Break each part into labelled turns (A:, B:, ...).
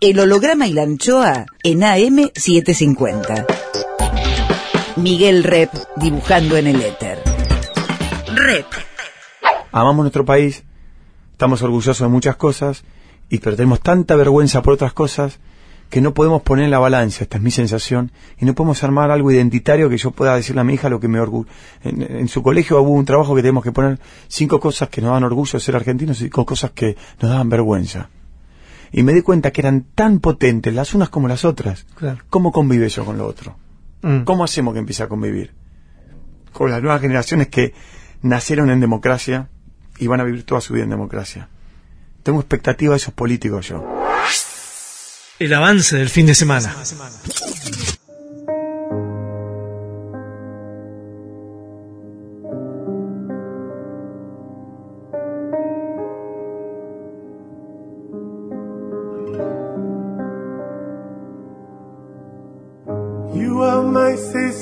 A: El holograma y la anchoa en AM750. Miguel Rep dibujando en el éter. Rep.
B: Amamos nuestro país, estamos orgullosos de muchas cosas, y pero tenemos tanta vergüenza por otras cosas que no podemos poner en la balanza, esta es mi sensación, y no podemos armar algo identitario que yo pueda decirle a mi hija lo que me orgullo. En, en, su colegio hubo un trabajo que tenemos que poner cinco cosas que nos dan orgullo de ser argentinos y cinco cosas que nos daban vergüenza. Y me di cuenta que eran tan potentes las unas como las otras.
C: Claro.
B: ¿Cómo convive yo con lo otro?
C: Mm.
B: ¿Cómo hacemos que empiece a convivir? Con las nuevas generaciones que nacieron en democracia y van a vivir toda su vida en democracia. Tengo expectativa de esos políticos yo.
C: El avance del fin de semana.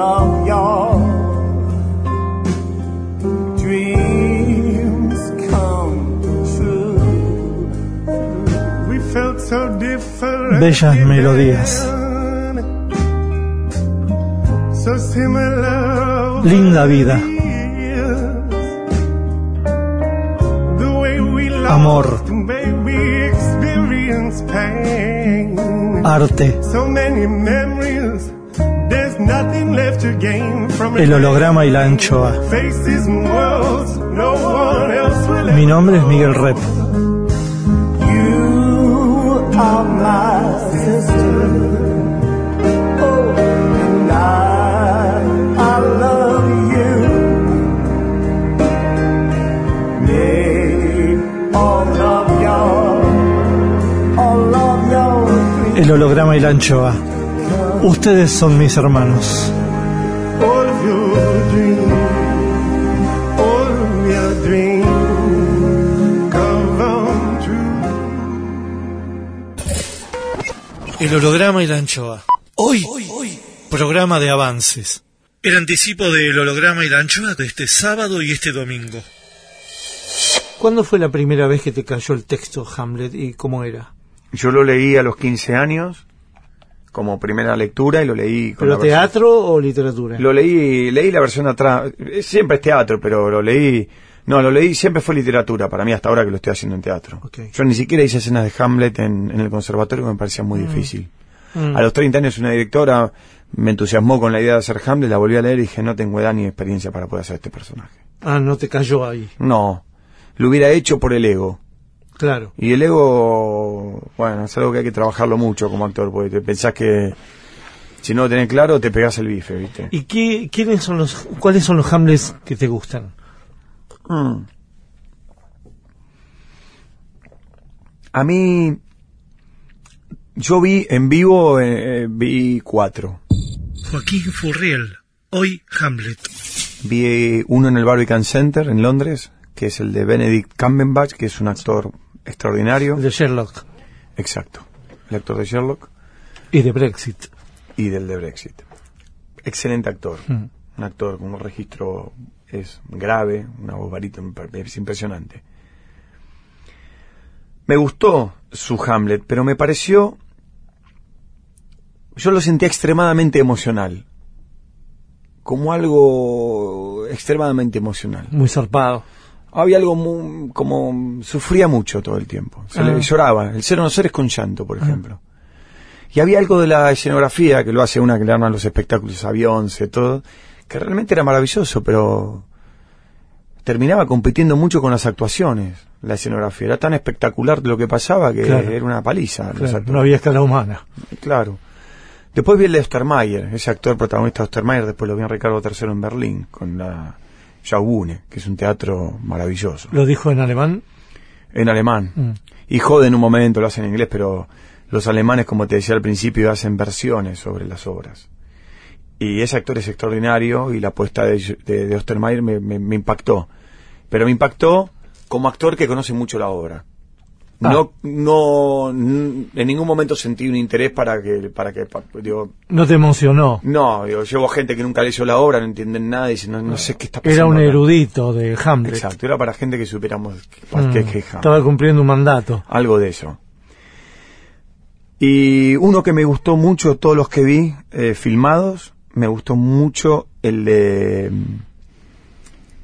D: all of your dreams come true. We felt so different.
C: Bellas melodías.
D: So similar.
C: Linda vida.
D: The way we loved,
C: Amor. Arte. El holograma y la anchoa. Mi nombre es Miguel Rep. El holograma y la anchoa. Ustedes son mis hermanos. El holograma y la anchoa. Hoy, programa de avances. El anticipo del holograma y la anchoa de este sábado y este domingo. ¿Cuándo fue la primera vez que te cayó el texto Hamlet y cómo era?
B: Yo lo leí a los 15 años como primera lectura y lo leí con
C: ¿Pero
B: la versión-
C: teatro o literatura?
B: Lo leí, leí la versión atrás. Eh, Siempre es teatro, pero lo leí. No, lo leí, siempre fue literatura para mí hasta ahora que lo estoy haciendo en teatro. Yo ni siquiera hice escenas de Hamlet en, en el conservatorio, que me parecía muy difícil.
C: Mm.
B: A los 30 años una directora me entusiasmó con la idea de hacer Hamlet, la volví a leer y dije, no tengo edad ni experiencia para poder hacer este personaje.
C: Ah, no te cayó ahí.
B: No, lo hubiera hecho por el ego.
C: Claro.
B: Y el ego, bueno, es algo que hay que trabajarlo mucho como actor, porque te pensás que si no lo tenés claro, te pegás el bife, ¿viste?
C: ¿Y qué, quiénes son los, cuáles son los Hamlets que te gustan?
B: Mm. A mí, yo vi en vivo, eh, eh, vi cuatro.
C: Joaquín Furriel, hoy Hamlet.
B: Vi uno en el Barbican Center en Londres, que es el de Benedict Cumberbatch, que es un actor extraordinario.
C: De Sherlock
B: Exacto. El actor de Sherlock
C: y de Brexit.
B: y del de Brexit. Excelente actor.
C: Mm.
B: Un actor con un registro es grave, una voz es impresionante. Me gustó su Hamlet, pero me pareció... Yo lo sentía extremadamente emocional. Como algo extremadamente emocional.
C: Muy zarpado.
B: Había algo muy, como sufría mucho todo el tiempo. Se le
E: Ah.
B: lloraba. El ser o no ser es con llanto, por ejemplo. Y había algo de la escenografía que lo hace una que le arman los espectáculos a Beyoncé, todo, que realmente era maravilloso, pero terminaba compitiendo mucho con las actuaciones. La escenografía era tan espectacular lo que pasaba que
E: Claro.
B: era una paliza.
E: Claro, no había escala humana.
B: Claro. Después vi el de Ostermayer, ese actor protagonista de Ostermayer, después lo vi en Ricardo III en Berlín, con la Schaubühne, que es un teatro maravilloso.
E: Lo dijo en alemán.
B: En alemán.
E: Mm.
B: Y jode en un momento, lo hacen en inglés, pero los alemanes, como te decía al principio, hacen versiones sobre las obras. Y ese actor es extraordinario y la apuesta de, de, de Ostermayer me, me- me impactó. Pero me impactó como actor que conoce mucho la obra.
E: Ah.
B: No, no, en ningún momento sentí un interés para que, para que, digo,
E: No te emocionó.
B: no, digo, llevo gente que nunca leyó la obra, no entienden nada y dicen, no, no sé qué está pasando.
E: Era un
B: acá".
E: erudito de Hamlet.
B: Exacto, era para gente que supiéramos
E: Mm,
B: qué es Hamlet.
E: Estaba cumpliendo un mandato.
B: Algo de eso. Y uno que me gustó mucho, todos los que vi eh, filmados, me gustó mucho el de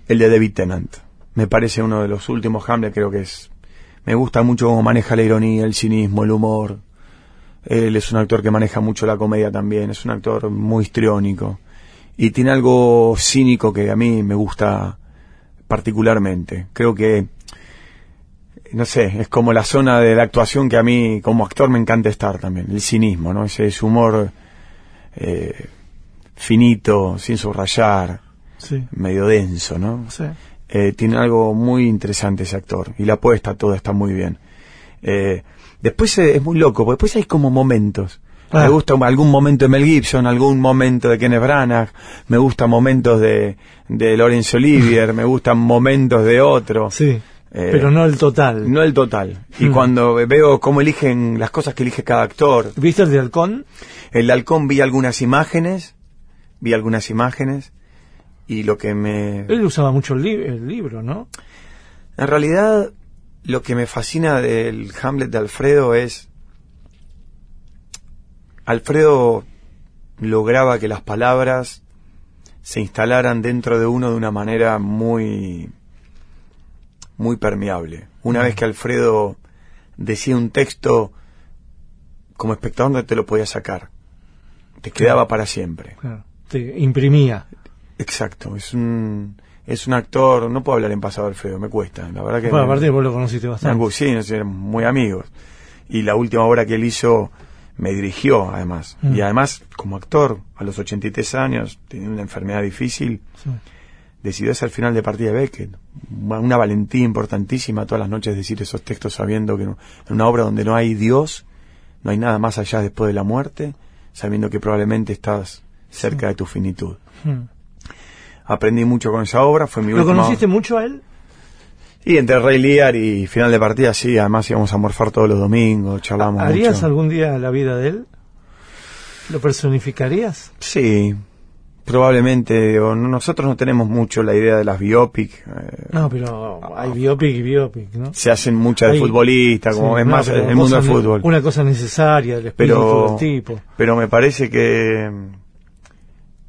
B: el de David Tennant. Me parece uno de los últimos Hamlet, creo que es. Me gusta mucho cómo maneja la ironía, el cinismo, el humor. Él es un actor que maneja mucho la comedia también, es un actor muy histriónico. Y tiene algo cínico que a mí me gusta particularmente. Creo que no sé, es como la zona de la actuación que a mí como actor me encanta estar también, el cinismo, ¿no? Ese, ese humor eh, finito, sin subrayar,
E: Sí.
B: medio denso, ¿no?
E: sí.
B: Eh, tiene algo muy interesante ese actor y la apuesta toda está muy bien. Eh, después eh, es muy loco, porque después hay como momentos.
E: Ah.
B: Me gusta algún momento de Mel Gibson, algún momento de Kenneth Branagh, me gustan momentos de, de Laurence Olivier, me gustan momentos de otro.
E: Sí.
B: Eh,
E: Pero no el total.
B: No el total. Y
E: Mm.
B: cuando veo cómo eligen las cosas que elige cada actor,
E: ¿Viste el de Halcón?
B: el halcón vi algunas imágenes, vi algunas imágenes, y lo que me...
E: Él usaba mucho el, li- el libro, ¿no?
B: En realidad, lo que me fascina del Hamlet de Alfredo es... Alfredo lograba que las palabras se instalaran dentro de uno de una manera muy muy permeable. Una vez que Alfredo decía un texto, como espectador no te lo podía sacar. Te quedaba para siempre.
E: Claro. Te imprimía.
B: Exacto, es un es un actor, no puedo hablar en pasado Alfredo, me cuesta, la verdad que
E: Bueno, aparte vos lo conociste bastante.
B: sí, éramos muy amigos. Y la última obra que él hizo me dirigió, además.
E: Mm.
B: Y además, como actor, a los 83 años, teniendo una enfermedad difícil,
E: Sí.
B: decidió hacer el final de partida de Beckett. Una, valentía importantísima todas las noches decir esos textos sabiendo que en una obra donde no hay Dios, no hay nada más allá después de la muerte, sabiendo que probablemente estás cerca de tu finitud.
E: Mm.
B: Aprendí mucho con esa obra, fue mi
E: ¿Lo
B: última...
E: conociste mucho a él?
B: Y entre Rey Lear y final de partida, sí, además íbamos a morfar todos los domingos, charlamos
E: ¿Harías
B: mucho.
E: algún día la vida de él? ¿Lo personificarías?
B: Sí, probablemente, digo, no- nosotros no tenemos mucho la idea de las biopic, eh,
E: No, pero hay biopic y biopic, ¿no?
B: se hacen muchas de futbolistas, como
E: Sí,
B: es
E: no,
B: más el mundo del fútbol.
E: Una cosa necesaria, el espíritu
B: Pero-
E: del tipo.
B: Pero me parece que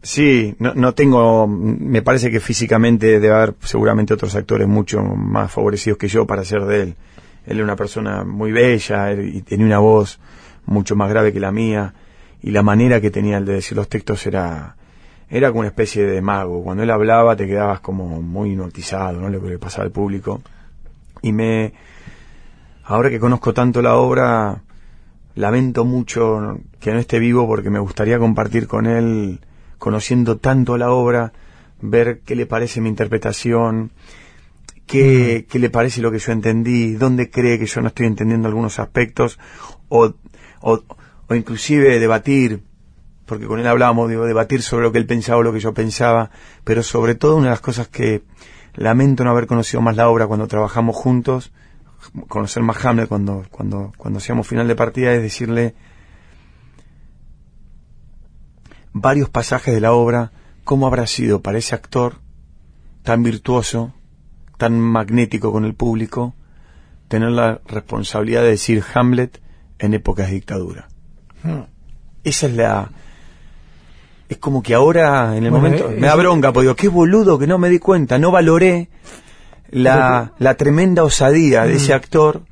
B: sí, no, no tengo, me parece que físicamente debe haber seguramente otros actores mucho más favorecidos que yo para ser de él. Él era una persona muy bella y tenía una voz mucho más grave que la mía y la manera que tenía él de decir los textos era era como una especie de mago. Cuando él hablaba te quedabas como muy hipnotizado, ¿no? Lo que le pasaba al público. Y me ahora que conozco tanto la obra lamento mucho que no esté vivo porque me gustaría compartir con él, conociendo tanto la obra, ver qué le parece mi interpretación, qué, qué le parece lo que yo entendí, dónde cree que yo no estoy entendiendo algunos aspectos, o, o, o inclusive debatir, porque con él hablábamos, digo, debatir sobre lo que él pensaba o lo que yo pensaba, pero sobre todo una de las cosas que lamento no haber conocido más la obra cuando trabajamos juntos, conocer más Hamlet cuando, cuando, cuando hacíamos final de partida es decirle varios pasajes de la obra, cómo habrá sido para ese actor tan virtuoso, tan magnético con el público, tener la responsabilidad de decir Hamlet en épocas de dictadura.
E: Mm.
B: Esa es la... Es como que ahora, en el
E: Bueno,
B: momento,
E: eh,
B: me da bronca, porque digo, qué boludo que no me di cuenta, no valoré la, la tremenda osadía de ese actor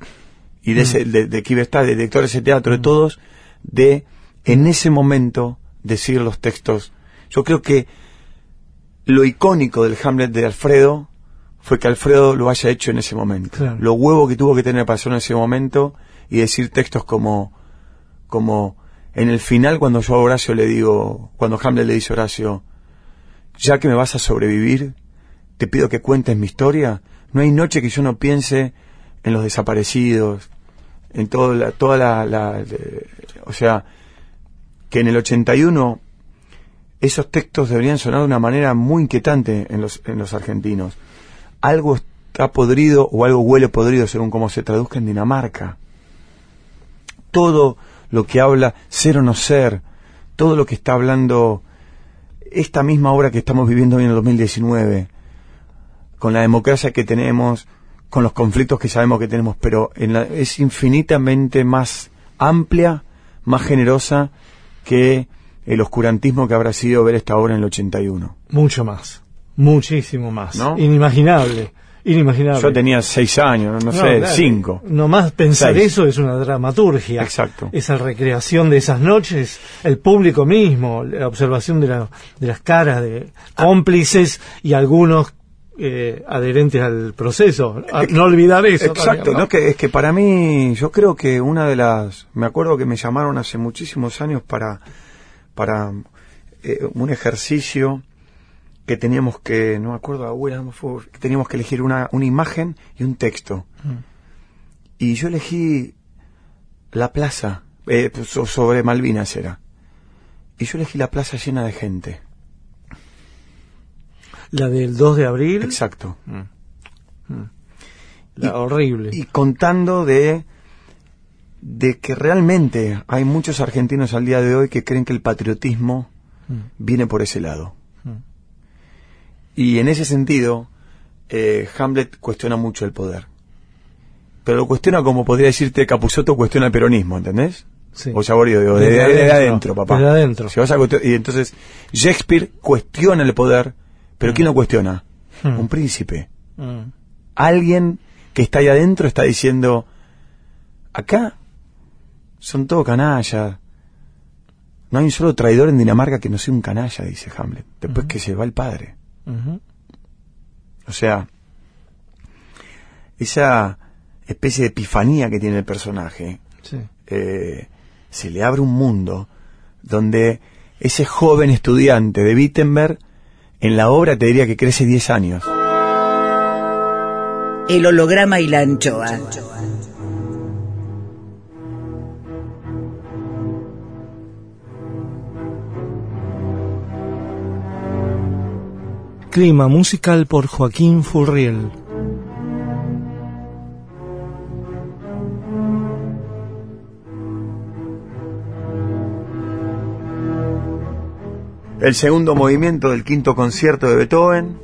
B: y de, ese, de, de está, de director de ese teatro, de todos, de en ese momento decir los textos. Yo creo que lo icónico del Hamlet de Alfredo fue que Alfredo lo haya hecho en ese momento.
E: Claro.
B: Lo huevo que tuvo que tener para en ese momento y decir textos como, como en el final cuando yo a Horacio le digo, cuando Hamlet le dice a Horacio, ya que me vas a sobrevivir, te pido que cuentes mi historia. No hay noche que yo no piense en los desaparecidos, en todo la, toda la, la- o sea, que en el 81 esos textos deberían sonar de una manera muy inquietante en los, en los argentinos. Algo está podrido o algo huele podrido según cómo se traduzca en Dinamarca. Todo lo que habla ser o no ser, todo lo que está hablando esta misma obra que estamos viviendo hoy en el 2019, con la democracia que tenemos, con los conflictos que sabemos que tenemos, pero en la- es infinitamente más amplia, más generosa que el oscurantismo que habrá sido ver esta obra en el 81.
E: Mucho más. Muchísimo más.
B: ¿No?
E: Inimaginable. Inimaginable.
B: Yo tenía seis años, no,
E: No,
B: sé,
E: claro.
B: cinco.
E: Nomás pensar
B: Seis.
E: eso es una dramaturgia.
B: Exacto.
E: Esa recreación de esas noches, el público mismo, la observación de, la- de las caras de cómplices y algunos eh, adherentes al proceso. A- no olvidar eso.
B: Exacto,
E: también,
B: ¿no? Que, es que para mí, yo creo que una de las, me acuerdo que me llamaron hace muchísimos años para, para eh, un ejercicio que teníamos que, no me acuerdo, abuela, que teníamos que elegir una, una imagen y un texto.
E: Mm.
B: Y yo elegí la plaza, eh, so- sobre Malvinas era. Y yo elegí la plaza llena de gente.
E: La del 2 de abril,
B: Exacto.
E: la horrible.
B: y contando de de que realmente hay muchos argentinos al día de hoy que creen que el patriotismo
E: Mm.
B: viene por ese lado.
E: Mm.
B: Y en ese sentido, eh, Hamlet cuestiona mucho el poder. Pero lo cuestiona como podría decirte Capusotto cuestiona el peronismo, ¿entendés?
E: Sí.
B: O Saborío, digo, de,
E: Desde
B: de- de
E: adentro,
B: adentro, papá.
E: desde adentro.
B: Si vas a y entonces, Shakespeare cuestiona el poder, pero ¿quién lo cuestiona?
E: Mm.
B: Un príncipe
E: Mm.
B: alguien que está ahí adentro está diciendo, acá son todo canallas. No hay un solo traidor en Dinamarca que no sea un canalla, dice Hamlet, después que se va el padre. O sea, esa especie de epifanía que tiene el personaje,
E: Sí.
B: eh, se le abre un mundo donde ese joven estudiante de Wittenberg, en la obra te diría que crece 10 años.
A: El holograma y la anchoa.
E: Clima musical por Joaquín Furriel.
B: El segundo movimiento del quinto concierto de Beethoven.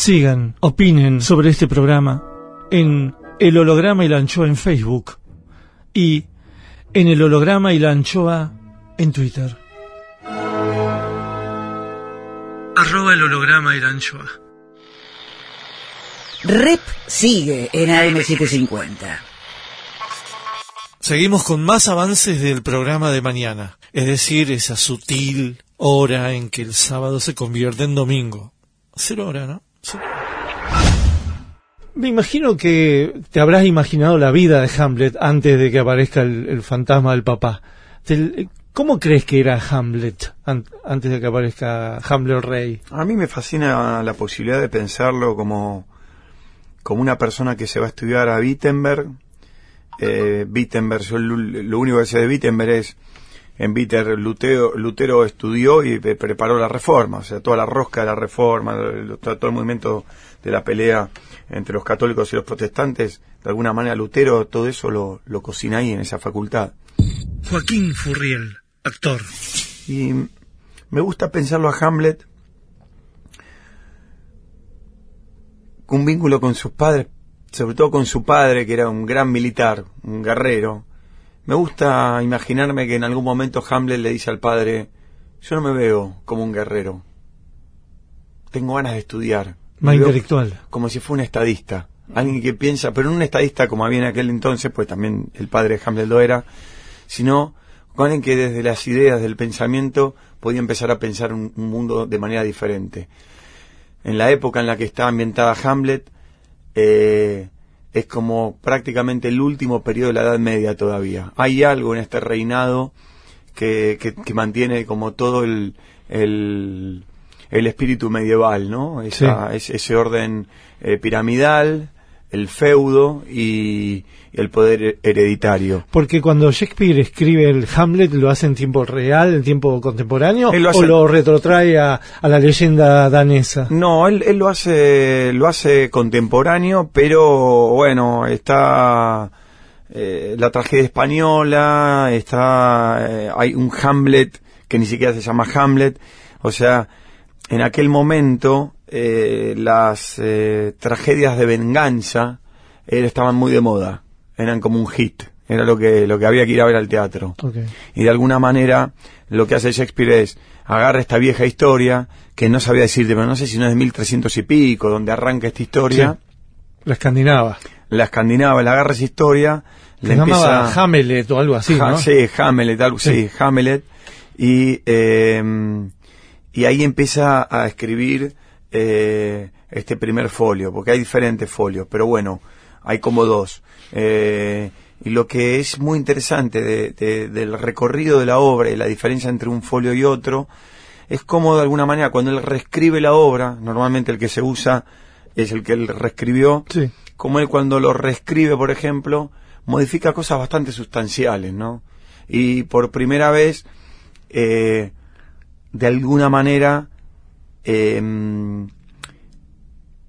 C: Sigan, opinen sobre este programa en El Holograma y la Anchoa en Facebook y en El Holograma y la Anchoa en Twitter. Arroba el holograma y la anchoa.
A: Rep sigue en AM750.
C: Seguimos con más avances del programa de mañana, es decir, esa sutil hora en que el sábado se convierte en domingo. Cero hora, ¿no? Me imagino que te habrás imaginado la vida de Hamlet antes de que aparezca el, fantasma del papá. Te- ¿Cómo crees que era Hamlet an- antes de que aparezca Hamlet rey?
B: A mí me fascina la posibilidad de pensarlo como, como una persona que se va a estudiar a Wittenberg. Eh, Wittenberg, yo lo, lo único que sé de Wittenberg es, en Wittenberg Lutero, Lutero estudió y pre- preparó la reforma, o sea, toda la rosca de la reforma, todo el movimiento de la pelea entre los católicos y los protestantes, de alguna manera Lutero todo eso lo, lo cocina ahí en esa facultad.
C: Joaquín Furriel, actor.
B: Y me gusta pensarlo a Hamlet un vínculo con sus padres, sobre todo con su padre, que era un gran militar, un guerrero. Me gusta imaginarme que en algún momento Hamlet le dice al padre, yo no me veo como un guerrero. Tengo ganas de estudiar.
C: Más intelectual.
B: Como si fuera un estadista. Alguien que piensa, pero no un estadista como había en aquel entonces, pues también el padre de Hamlet lo era, sino con alguien que desde las ideas del pensamiento podía empezar a pensar un, un mundo de manera diferente. En la época en la que está ambientada Hamlet, eh, es como prácticamente el último periodo de la Edad Media todavía. Hay algo en este reinado que, que, que mantiene como todo el, el, el espíritu medieval, ¿no? Esa, es- ese orden eh, piramidal, el feudo y, el poder hereditario.
C: Porque cuando Shakespeare escribe el Hamlet, ¿lo hace en tiempo real, en tiempo contemporáneo? ¿O lo retrotrae a, a la leyenda danesa?
B: No, él, él lo hace lo hace contemporáneo, pero bueno, está eh, la tragedia española, está eh, hay un Hamlet que ni siquiera se llama Hamlet, o sea, en aquel momento eh, las eh, tragedias de venganza eh, estaban muy de moda, eran como un hit, era lo que lo que había que ir a ver al teatro y de alguna manera lo que hace Shakespeare es agarra esta vieja historia que no sabía decirte, pero no sé si no es de 1300 y pico, donde arranca esta historia,
C: La escandinava.
B: la escandinava, la agarra esa historia,
C: Se
B: le
C: llamaba
B: empieza...
C: Hamlet o algo así, ¿no?
B: Sí, Hamlet, algo, sí.
C: Sí.
B: Hamlet, y, eh, y ahí empieza a escribir eh, este primer folio, porque hay diferentes folios, pero bueno, hay como dos. Eh, y lo que es muy interesante de- de- del recorrido de la obra y la diferencia entre un folio y otro, es como de alguna manera cuando él reescribe la obra, normalmente el que se usa es el que él reescribió,
C: Sí.
B: como él cuando lo reescribe, por ejemplo, modifica cosas bastante sustanciales, ¿no? Y por primera vez, eh, de alguna manera, eh,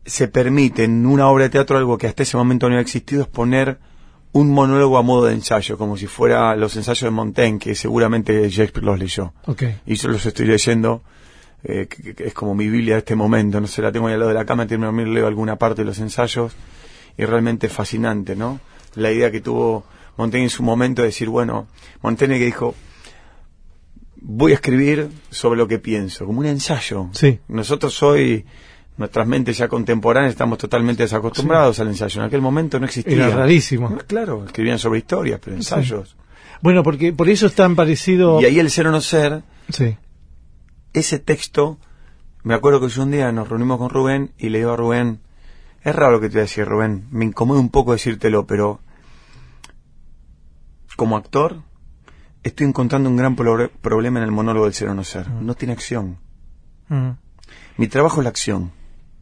B: se permite en una obra de teatro algo que hasta ese momento no había existido, es poner un monólogo a modo de ensayo, como si fuera los ensayos de Montaigne, que seguramente Shakespeare los leyó. Y yo los estoy leyendo, eh, que, que es como mi Biblia de este momento, no sé, la tengo ahí al lado de la cama, termino de leo alguna parte de los ensayos, y realmente fascinante, ¿no? La idea que tuvo Montaigne en su momento de decir, bueno, Montaigne que dijo, voy a escribir sobre lo que pienso, como un ensayo.
C: Sí.
B: Nosotros hoy, nuestras mentes ya contemporáneas, estamos totalmente desacostumbrados al ensayo. En aquel momento no existía.
C: Era rarísimo.
B: Claro, escribían sobre historias, pero ensayos.
C: Bueno, porque por eso es tan parecido...
B: Y ahí el ser o no ser,
C: Sí.
B: ese texto, me acuerdo que yo un día nos reunimos con Rubén y le digo a Rubén, es raro que te voy a decir, Rubén, me incomoda un poco decírtelo, pero como actor estoy encontrando un gran pro- problema en el monólogo del ser o no ser. No tiene acción.
C: Mm.
B: Mi trabajo es la acción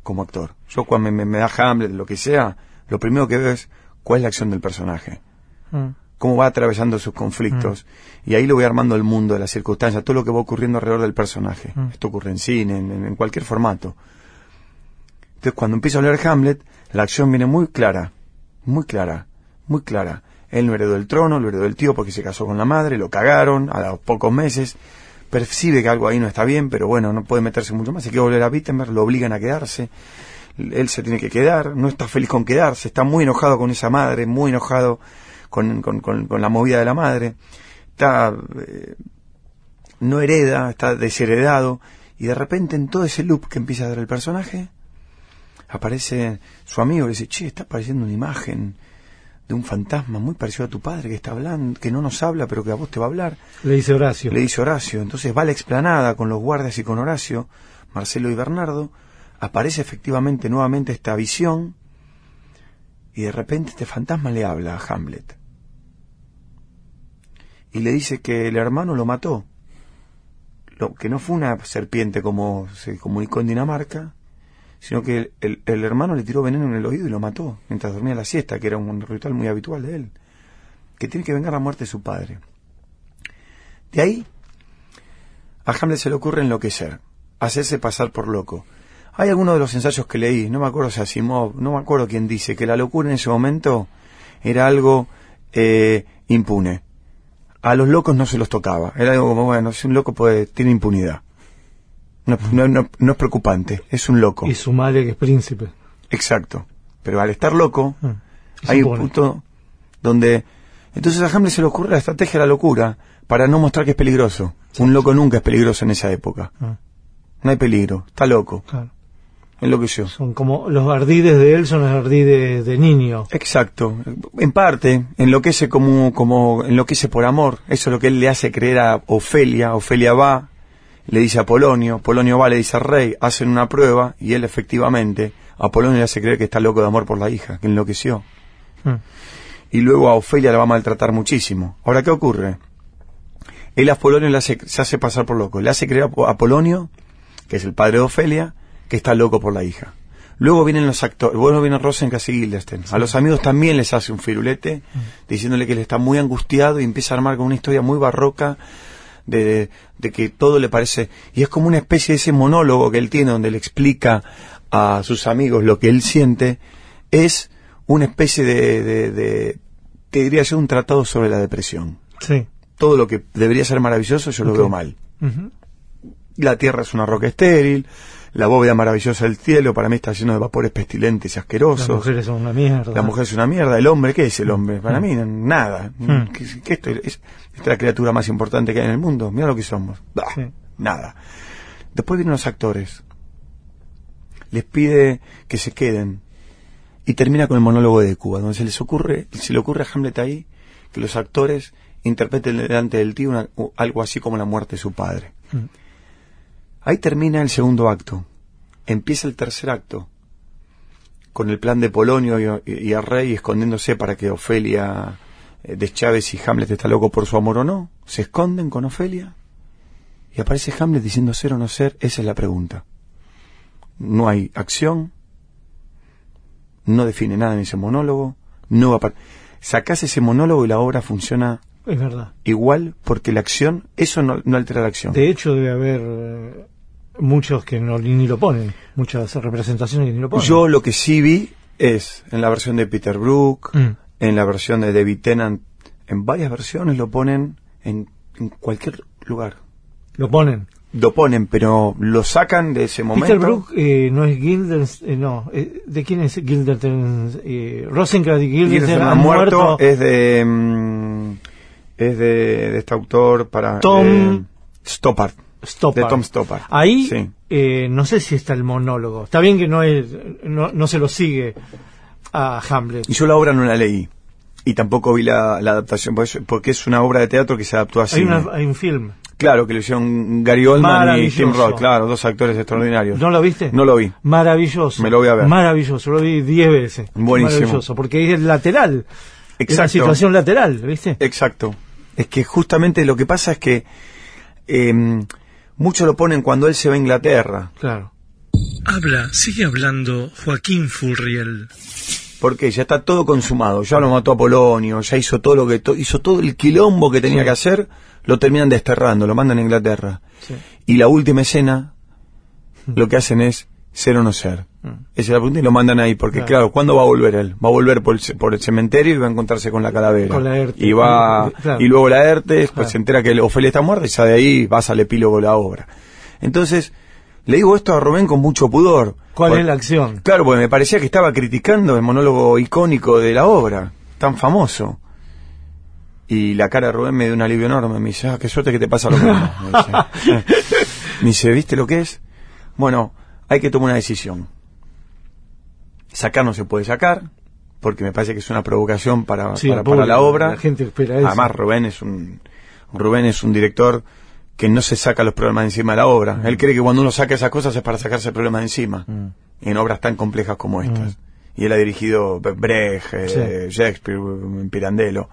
B: como actor. Yo cuando me, me da Hamlet, lo que sea, lo primero que veo es cuál es la acción del personaje.
C: Mm.
B: cómo va atravesando sus conflictos. Y ahí lo voy armando el mundo, las circunstancias, todo lo que va ocurriendo alrededor del personaje.
C: Mm.
B: Esto ocurre en cine, en, en cualquier formato. Entonces, cuando empiezo a leer Hamlet, la acción viene muy clara, muy clara, muy clara. Él no heredó el trono, lo heredó el tío porque se casó con la madre, lo cagaron a los pocos meses. Percibe que algo ahí no está bien, pero bueno, no puede meterse mucho más. Se quiere volver a Wittenberg, lo obligan a quedarse. él se tiene que quedar, no está feliz con quedarse, está muy enojado con esa madre, muy enojado con, con, con, con la movida de la madre, está, eh, no hereda, está desheredado, y de repente en todo ese loop que empieza a dar el personaje, aparece su amigo y dice, che, está apareciendo una imagen de un fantasma muy parecido a tu padre que está hablando, que no nos habla, pero que a vos te va a hablar.
E: Le dice Horacio.
B: Le dice Horacio. Entonces va a la explanada con los guardias y con Horacio, Marcelo y Bernardo, aparece efectivamente nuevamente esta visión y de repente este fantasma le habla a Hamlet. Y le dice que el hermano lo mató. Lo, que no fue una serpiente como se comunicó en Dinamarca, sino que el, el, hermano le tiró veneno en el oído y lo mató mientras dormía la siesta, que era un ritual muy habitual de él, que tiene que vengar la muerte de su padre. De ahí, a Hamlet se le ocurre enloquecer, hacerse pasar por loco. Hay algunos de los ensayos que leí, no me acuerdo si Asimov, no me acuerdo quién dice, que la locura en ese momento era algo eh, impune. A los locos no se los tocaba. Era algo como, bueno, si un loco puede, tiene impunidad. No, no, no, no es preocupante, es un loco.
E: Y su madre que es príncipe.
B: Exacto. Pero al estar loco,
E: Ah,
B: hay un punto donde... Entonces a Hamlet se le ocurre la estrategia de la locura para no mostrar que es peligroso. Un loco nunca es peligroso en esa época.
E: Ah,
B: No hay peligro, está loco,
E: claro.
B: enloqueció.
E: Son como los ardides de él son los ardides de niño.
B: Exacto. En parte, enloquece como, como, enloquece por amor. Eso es lo que él le hace creer a Ofelia. Ofelia va, le dice a Polonio, Polonio va, le dice al rey, hacen una prueba, y él efectivamente, a Polonio le hace creer que está loco de amor por la hija, que enloqueció.
E: Mm.
B: Y luego a Ofelia la va a maltratar muchísimo. Ahora, ¿qué ocurre? Él a Polonio le hace, se hace pasar por loco. Le hace creer a Po- a Polonio, que es el padre de Ofelia, que está loco por la hija. Luego vienen los actores, luego viene Rosencrantz y Guildenstern. A los amigos también les hace un firulete, diciéndole que él está muy angustiado y empieza a armar con una historia muy barroca de, de que todo le parece... Y es como una especie de ese monólogo que él tiene donde le explica a sus amigos lo que él siente, es una especie de... de, de te diría yo un tratado sobre la depresión.
E: Sí.
B: Todo lo que debería ser maravilloso yo lo veo mal. La tierra es una roca estéril, la bóveda maravillosa del cielo para mí está lleno de vapores pestilentes y
E: Las
B: asquerosos.
E: mujeres son una mierda.
B: La mujer es una mierda, el hombre, ¿qué es el hombre? Para
E: Mm.
B: mí, nada.
E: Mm.
B: ¿Qué, qué esto es, esta es la criatura más importante que hay en el mundo. Mira lo que somos. Bah,
E: Sí.
B: Nada. Después vienen los actores. Les pide que se queden. Y termina con el monólogo de Cuba, donde se les ocurre, se le ocurre a Hamlet ahí que los actores interpreten delante del tío una- algo así como la muerte de su padre.
E: Mm.
B: Ahí termina el segundo acto. Empieza el tercer acto. Con el plan de Polonio y, y el rey escondiéndose para que Ofelia eh, deschave si Hamlet está loco por su amor o no. Se esconden con Ofelia. Y aparece Hamlet diciendo ser o no ser. Esa es la pregunta. No hay acción. No define nada en ese monólogo. No va Sacás ese monólogo y la obra funciona
E: Es verdad.
B: igual porque la acción, eso no, no altera la acción.
E: De hecho, debe haber eh, muchos que no, ni lo ponen. Muchas representaciones que ni lo ponen.
B: Yo lo que sí vi es en la versión de Peter Brook,
E: Mm.
B: en la versión de David Tennant, en varias versiones lo ponen en, en cualquier lugar.
E: Lo ponen.
B: Lo ponen, pero lo sacan de ese momento.
E: Peter Brook eh, no es Guildenstern, eh, no. eh, ¿De quién es Guildenstern? Eh, Rosencrantz y han
B: muerto,
E: muerto.
B: es de mm, es de, de este autor para
E: Tom
B: eh, Stoppard,
E: Stoppard.
B: de Tom Stoppard.
E: Ahí,
B: Sí.
E: eh, no sé si está el monólogo. Está bien que no, es, no, no se lo sigue a Hamlet.
B: Y yo la obra no la leí y tampoco vi la, la adaptación porque es- es una obra de teatro que se adaptó así.
E: Hay, una, hay un film.
B: Claro, que lo hicieron Gary Oldman y. Tim Roth, claro, dos actores extraordinarios.
E: ¿No lo viste?
B: No lo vi.
E: Maravilloso.
B: Me lo voy a ver.
E: Maravilloso, lo vi diez veces.
B: Buenísimo.
E: Maravilloso, porque es lateral. Es
B: Exacto.
E: una situación lateral, ¿viste?
B: Exacto. Es que justamente lo que pasa es que eh, muchos lo ponen cuando él se va a Inglaterra.
E: Claro.
C: Habla, sigue hablando Joaquín Furriel.
B: Porque ya está todo consumado. Ya lo mató a Polonio, ya hizo todo lo que to- hizo todo el quilombo que tenía que hacer, lo terminan desterrando, lo mandan a Inglaterra.
E: Sí.
B: Y la última escena, lo que hacen es ser o no ser. Esa es la pregunta y lo mandan ahí, porque
E: Claro.
B: claro, ¿cuándo va a volver él? Va a volver por el, ce- por el cementerio y va a encontrarse con la calavera.
E: Con.
B: Y va,
E: Claro.
B: y luego Laerte, después
E: Claro.
B: se entera que Ofelia está muerta y ya de ahí vas al epílogo de la obra. Entonces, Le digo esto a Rubén con mucho pudor.
E: ¿Cuál es la acción?
B: Claro, porque me parecía que estaba criticando el monólogo icónico de la obra, tan famoso. Y la cara de Rubén me dio un alivio enorme. Me dice, ah, qué suerte que te pasa lo mismo. Me dice, ¿viste lo que es? Bueno, hay que tomar una decisión. Sacar no se puede sacar, porque me parece que es una provocación para,
E: Sí,
B: para, la obra.
E: La gente espera eso.
B: Además, Rubén es un Rubén es un director que no se saca los problemas encima de la obra. Él cree que cuando uno saca esas cosas es para sacarse problemas encima.
E: Mm.
B: En obras tan complejas como estas. Y él ha dirigido Bre- Brecht, eh, Shakespeare, Pirandello.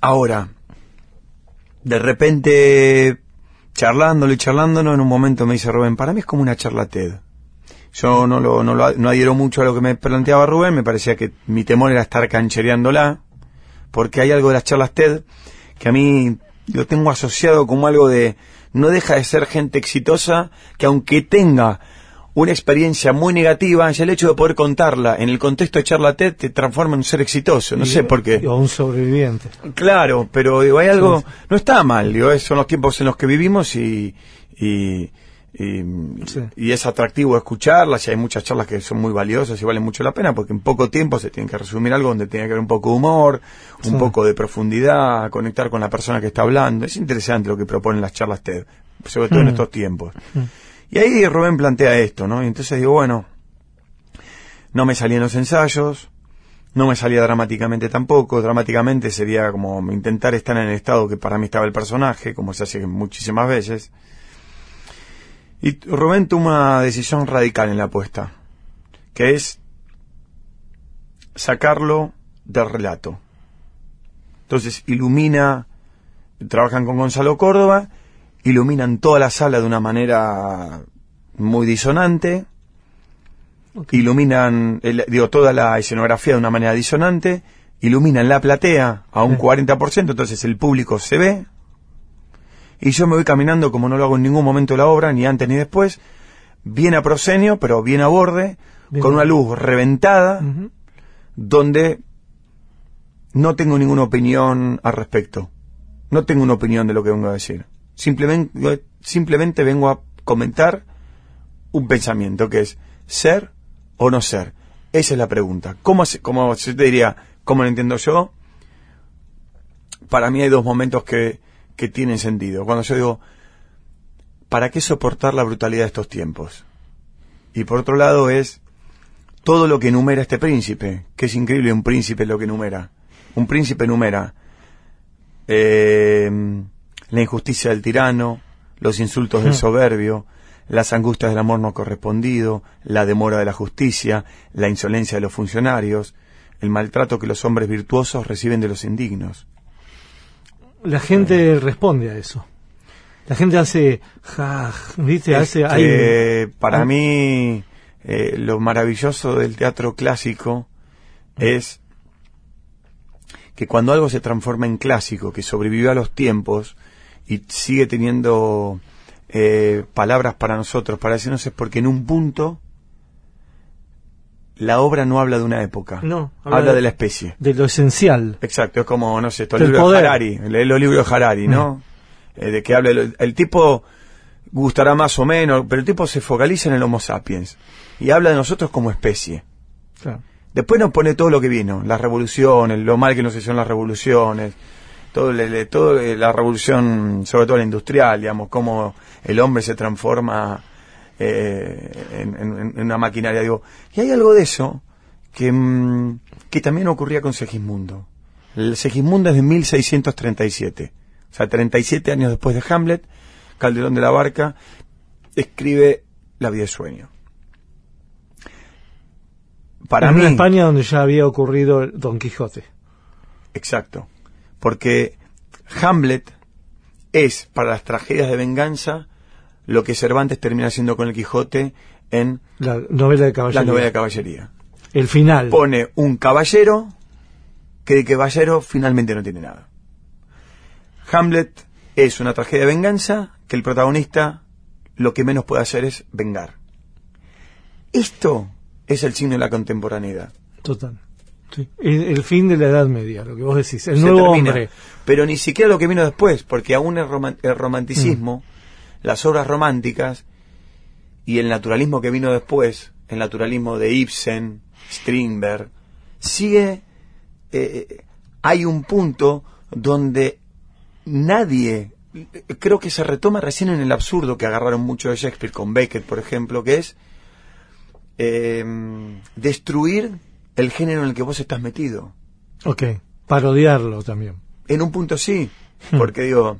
B: Ahora, de repente, charlándolo y charlándolo, en un momento me dice Rubén, para mí es como una charla TED. Yo no lo, no lo no adhiero mucho a lo que me planteaba Rubén, me parecía que mi temor era estar canchereándola, porque hay algo de las charlas TED que a mí lo tengo asociado como algo de no deja de ser gente exitosa que aunque tenga una experiencia muy negativa, ya el hecho de poder contarla en el contexto de charla TED te transforma en un ser exitoso, no
E: Y-
B: sé por qué.
E: O un sobreviviente.
B: Claro, pero digo, hay algo, no está mal, digo, son los tiempos en los que vivimos y, y, y,
E: Sí.
B: y es atractivo escucharlas y hay muchas charlas que son muy valiosas y valen mucho la pena porque en poco tiempo se tiene que resumir algo donde tiene que haber un poco de humor, un
E: Sí.
B: poco de profundidad, conectar con la persona que está hablando. Es interesante lo que proponen las charlas TED, sobre todo en
E: Mm.
B: estos tiempos. Y ahí Rubén plantea esto, ¿no? Y entonces digo, bueno, no me salían los ensayos, no me salía dramáticamente tampoco. Dramáticamente sería como intentar estar en el estado que para mí estaba el personaje, como se hace muchísimas veces. Y Rubén toma una decisión radical en la apuesta, que es sacarlo del relato. Entonces ilumina, trabajan con Gonzalo Córdoba, iluminan toda la sala de una manera muy disonante, iluminan, el- digo, toda la escenografía de una manera disonante, iluminan la platea a un
E: Sí.
B: 40%, entonces el público se ve, y yo me voy caminando como no lo hago en ningún momento de la obra, ni antes ni después, bien a proscenio, pero bien a borde,
E: Bien.
B: con una luz reventada, donde no tengo ninguna opinión al respecto. No tengo una opinión de lo que vengo a decir. Simplemente, simplemente vengo a comentar un pensamiento que es ser o no ser. Esa es la pregunta. ¿Cómo como te diría, cómo lo entiendo yo? Para mí hay dos momentos que, que tienen sentido. Cuando yo digo, ¿para qué soportar la brutalidad de estos tiempos? Y por otro lado es todo lo que enumera este príncipe, que es increíble un príncipe lo que enumera. Un príncipe enumera eh, la injusticia del tirano, los insultos del
E: Hmm.
B: soberbio, las angustias del amor no correspondido, la demora de la justicia, la insolencia de los funcionarios, el maltrato que los hombres virtuosos reciben de los indignos.
E: La gente responde a eso. La gente hace, ja, ¿viste? Hace, hay-
B: Este, para mí, eh, lo maravilloso del teatro clásico es que cuando algo se transforma en clásico, que sobrevivió a los tiempos y sigue teniendo eh, palabras para nosotros, para decirnos es porque en un punto la obra no habla de una época,
E: No,
B: habla,
E: habla
B: de,
E: de-
B: la especie.
E: de lo esencial.
B: Exacto, es como, no sé, estos
E: Del
B: libros
E: poder.
B: de Harari, lee los libros de Harari, ¿no? Eh, de que habla, el, el tipo gustará más o menos, pero el tipo se focaliza en el Homo sapiens y habla de nosotros como especie.
E: Claro.
B: Después nos pone todo lo que vino, las revoluciones, lo mal que nos hicieron las revoluciones, todo, todo eh, la revolución, sobre todo la industrial, digamos, cómo el hombre se transforma eh, en, en- en una maquinaria. Digo, y hay algo de eso que, mm, que también ocurría con Segismundo. El Segismundo es de 1637, o sea, 37 años después de Hamlet, Calderón de la Barca escribe La vida de sueño. Para
E: en
B: mí,
E: España donde ya había ocurrido Don Quijote.
B: Exacto. Porque Hamlet es, para las tragedias de venganza, lo que Cervantes termina haciendo con el Quijote en
E: La novela de
B: la
E: caballería.
B: novela de caballería.
E: El final.
B: Pone un caballero que de caballero finalmente no tiene nada. Hamlet es una tragedia de venganza que el protagonista lo que menos puede hacer es vengar. Esto es el signo de la contemporaneidad.
E: Total. Sí. El, el fin de la Edad Media, lo que vos decís. El
B: se
E: nuevo
B: termina.
E: hombre.
B: Pero ni siquiera lo que vino después, porque aún el romanticismo,
E: Mm.
B: Las obras románticas, y el naturalismo que vino después, el naturalismo de Ibsen, Strindberg, sigue, eh, hay un punto donde nadie, creo que se retoma recién en el absurdo que agarraron mucho de Shakespeare con Beckett, por ejemplo, que es eh, destruir el género en el que vos estás metido.
E: Ok, parodiarlo también.
B: En un punto sí, porque digo,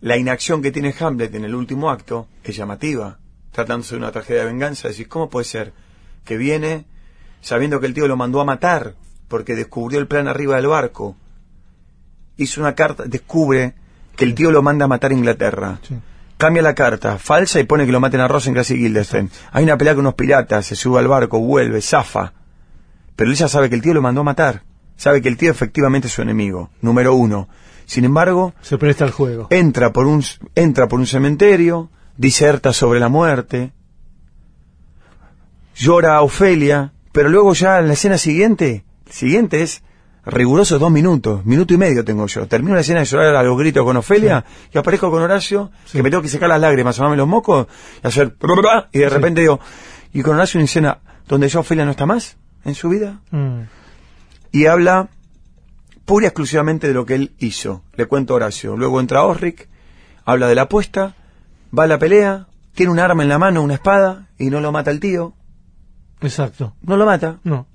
B: la inacción que tiene Hamlet en el último acto es llamativa, tratándose de una tragedia de venganza, decís, ¿cómo puede ser que viene sabiendo que el tío lo mandó a matar porque descubrió el plan arriba del barco? Hizo una carta, descubre que el tío lo manda a matar a Inglaterra.
E: Sí.
B: Cambia la carta, falsa y pone que lo maten a Rosencrantz y Guildenstern. Hay una pelea con unos piratas, se sube al barco, vuelve, zafa. Pero ella sabe que el tío lo mandó a matar. Sabe que el tío efectivamente es su enemigo, número uno. Sin embargo,
E: Se presta al juego.
B: entra por un entra por un cementerio, diserta sobre la muerte, llora a Ofelia, pero luego ya en la escena siguiente, siguiente es riguroso dos minutos, minuto y medio tengo yo. Termino la escena de llorar a los gritos con Ofelia y aparezco con Horacio, que me tengo que sacar las lágrimas, asomarme los mocos y hacer y de repente digo, y con Horacio una escena donde ya Ofelia no está más en su vida
E: Mm.
B: y habla pura y exclusivamente de lo que él hizo. Le cuento a Horacio. Luego entra Osric, habla de la apuesta, va a la pelea, tiene un arma en la mano, una espada, y no lo mata el tío.
E: Exacto.
B: No lo mata.
E: No.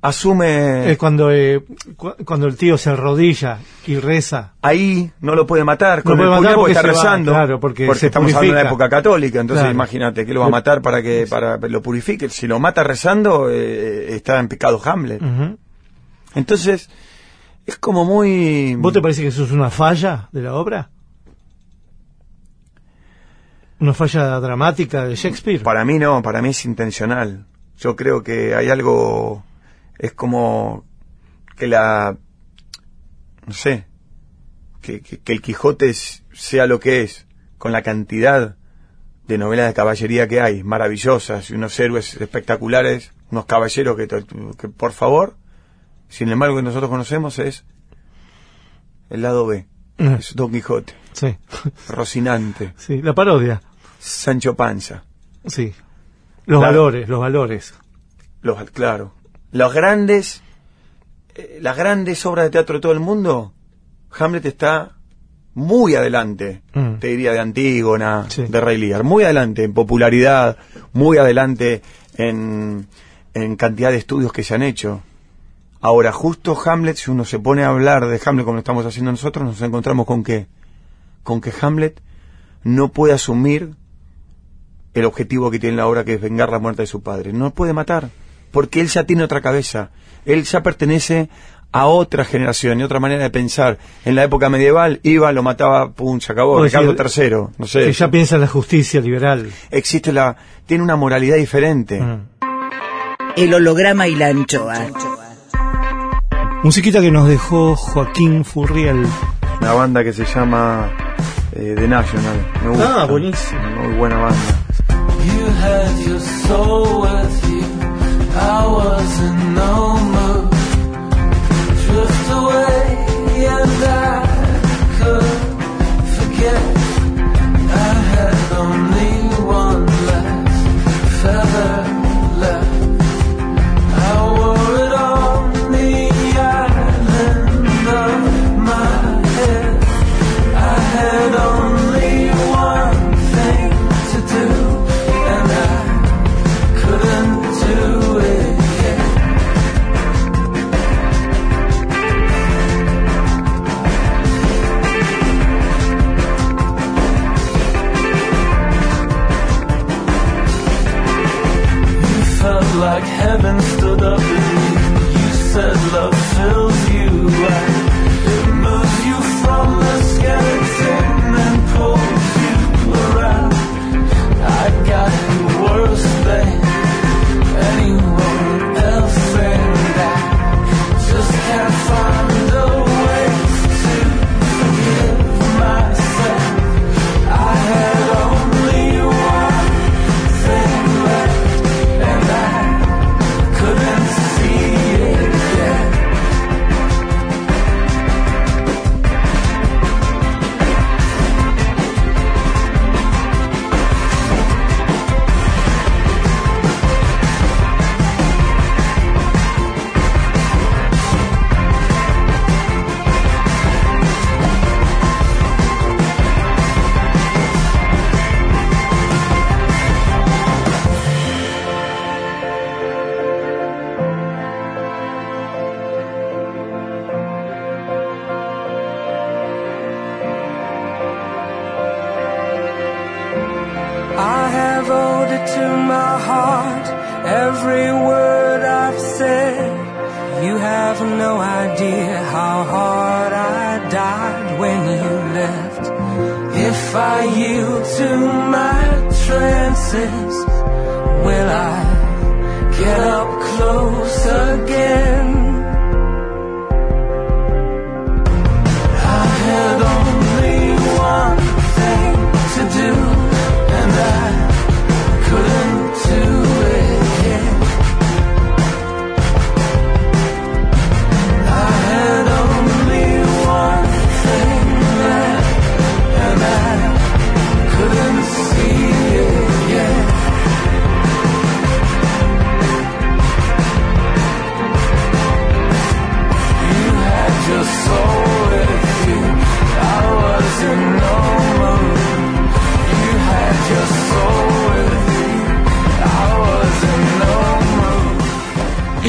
B: Asume...
E: Es cuando, eh, cu- cuando el tío se arrodilla y reza.
B: Ahí no lo puede matar, con
E: No
B: el
E: puede matar
B: porque está
E: va,
B: rezando.
E: claro, porque se
B: estamos hablando de una
E: purifica.
B: época católica, entonces
E: Claro.
B: imagínate que lo va a
E: Le-
B: matar para que para lo purifique. Si lo mata rezando, eh, está en pecado Hamlet. Entonces, es como muy...
E: ¿Vos te parece que eso es una falla de la obra? ¿Una falla dramática de Shakespeare?
B: Para mí no, para mí es intencional. Yo creo que hay algo, es como que la, no sé, que, que- que el Quijote es- sea lo que es, con la cantidad de novelas de caballería que hay, maravillosas, y unos héroes espectaculares, unos caballeros que, por favor, sin embargo que nosotros conocemos es el lado B, es Don Quijote,
E: Sí.
B: Rocinante,
E: sí, la parodia.
B: Sancho Panza.
E: Sí. Los valores, los valores.
B: Los, claro. Los grandes, eh, las grandes obras de teatro de todo el mundo, Hamlet está muy adelante,
E: Mm.
B: te diría de Antígona,
E: Sí.
B: de Rey Lear, muy adelante en popularidad, muy adelante en, en cantidad de estudios que se han hecho. Ahora, justo Hamlet, si uno se pone a hablar de Hamlet como lo estamos haciendo nosotros, nos encontramos con que, con que Hamlet no puede asumir el objetivo que tiene la obra, que es vengar la muerte de su padre. No puede matar, porque él ya tiene otra cabeza. Él ya pertenece a otra generación y otra manera de pensar. En la época medieval iba, lo mataba, pum, se acabó. Ricardo III, no sé.
E: Que ya piensa en la justicia liberal.
B: Existe la, tiene una moralidad diferente.
E: Mm.
A: El holograma y la anchoa.
E: Musiquita que nos dejó Joaquín Furriel.
B: Una banda que se llama eh, The National. Me gusta.
E: Ah, buenísimo.
B: Muy buena banda.
F: You had your soul with you. I was in no mood. Drift away and I could forget.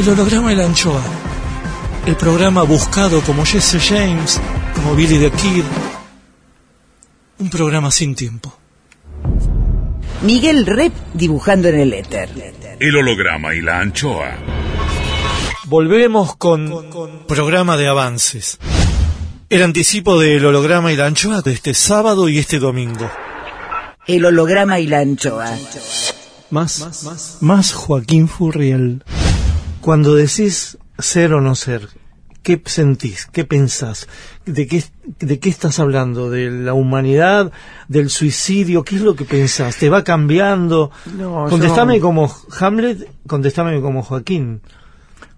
C: El holograma y la anchoa. El programa buscado como Jesse James, como Billy the Kid. Un programa sin tiempo.
A: Miguel Rep dibujando en el éter.
G: El holograma y la anchoa.
E: Volvemos con
C: Programa de avances. El anticipo del holograma y la anchoa de este sábado y este domingo.
A: El holograma y la anchoa.
E: más, más, Joaquín Furriel. Cuando decís ser o no ser, ¿qué sentís? ¿Qué pensás? ¿De qué, ¿De qué estás hablando? ¿De la humanidad? ¿Del suicidio? ¿Qué es lo que pensás? ¿Te va cambiando?
B: No,
E: contestame
B: yo-
E: como Hamlet, contestame como Joaquín.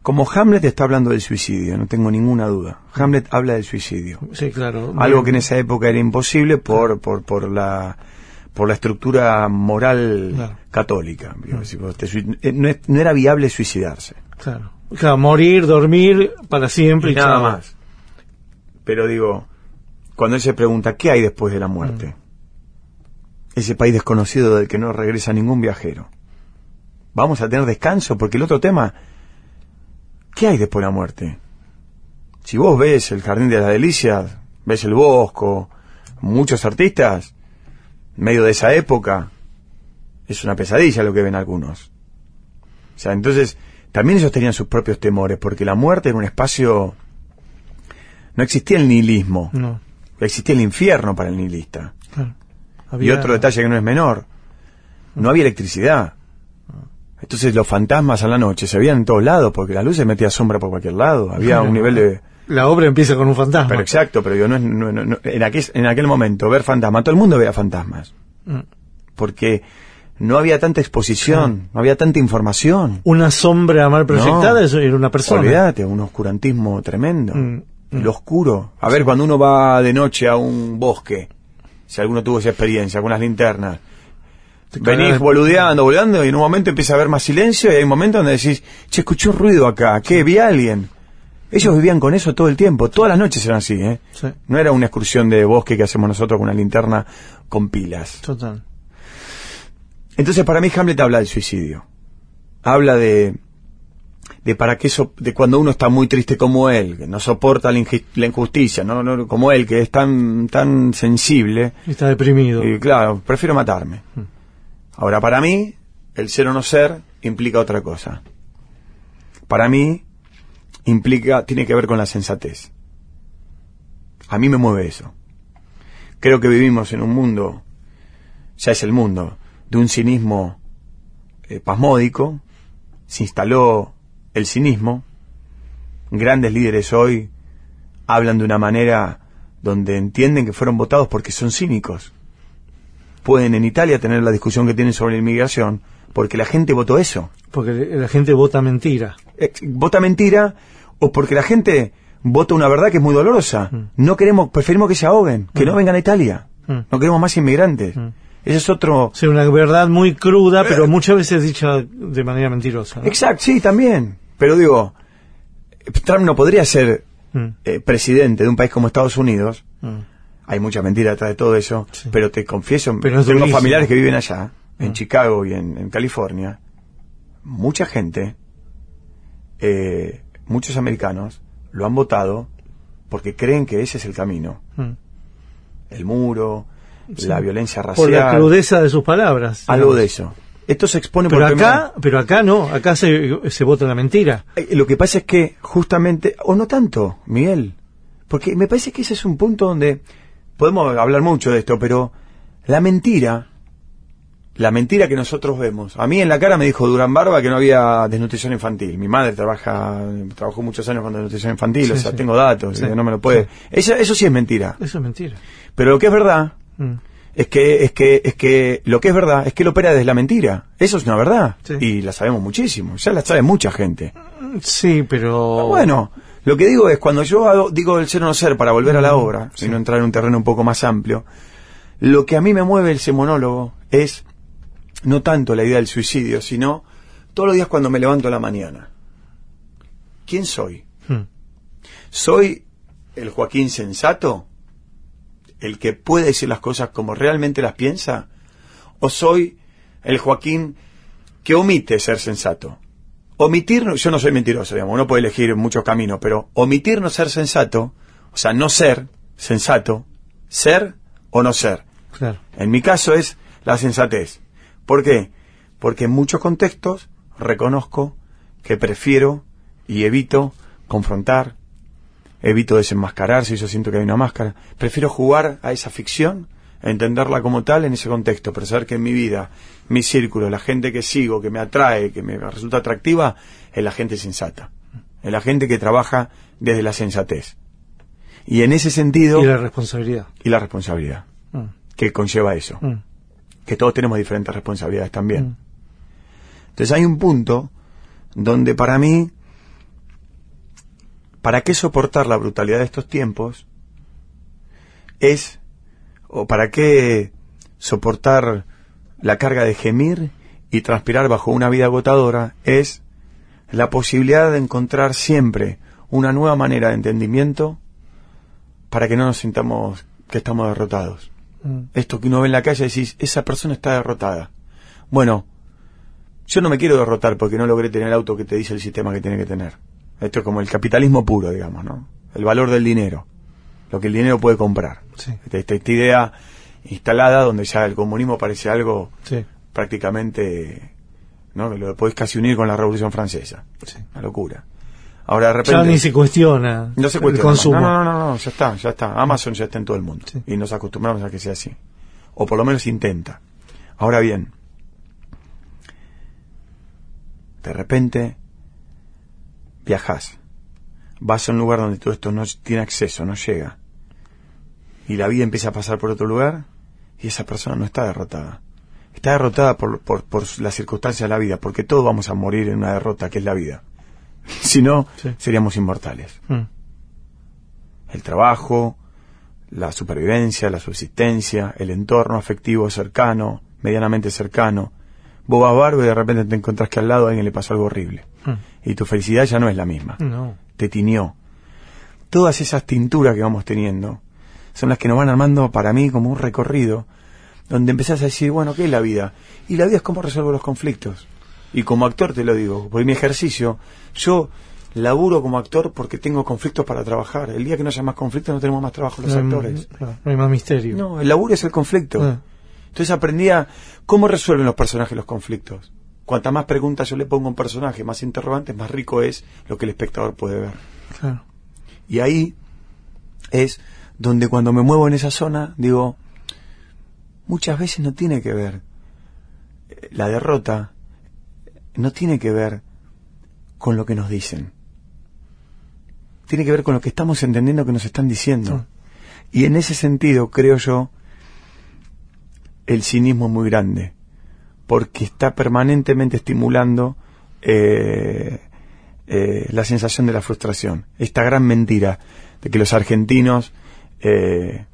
B: Como Hamlet está hablando del suicidio, no tengo ninguna duda. Hamlet habla del suicidio.
E: Sí, claro.
B: Algo que en esa época era imposible por, por, por la por la estructura moral
E: Claro.
B: católica. Eh, no, no era viable suicidarse.
E: Claro. Claro, morir, dormir para siempre y,
B: Y nada
E: chao.
B: más. Pero digo, cuando él se pregunta, ¿qué hay después de la muerte? Ese país desconocido del que no regresa ningún viajero. Vamos a tener descanso, porque el otro tema, ¿qué hay después de la muerte? Si vos ves el Jardín de las Delicias, ves el Bosco, muchos artistas, en medio de esa época, es una pesadilla lo que ven algunos. O sea, entonces, también ellos tenían sus propios temores, porque la muerte era un espacio... No existía el nihilismo,
E: No,
B: existía el infierno para el nihilista.
E: claro.
B: Y
E: Había-
B: otro detalle que no es menor, no había electricidad. Entonces los fantasmas a la noche se veían en todos lados, porque la luz se metía sombra por cualquier lado. Había un nivel de...
E: La obra empieza con un fantasma.
B: Pero exacto, pero yo no, es- no- no- no- en, aquel, en aquel momento ver fantasmas, todo el mundo veía fantasmas.
E: Mm.
B: Porque no había tanta exposición, no había tanta información.
E: Una sombra mal proyectada,
B: No.
E: era una persona.
B: Olvídate, un oscurantismo tremendo.
E: Mm, mm.
B: Lo oscuro. A ver, cuando uno va de noche a un bosque, si alguno tuvo esa experiencia con las linternas, venís boludeando, boludeando, y en un momento empieza a haber más silencio, y hay un momento donde decís, che, escuché un ruido acá, ¿qué? Vi a alguien. Ellos vivían con eso todo el tiempo, todas las noches eran así, ¿eh?
E: Sí,
B: No era una excursión de bosque que hacemos nosotros con una linterna con pilas.
E: total.
B: Entonces para mí Hamlet habla del suicidio. Habla de de para qué so- de cuando uno está muy triste como él, que no soporta la, injusticia, no, no como él que es tan tan sensible,
E: Está deprimido.
B: y claro, prefiero matarme. Ahora para mí el ser o no ser implica otra cosa. Para mí implica tiene que ver con la sensatez. A mí me mueve eso. Creo que vivimos en un mundo, ya es el mundo, de un cinismo eh, pasmódico. Se instaló el cinismo. Grandes líderes hoy hablan de una manera donde entienden que fueron votados porque son cínicos. Pueden en Italia tener la discusión que tienen sobre la inmigración porque la gente votó eso.
E: Porque la gente vota mentira.
B: Vota mentira o porque la gente vota una verdad que es muy dolorosa.
E: Mm.
B: No queremos, preferimos que se ahoguen, que no
E: Mm.
B: vengan a Italia.
E: Mm.
B: No queremos más inmigrantes. Ese es otro...
E: Sea, una verdad muy cruda, pero muchas veces dicha de manera mentirosa. ¿no?
B: Exacto, sí, también. Pero digo, Trump no podría ser
E: Mm,
B: eh, presidente de un país como Estados Unidos.
E: mm.
B: Hay mucha mentira detrás de todo eso.
E: Sí.
B: Pero te confieso,
E: Pero
B: tengo familiares que viven allá, en
E: Mm.
B: Chicago y en, en California. Mucha gente, eh, muchos americanos, lo han votado porque creen que ese es el camino. El muro,
E: Sí.
B: la violencia
E: Por la
B: racial,
E: crudeza de sus palabras.
B: algo
E: digamos.
B: de eso. Esto se expone
E: Pero
B: por primera
E: acá, pero acá no, acá se, se vota la mentira.
B: Eh, Lo que pasa es que justamente, o no tanto, Miguel, porque me parece que ese es un punto donde podemos hablar mucho de esto, pero la mentira, la mentira que nosotros vemos. A mí en la cara me dijo Durán Barba que no había desnutrición infantil. Mi madre trabaja, trabajó muchos años con desnutrición infantil,
C: Sí,
B: o sea,
C: sí.
B: tengo datos,
C: Sí.
B: no me lo puede. Eso, eso sí es mentira.
C: Eso es mentira.
B: Pero lo que es verdad
C: Mm.
B: es que, es que, es que lo que es verdad es que él opera desde la mentira. Eso es una verdad.
C: Sí.
B: Y la sabemos muchísimo. Ya la sabe mucha gente.
C: Sí, pero...
B: Bueno, lo que digo es, cuando yo hago- digo el ser o no ser para volver a la obra,
C: Mm, sí.
B: y no entrar en un terreno un poco más amplio, lo que a mí me mueve ese monólogo es no tanto la idea del suicidio, sino todos los días cuando me levanto a la mañana. ¿Quién soy?
C: Mm.
B: ¿Soy el Joaquín sensato? ¿El que puede decir las cosas como realmente las piensa? ¿O soy el Joaquín que omite ser sensato? Omitir, no- yo no soy mentiroso, digamos, uno puede elegir muchos caminos, pero omitir no ser sensato, o sea, no ser sensato, ser o no ser.
C: Claro.
B: En mi caso es la sensatez. ¿Por qué? Porque en muchos contextos reconozco que prefiero y evito confrontar, evito desenmascarar si yo siento que hay una máscara. Prefiero jugar a esa ficción, entenderla como tal en ese contexto, pero saber que en mi vida, mi círculo, la gente que sigo, que me atrae, que me resulta atractiva, es la gente sensata. Es la gente que trabaja desde la sensatez. Y en ese sentido,
C: Y la responsabilidad.
B: y la responsabilidad
C: Mm.
B: que conlleva eso
C: Mm.
B: que todos tenemos diferentes responsabilidades también.
C: Mm.
B: Entonces hay un punto donde para mí, ¿para qué soportar la brutalidad de estos tiempos? Es, o para qué soportar la carga de gemir y transpirar bajo una vida agotadora, es la posibilidad de encontrar siempre una nueva manera de entendimiento para que no nos sintamos que estamos derrotados
C: Mm.
B: esto que uno ve en la calle y decís, esa persona está derrotada. Bueno, yo no me quiero derrotar porque no logré tener el auto que te dice el sistema que tiene que tener. Esto es como el capitalismo puro, digamos, ¿no? El valor del dinero. Lo que el dinero puede comprar.
C: Sí.
B: Esta, esta- idea instalada donde ya el comunismo parece algo
C: Sí.
B: prácticamente, ¿no? Lo podés casi unir con la Revolución Francesa.
C: Sí.
B: Una locura. Ahora de repente...
C: Ya ni se cuestiona
B: No se
C: el
B: cuestiona.
C: consumo.
B: No, no, no, no, ya está, ya está. Amazon ya está en todo el mundo.
C: Sí.
B: Y nos acostumbramos a que sea así. O por lo menos intenta. Ahora bien, de repente viajas, vas a un lugar donde todo esto no tiene acceso, no llega. Y la vida empieza a pasar por otro lugar y esa persona no está derrotada. Está derrotada por, por, por las circunstancias de la vida, porque todos vamos a morir en una derrota que es la vida. si no,
C: Sí.
B: seríamos inmortales
C: Mm.
B: el trabajo, la supervivencia, la subsistencia, el entorno afectivo cercano, medianamente cercano. Vos vas barbo y de repente te encontrás que al lado a alguien le pasó algo horrible.
C: Mm.
B: Y tu felicidad ya no es la misma.
C: No.
B: Te tiñó. Todas esas tinturas que vamos teniendo son las que nos van armando para mí como un recorrido donde empezás a decir, bueno, ¿qué es la vida? Y la vida es cómo resuelvo los conflictos. Y como actor te lo digo, por mi ejercicio, yo laburo como actor porque tengo conflictos para trabajar. El día que no haya más conflictos no tenemos más trabajo los
C: no,
B: actores.
C: no hay más misterio.
B: No, el laburo es el conflicto.
C: Ah.
B: Entonces aprendí a cómo resuelven los personajes los conflictos. Cuanta más preguntas yo le pongo a un personaje, más interrogantes, más rico es lo que el espectador puede ver.
C: Claro.
B: Y ahí es donde cuando me muevo en esa zona, digo, muchas veces no tiene que ver eh, la derrota, no tiene que ver con lo que nos dicen. Tiene que ver con lo que estamos entendiendo que nos están diciendo. Y en ese sentido, creo yo, el cinismo es muy grande, porque está permanentemente estimulando eh, eh, la sensación de la frustración. Esta gran mentira de que los argentinos, eh,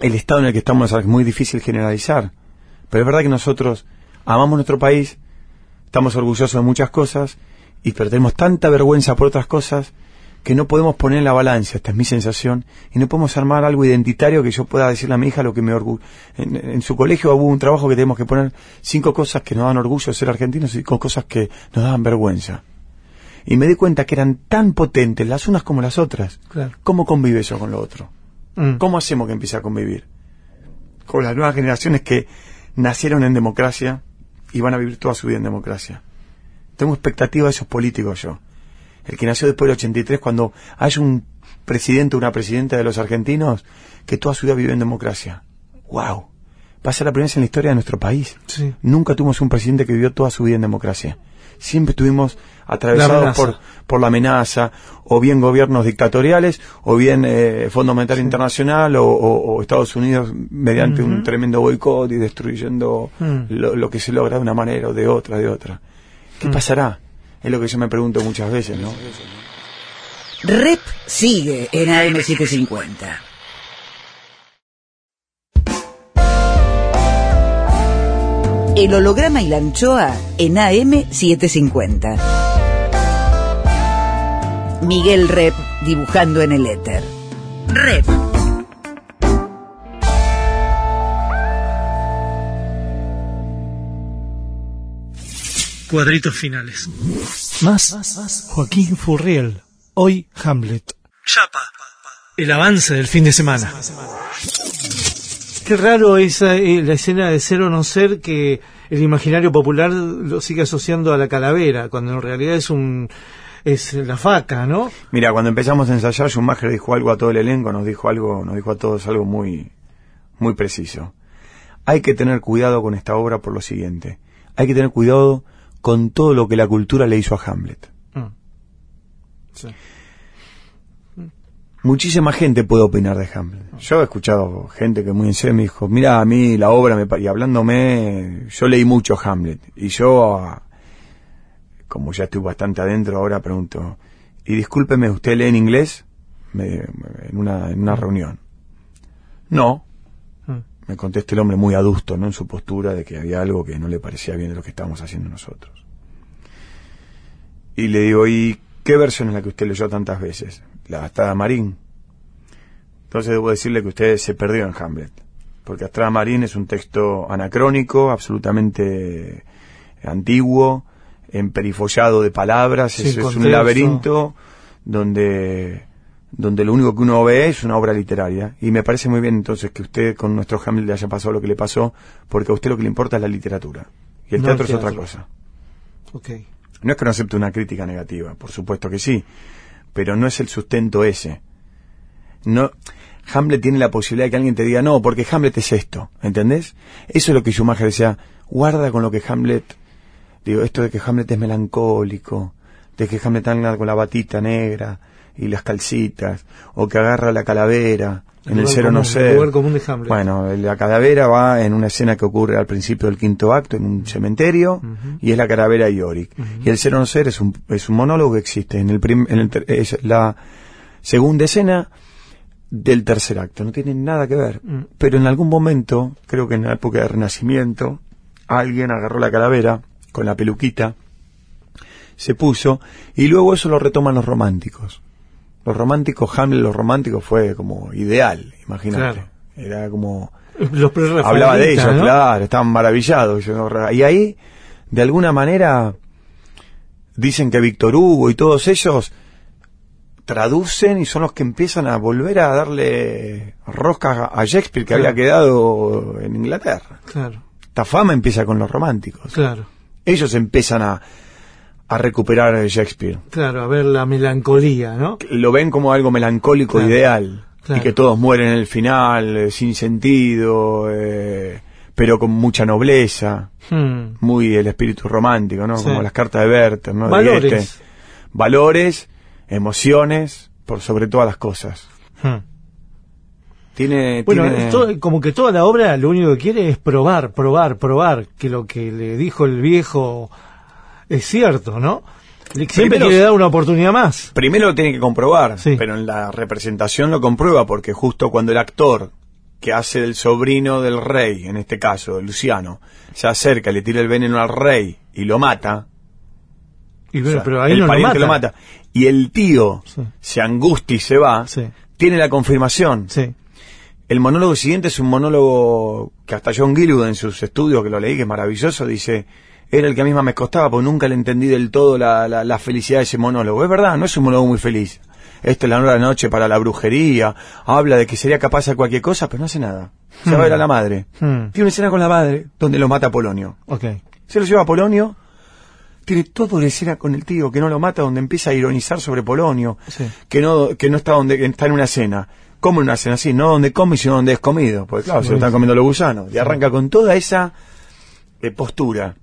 B: el estado en el que estamos es muy difícil generalizar, pero es verdad que nosotros amamos nuestro país, estamos orgullosos de muchas cosas, y pero tenemos tanta vergüenza por otras cosas que no podemos poner en la balanza, esta es mi sensación, y no podemos armar algo identitario que yo pueda decirle a mi hija lo que me orgullo. En, en su colegio hubo un trabajo que tenemos que poner cinco cosas que nos dan orgullo de ser argentinos y cinco cosas que nos daban vergüenza. Y me di cuenta que eran tan potentes las unas como las otras.
C: Claro.
B: ¿Cómo convive eso con lo otro?
C: Mm.
B: ¿Cómo hacemos que empiece a convivir? Con las nuevas generaciones que nacieron en democracia y van a vivir toda su vida en democracia. Tengo expectativa de esos políticos yo. El que nació después del 83, cuando hay un presidente o una presidenta de los argentinos que toda su vida vive en democracia. ¡Wow! va a ser la primera vez en la historia de nuestro país.
E: Sí.
B: Nunca tuvimos un presidente que vivió toda su vida en democracia. Siempre estuvimos atravesados por, por la amenaza, o bien gobiernos dictatoriales, o bien eh, Fondo Monetario Internacional, o, o- o Estados Unidos mediante un tremendo boicot y destruyendo
E: Mm.
B: lo, lo que se logra de una manera o de otra, de otra. ¿Qué pasará? Es lo que yo me pregunto muchas veces, ¿no?
A: Rep sigue en AM750. El holograma y la anchoa en AM750. Miguel Rep dibujando en el éter. Rep.
E: Cuadritos finales. Más Joaquín Furriel. Hoy Hamlet. Chapa. El avance del fin de semana. Qué raro esa eh, la escena de ser o no ser que el imaginario popular lo sigue asociando a la calavera, cuando en realidad es un es la faca, ¿no?
B: Mira, cuando empezamos a ensayar, Schumacher dijo algo a todo el elenco, nos dijo algo, nos dijo a todos algo muy, muy preciso. Hay que tener cuidado con esta obra por lo siguiente. Hay que tener cuidado con todo lo que la cultura le hizo a Hamlet.
E: Mm. Sí.
B: Muchísima gente puede opinar de Hamlet. Yo he escuchado gente que muy en serio me dijo, mira, a mí la obra, me pa-", y hablándome, yo leí mucho Hamlet. Y yo, ah, como ya estoy bastante adentro, ahora pregunto, y discúlpeme, ¿usted lee en inglés? Me- en, una, en una reunión. No,
E: Mm.
B: Me contesta el hombre muy adusto, ¿no? En su postura de que había algo que no le parecía bien de lo que estábamos haciendo nosotros. Y le digo, ¿y qué versión es la que usted leyó tantas veces? La Astrada Marín. Entonces debo decirle que usted se perdió en Hamlet. Porque Astrada Marín es un texto anacrónico, absolutamente antiguo, emperifollado de palabras,
E: Sin
B: es, es un laberinto donde donde lo único que uno ve es una obra literaria. Y me parece muy bien entonces que usted con nuestro Hamlet le haya pasado lo que le pasó, porque a usted lo que le importa es la literatura. Y el
E: No
B: teatro es otra cosa. No es que no acepte una crítica negativa, por supuesto que sí, pero no es el sustento ese. No, Hamlet tiene la posibilidad de que alguien te diga, no, porque Hamlet es esto, ¿entendés? Eso es lo que Schumacher decía, guarda con lo que Hamlet, digo, esto de que Hamlet es melancólico, de que Hamlet anda con la batita negra y las calcitas, o que agarra la calavera
E: El
B: en el cero no ser.
E: el lugar común de Hamlet.
B: Bueno, la calavera va en una escena que ocurre al principio del quinto acto en un cementerio y es la calavera de Yorick. Y el cero no ser es un, es un monólogo que existe en el, prim- en el es la segunda escena del tercer acto. No tiene nada que ver.
E: Mm.
B: Pero en algún momento, creo que en la época del Renacimiento, alguien agarró la calavera con la peluquita, se puso y luego eso lo retoman los románticos. Los románticos, Hamlet, los románticos fue como ideal, imagínate.
E: Claro.
B: Era como
E: Los
B: hablaba de ellos,
E: ¿no?
B: claro, estaban maravillados. Yo, Y ahí, de alguna manera, dicen que Víctor Hugo y todos ellos traducen y son los que empiezan a volver a darle roscas a- a Shakespeare que
E: Claro.
B: había quedado en Inglaterra.
E: Claro,
B: Esta fama empieza con los románticos.
E: claro.
B: Ellos empiezan a, a recuperar a Shakespeare.
E: Claro, a ver la melancolía, ¿no?
B: Lo ven como algo melancólico
E: Claro.
B: ideal.
E: Claro.
B: Y que todos mueren en el final, eh, sin sentido, eh, pero con mucha nobleza.
E: Hmm.
B: muy el espíritu romántico, ¿no?
E: Sí.
B: Como las cartas de Werther, ¿no? De
E: Valores.
B: Goethe. Valores, emociones, por sobre todas las cosas.
E: Hmm.
B: Tiene,
E: Bueno,
B: tiene-
E: esto- como que toda la obra lo único que quiere es probar, probar, probar que lo que le dijo el viejo es cierto, ¿no? Siempre
B: Primero-
E: quiere dar una oportunidad más.
B: primero lo tiene que comprobar,
E: Sí.
B: pero en la representación lo comprueba porque justo cuando el actor que hace el sobrino del rey, en este caso, Luciano, se acerca, le tira el veneno al rey y lo mata,
E: Y
B: o
E: bueno,
B: sea,
E: pero ahí
B: el
E: no lo
B: pariente
E: mata.
B: lo mata, y el tío
E: Sí.
B: se angustia y se va,
E: Sí.
B: tiene la confirmación.
E: Sí.
B: El monólogo siguiente es un monólogo que hasta John Gilwood en sus estudios, que lo leí, que es maravilloso, dice, era el que a mí más me costaba, porque nunca le entendí del todo la, la- la felicidad de ese monólogo. Es verdad, no es un monólogo muy feliz. Esta es la hora de la noche para la brujería, habla de que sería capaz de hacer cualquier cosa, pero no hace nada. Se va a ver a la madre.
E: Hmm.
B: Tiene una escena con la madre, donde lo mata Polonio.
E: Ok.
B: Se lo lleva a Polonio, tiene toda una escena con el tío que no lo mata, donde empieza a ironizar sobre Polonio,
E: Sí.
B: que no, que no está donde, está en una escena. ¿Cómo nacen así? No donde come, sino donde es comido. Porque claro, se lo están comiendo los gusanos. Y arranca con toda esa eh, postura.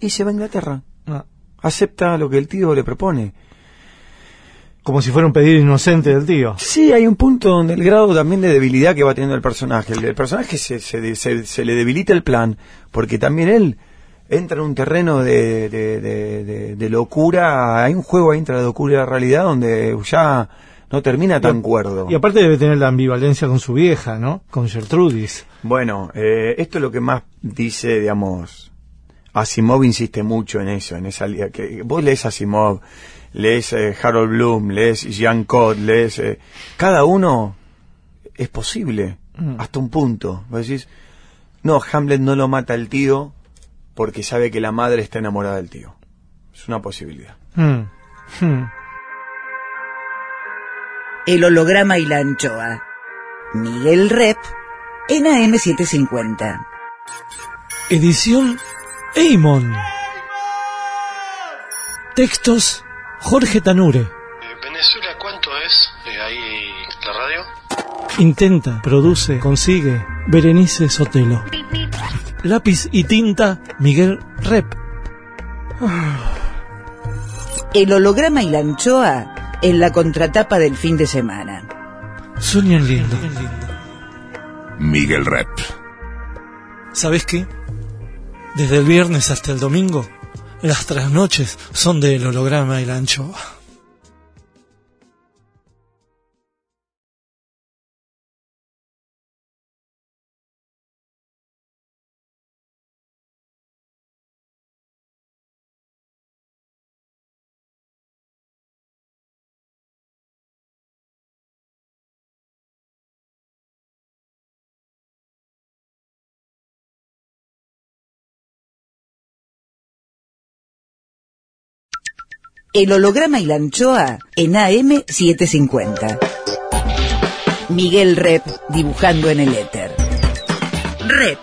B: Y se va a Inglaterra.
E: Ah,
B: Acepta lo que el tío le propone.
E: como si fuera un pedido inocente del tío.
B: Sí, hay un punto donde el grado también de debilidad que va teniendo el personaje. El, el personaje se, se, se- se le debilita el plan, porque también él entra en un terreno de, de, de- de- de locura. Hay un juego ahí entre la locura y la realidad donde ya no termina tan cuerdo.
E: Y aparte debe tener la ambivalencia con su vieja, ¿no? Con Gertrudis.
B: Bueno, eh, esto es lo que más dice, digamos, Asimov insiste mucho en eso, en esa que vos lees Asimov, lees eh, Harold Bloom, lees Jean Code, lees eh, cada uno es posible hasta un punto. Vos decís, no, Hamlet no lo mata el tío porque sabe que la madre está enamorada del tío. Es una posibilidad.
E: Hmm. Hmm.
A: El holograma y la anchoa. Miguel Rep en AM750.
C: Edición Eimon. Textos Jorge Tanure.
H: Eh, Venezuela, ¿cuánto es eh, ahí la radio?
C: Intenta, produce, consigue Berenice Sotelo. Lápiz y tinta Miguel Rep.
A: El holograma y la anchoa en la contratapa del fin de semana.
C: Sueñan lindo.
G: Miguel Rep.
C: ¿Sabes qué? Desde el viernes hasta el domingo, las trasnoches son del holograma y la anchoa.
A: El holograma y la anchoa en AM750. Miguel Rep dibujando en el éter. Rep.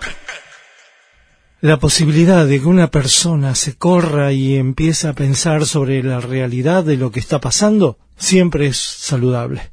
C: La posibilidad de que una persona se corra y empiece a pensar sobre la realidad de lo que está pasando siempre es saludable.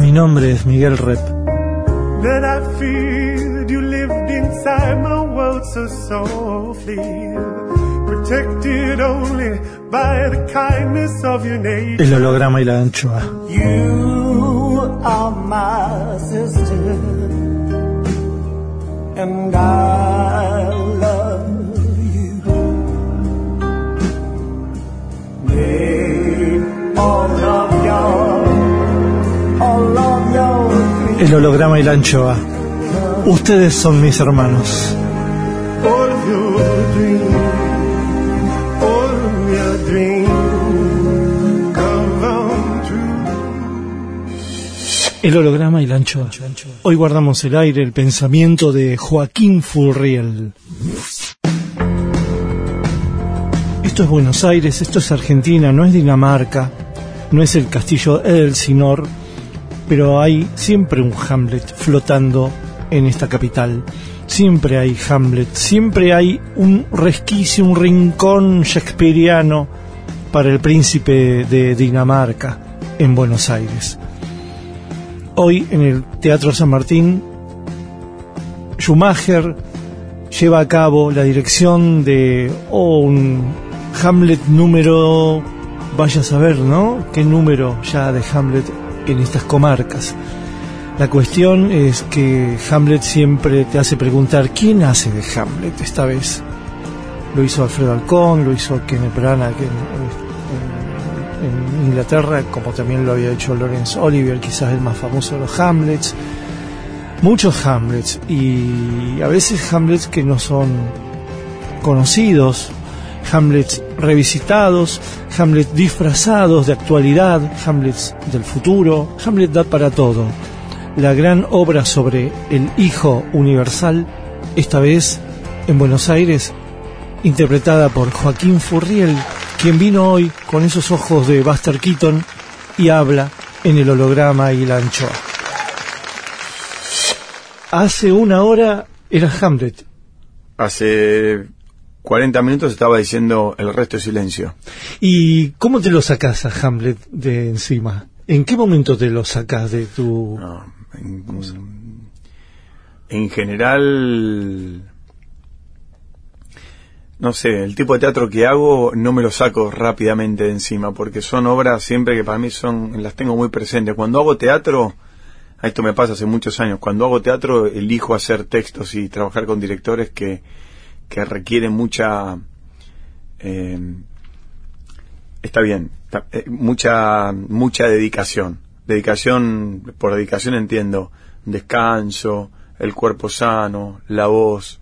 C: Mi nombre es Miguel Rep.
D: that I feared. You lived inside my world so softly, protected only by the kindness of your nature.
C: El holograma y la anchoa.
F: And I love you.
C: El holograma y la anchoa. Ustedes son mis hermanos. El holograma y la anchoa. Hoy guardamos el aire el pensamiento de Joaquín Furriel. Esto es Buenos Aires, esto es Argentina, no es Dinamarca, no es el castillo Elsinor, pero hay siempre un Hamlet flotando en esta capital. Siempre hay Hamlet, siempre hay un resquicio, un rincón shakespeariano para el príncipe de Dinamarca en Buenos Aires. Hoy en el Teatro San Martín, Schumacher lleva a cabo la dirección de oh, un Hamlet número, vaya a saber, ¿no? ¿Qué número ya de Hamlet en estas comarcas? La cuestión es que Hamlet siempre te hace preguntar quién hace de Hamlet esta vez. Lo hizo Alfredo Alcón, lo hizo Kenneth Branagh en, en en Inglaterra, como también lo había hecho Lawrence Oliver, quizás el más famoso de los Hamlets. Muchos Hamlets, y a veces Hamlets que no son conocidos, Hamlets revisitados, Hamlets disfrazados de actualidad, Hamlets del futuro, Hamlet da para todo. La gran obra sobre el Hijo Universal, esta vez en Buenos Aires, interpretada por Joaquín Furriel, quien vino hoy con esos ojos de Buster Keaton y habla en el holograma y la anchoa. Hace una hora era Hamlet.
B: Hace 40 minutos estaba diciendo el resto de silencio.
C: ¿Y cómo te lo sacas a Hamlet de encima? ¿En qué momento te lo sacas de tu...
B: No, en, en general, no sé, el tipo de teatro que hago no me lo saco rápidamente de encima, porque son obras siempre que para mí son, las tengo muy presentes. Cuando hago teatro, esto me pasa hace muchos años, cuando hago teatro elijo hacer textos y trabajar con directores que, que requieren mucha... eh, está bien, está- eh, mucha, mucha dedicación. Dedicación, por dedicación entiendo, descanso, el cuerpo sano, la voz.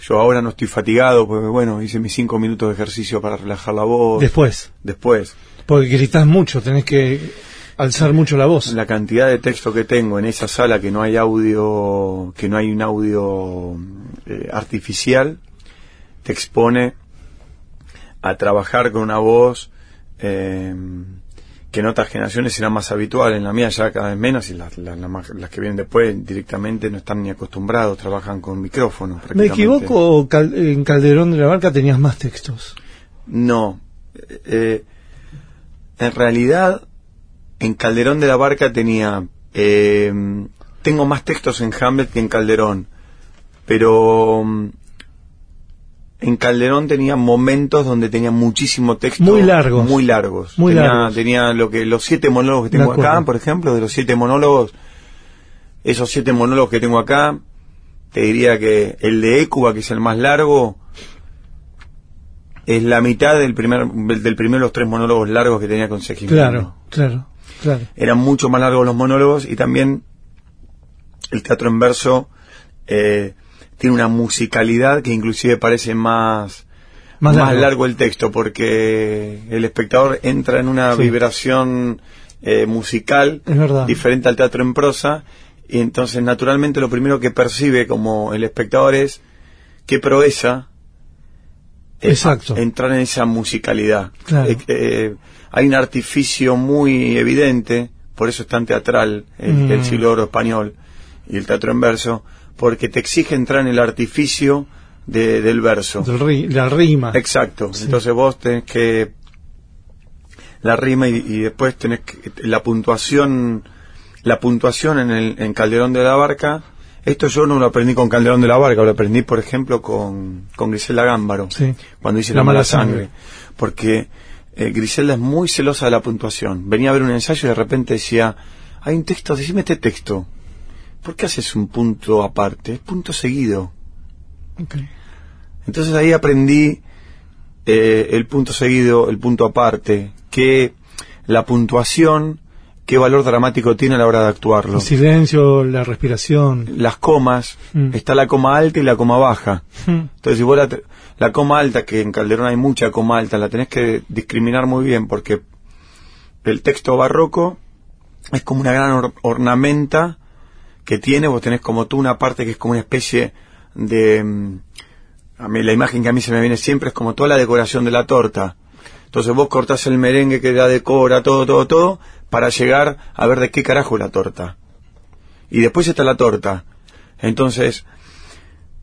B: Yo ahora no estoy fatigado porque, bueno, hice mis cinco minutos de ejercicio para relajar la voz.
C: Después,
B: Después,
C: porque gritas mucho, tenés que alzar mucho la voz.
B: la cantidad de texto que tengo en esa sala que no hay audio, que no hay un audio eh, artificial, te expone a trabajar con una voz eh, que en otras generaciones será más habitual, en la mía ya cada vez menos y las, las- que vienen después directamente no están ni acostumbrados, trabajan con micrófonos.
C: ¿Me equivoco o Cal- en Calderón de la Barca tenías más textos?
B: No. Eh, en realidad, en Calderón de la Barca tenía... eh, tengo más textos en Hamlet que en Calderón. Pero... mm, En Calderón tenía momentos donde tenía muchísimo texto.
C: Muy largos.
B: Muy largos.
C: Muy
B: tenía,
C: largos.
B: tenía lo que los siete monólogos que tengo acá, por ejemplo, de los siete monólogos, esos siete monólogos que tengo acá, te diría que el de Écuba, que es el más largo, es la mitad del primer del primero de los tres monólogos largos que tenía con Segismundo.
C: Claro, claro, claro.
B: Eran mucho más largos los monólogos y también el teatro en verso eh, tiene una musicalidad que inclusive parece más
C: Más
B: más,
C: largo.
B: largo. el texto porque el espectador entra en una
C: Sí.
B: vibración eh, musical diferente al teatro en prosa y entonces naturalmente lo primero que percibe como el espectador es qué proeza eh,
C: Exacto.
B: entrar en esa musicalidad.
C: Claro.
B: Eh, hay un artificio muy evidente, por eso es tan teatral el,
C: Mm.
B: el siglo oro español y el teatro en verso, porque te exige entrar en el artificio de- del verso.
C: Del ri- la rima.
B: Exacto. Entonces vos tenés que la rima y, y después tenés que, la puntuación la puntuación en el en Calderón de la Barca. Esto yo no lo aprendí con Calderón de la Barca, lo aprendí por ejemplo con con Griselda Gámbaro
C: Sí.
B: cuando hice
C: La
B: la, mala
C: mala
B: sangre,
C: sangre.
B: porque eh, Griselda es muy celosa de la puntuación. Venía a ver un ensayo y de repente decía, hay un texto, decime este texto. ¿Por qué haces un punto aparte? Es punto seguido. Entonces ahí aprendí eh, el punto seguido, el punto aparte, que la puntuación, qué valor dramático tiene a la hora de actuarlo.
C: El silencio, la respiración.
B: Las comas,
C: Mm.
B: está la coma alta y la coma baja.
C: Mm.
B: Entonces, si vos la, la coma alta, que en Calderón hay mucha coma alta, la tenés que discriminar muy bien porque el texto barroco es como una gran or- ornamenta que tiene, vos tenés como tú una parte que es como una especie de... mm, A mí, la imagen que a mí se me viene siempre es como toda la decoración de la torta. Entonces vos cortás el merengue que la decora, todo, todo, todo, para llegar a ver de qué carajo es la torta. Y después está la torta. Entonces,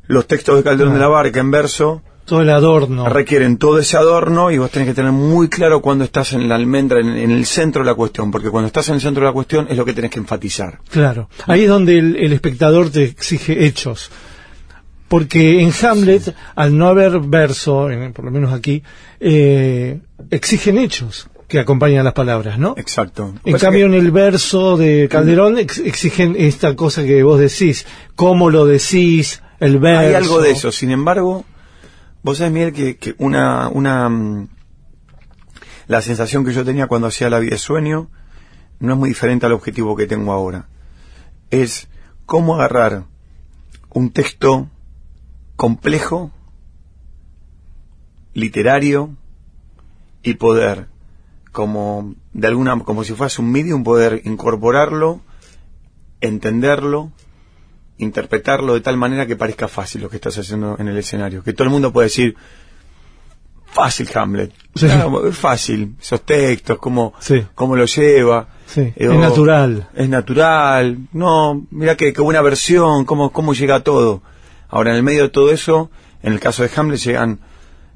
B: los textos de Calderón de la Barca en verso
C: Todo el adorno.
B: requieren todo ese adorno y vos tenés que tener muy claro cuando estás en la almendra, en, en el centro de la cuestión, porque cuando estás en el centro de la cuestión es lo que tenés que enfatizar.
C: Claro. Ahí es donde el, el espectador te exige hechos. Porque en Hamlet, al no haber verso, en- por lo menos aquí, eh, exigen hechos que acompañan las palabras, ¿no?
B: Exacto.
C: En
B: Pues
C: cambio,
B: que-
C: en el verso de Calderón ex- exigen esta cosa que vos decís, cómo lo decís, el verso.
B: hay algo de eso. Sin embargo, vos sabés, Miguel, que, que una, una, mm, la sensación que yo tenía cuando hacía la vida de sueño no es muy diferente al objetivo que tengo ahora. Es cómo agarrar un texto complejo, literario, y poder, como de alguna, como si fuese un medium, poder incorporarlo, entenderlo, interpretarlo de tal manera que parezca fácil lo que estás haciendo en el escenario. Que todo el mundo puede decir, fácil Hamlet.
C: Sí.
B: Claro, es fácil, esos textos, cómo,
C: Sí.
B: cómo lo lleva.
C: Sí,
B: Eh,
C: es natural.
B: Es natural. No, mira qué, qué buena versión, cómo, cómo llega todo. Ahora, en el medio de todo eso, en el caso de Hamlet llegan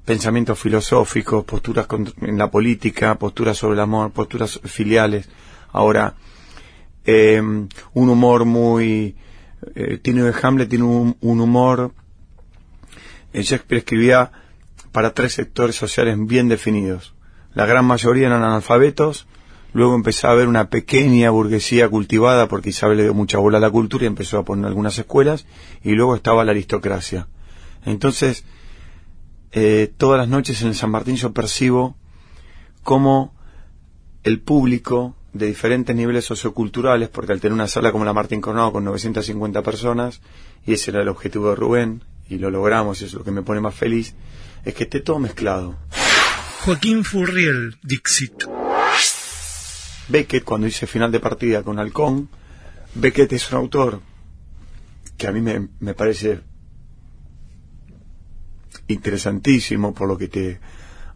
B: pensamientos filosóficos, posturas en la política, posturas sobre el amor, posturas filiales. Ahora, eh, un humor muy... eh, tiene Hamlet tiene un, un humor... eh, Shakespeare escribía para tres sectores sociales bien definidos. La gran mayoría eran analfabetos, luego empezó a haber una pequeña burguesía cultivada porque Isabel le dio mucha bola a la cultura y empezó a poner algunas escuelas, y luego estaba la aristocracia. Entonces, eh, todas las noches en el San Martín yo percibo cómo el público de diferentes niveles socioculturales, porque al tener una sala como la Martín Coronado con 950 personas, y ese era el objetivo de Rubén, y lo logramos, y es lo que me pone más feliz, es que esté todo mezclado.
E: Joaquín Furriel, Dixit.
B: Beckett, cuando hice final de partida con Halcón, Beckett es un autor que a mí me, me parece interesantísimo por lo que te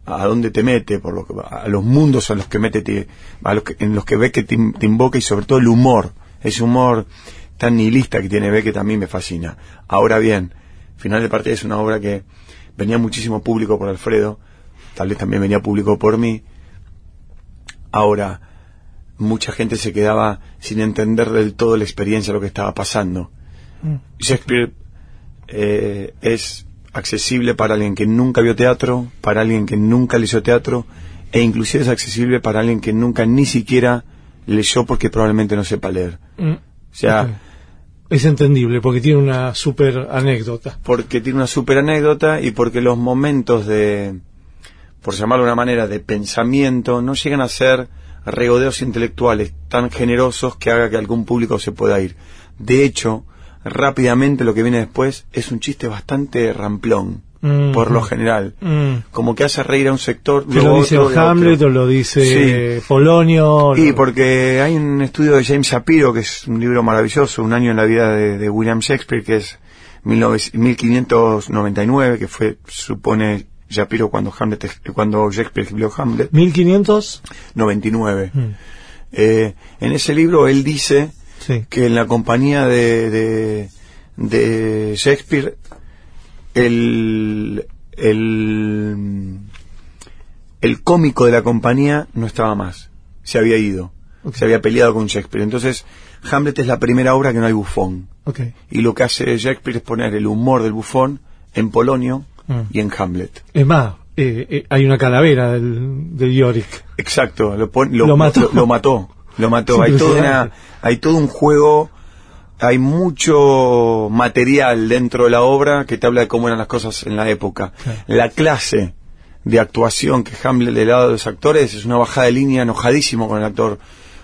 B: a dónde te mete, por lo que, a los mundos a los que mete, te- a los que, en los que Beckett te, in- te invoca y sobre todo el humor, ese humor tan nihilista que tiene Beckett a mí me fascina. Ahora bien, Final de partida es una obra que venía muchísimo público por Alfredo, tal vez también venía público por mí. Ahora, mucha gente se quedaba sin entender del todo la experiencia, lo que estaba pasando. Shakespeare eh, es accesible para alguien que nunca vio teatro, para alguien que nunca leyó teatro, e inclusive es accesible para alguien que nunca ni siquiera leyó porque probablemente no sepa leer.
C: Mm.
B: O sea.
C: Es entendible porque tiene una super anécdota.
B: porque tiene una super anécdota y porque los momentos de, por llamarlo de una manera, de pensamiento no llegan a ser regodeos intelectuales tan generosos que haga que algún público se pueda ir. De hecho, rápidamente lo que viene después es un chiste bastante ramplón,
C: Mm,
B: por lo general.
C: Mm.
B: Como que hace reír a un sector.
C: Que lo dice
B: otro,
C: Hamlet o lo dice
B: Sí.
C: Polonio.
B: Y
C: lo-
B: porque hay un estudio de James Shapiro, que es un libro maravilloso, Un año en la vida de, de William Shakespeare, que es 19 1599, que fue, supone, Shapiro cuando, Hamlet, cuando Shakespeare escribió Hamlet,
C: 1500.
B: 99.
C: Mm.
B: Eh, en ese libro él dice
C: Sí.
B: que en la compañía de, de, de Shakespeare el, el, el cómico de la compañía no estaba más, se había ido, se había peleado con Shakespeare. Entonces, Hamlet es la primera obra que no hay bufón. Y lo que hace Shakespeare es poner el humor del bufón en Polonio
C: Mm.
B: y en Hamlet.
C: Es más, eh, eh, hay una calavera del, de Yorick.
B: Exacto, lo, pon- lo,
C: Lo mató.
B: Lo, lo mató. Lo mató. Hay, toda una, hay todo un juego, hay mucho material dentro de la obra que te habla de cómo eran las cosas en la época.
C: Claro.
B: La clase de actuación que Hamlet le da a los actores es una bajada de línea enojadísimo con el actor.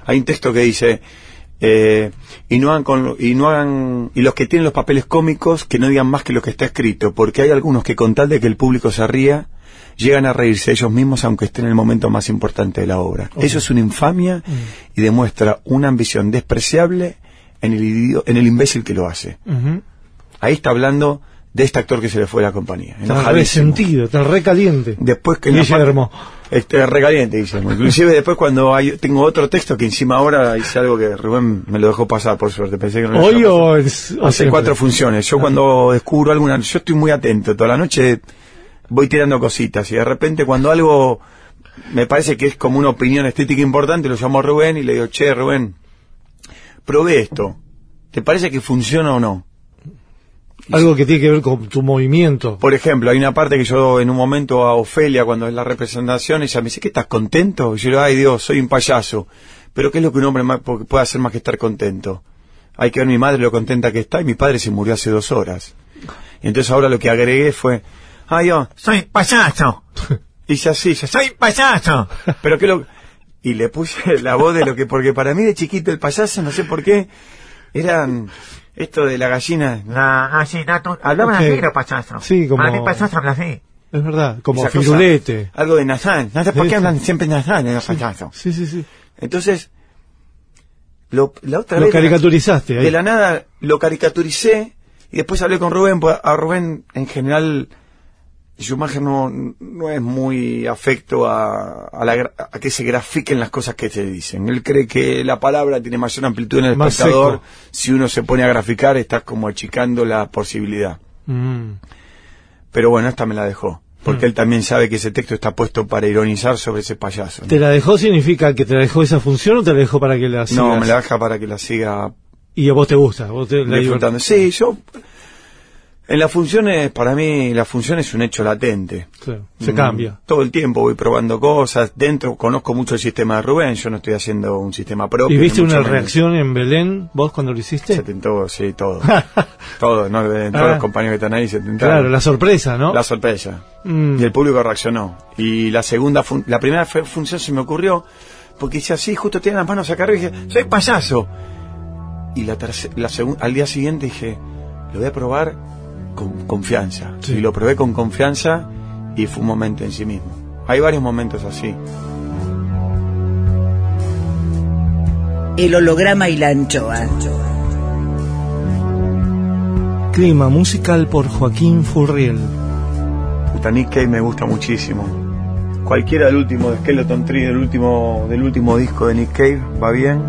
B: Hay un texto que dice, eh, y no hagan con, y no hagan, y los que tienen los papeles cómicos que no digan más que lo que está escrito, porque hay algunos que con tal de que el público se ría, llegan a reírse ellos mismos aunque estén en el momento más importante de la obra. Eso es una infamia y demuestra una ambición despreciable en el, en el imbécil que lo hace. Ahí está hablando de este actor que se le fue a la compañía.
C: Está resentido, está recaliente.
B: Después que
C: Guillermo.
B: este recaliente Guillermo. Inclusive después cuando hay, tengo otro texto que encima ahora hice algo que Rubén me lo dejó pasar por suerte. Pensé que no
C: Hoy o,
B: pasar.
C: es- o
B: Hace
C: siempre?
B: cuatro funciones. Yo cuando descubro alguna, yo estoy muy atento. Toda la noche voy tirando cositas y de repente cuando algo me parece que es como una opinión estética importante, lo llamo a Rubén y le digo, che Rubén, probé esto. ¿Te parece que funciona o no?
C: Algo que tiene que ver con tu movimiento.
B: Por ejemplo, hay una parte que yo en un momento a Ofelia, cuando es la representación, ella me dice, ¿qué estás contento? Y yo le digo, ay Dios, soy un payaso. Pero ¿qué es lo que un hombre más- puede hacer más que estar contento? Hay que ver mi madre lo contenta que está y mi padre se murió hace dos horas. Y entonces ahora lo que agregué fue, ay yo, soy payaso. Hice así, yo soy payaso. Pero lo... Y le puse la voz de lo que, porque para mí de chiquito el payaso, no sé por qué, eran esto de la gallina.
I: La gallina, tú, hablaban
C: Ok.
I: así los payasos.
C: Sí, como-
I: Para mí payaso habla así.
C: Es verdad, como
B: cosa,
C: firulete.
B: algo de Nazán. Por
C: Sí,
B: qué
C: sí.
B: hablan siempre Nazán en los payasos.
C: Sí, sí, sí.
B: Entonces, lo, la otra
C: Lo
B: vez...
C: caricaturizaste ahí.
B: De la nada lo caricaturicé y después hablé con Rubén, pues a Rubén en general Schumacher no, no es muy afecto a, a, la a que se grafiquen las cosas que te dicen. Él cree que la palabra tiene mayor amplitud en el
C: Más
B: espectador.
C: seco.
B: Si uno se pone a graficar, estás como achicando la posibilidad.
C: Mm.
B: Pero bueno, esta me la dejó. Porque él también sabe que ese texto está puesto para ironizar sobre ese payaso. ¿no?
C: ¿Te la dejó significa que te la dejó esa función o te la dejó para que la sigas?
B: No, me la deja para que la siga
C: Y a vos te gusta, vos te la
B: disfrutando. Sí, yo. En las funciones, para mí, la función es un hecho latente.
C: Claro, se
B: Mm,
C: cambia.
B: Todo el tiempo voy probando cosas. Dentro conozco mucho el sistema de Rubén. Yo no estoy haciendo un sistema propio.
C: ¿Y viste una
B: menos.
C: reacción en Belén vos cuando lo hiciste?
B: Se tentó, sí, todo. todo, ¿no? Todos
C: Ah.
B: los compañeros que están ahí se tentaron.
C: Claro, la sorpresa, ¿no?
B: La sorpresa.
C: Mm.
B: Y el público reaccionó. Y la segunda, fun- la primera función se me ocurrió porque hice así, justo tenía las manos acá arriba y dije, soy payaso. Y la la al día siguiente dije, lo voy a probar con confianza.
C: Sí.
B: Y lo probé con confianza y fue un momento en sí mismo. Hay varios momentos así.
A: El holograma y la anchoa.
C: Clima musical por Joaquín Furriel.
B: Cave me gusta muchísimo. Cualquiera del último de Skeleton Tree, del último, del último disco de Nick Cave, va bien.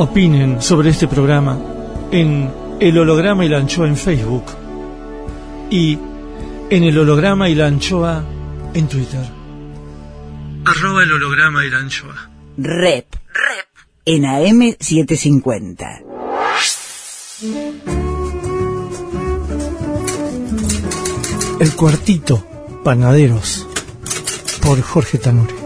C: Opinen sobre este programa en El Holograma y la Anchoa en Facebook y en El Holograma y la Anchoa en Twitter. Arroba el holograma y la anchoa.
A: Rep. Rep. En AM750.
C: El cuartito, Panaderos, por Jorge Tanure.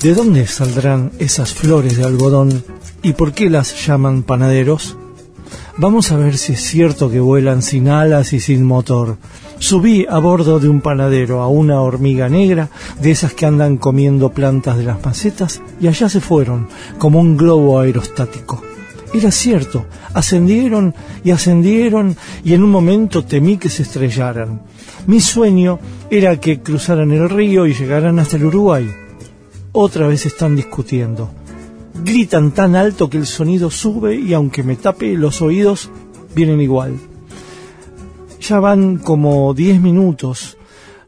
C: ¿De dónde saldrán esas flores de algodón y por qué las llaman panaderos? Vamos a ver si es cierto que vuelan sin alas y sin motor. Subí a bordo de un panadero a una hormiga negra, de esas que andan comiendo plantas de las macetas, y allá se fueron, como un globo aerostático. Era cierto, ascendieron y ascendieron y en un momento temí que se estrellaran. Mi sueño era que cruzaran el río y llegaran hasta el Uruguay. Otra vez están discutiendo. Gritan tan alto que el sonido sube y aunque me tape los oídos, vienen igual. Ya van como diez minutos.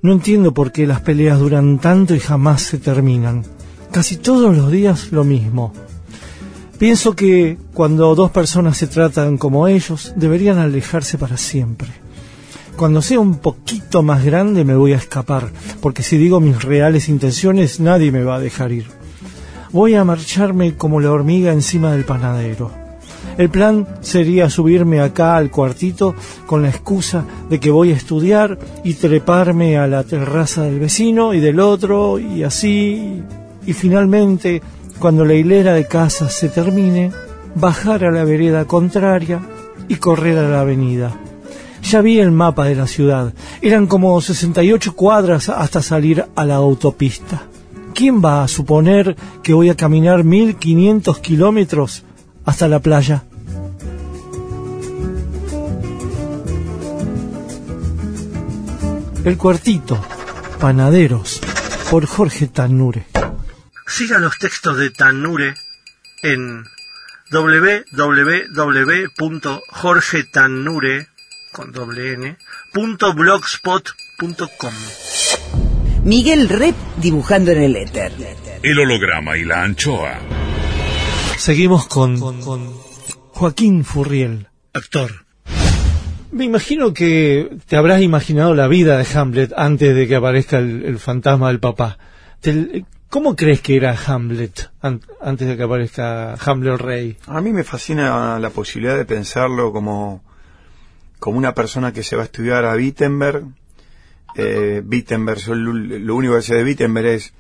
C: No entiendo por qué las peleas duran tanto y jamás se terminan. Casi todos los días lo mismo. Pienso que cuando dos personas se tratan como ellos, deberían alejarse para siempre. Cuando sea un poquito más grande me voy a escapar, porque si digo mis reales intenciones nadie me va a dejar ir. Voy a marcharme como la hormiga encima del panadero. El plan sería subirme acá al cuartito con la excusa de que voy a estudiar y treparme a la terraza del vecino y del otro y así. Y finalmente, cuando la hilera de casas se termine, bajar a la vereda contraria y correr a la avenida. Ya vi el mapa de la ciudad. Eran como 68 cuadras hasta salir a la autopista. ¿Quién va a suponer que voy a caminar 1500 kilómetros hasta la playa? El cuartito, Panaderos, por Jorge Tanure. Sigan los textos de Tanure en www.jorgetanure con doble n, punto blogspot.com.
A: Miguel Rep dibujando en el éter.
G: El holograma y la anchoa.
C: Seguimos con, con Joaquín Furriel, actor. Me imagino que te habrás imaginado la vida de Hamlet antes de que aparezca el, el fantasma del papá. Te- ¿Cómo crees que era Hamlet an- antes de que aparezca Hamlet el rey?
B: A mí me fascina la posibilidad de pensarlo como, como una persona que se va a estudiar a Wittenberg. Eh, Wittenberg, lo, único que sé de Wittenberg es,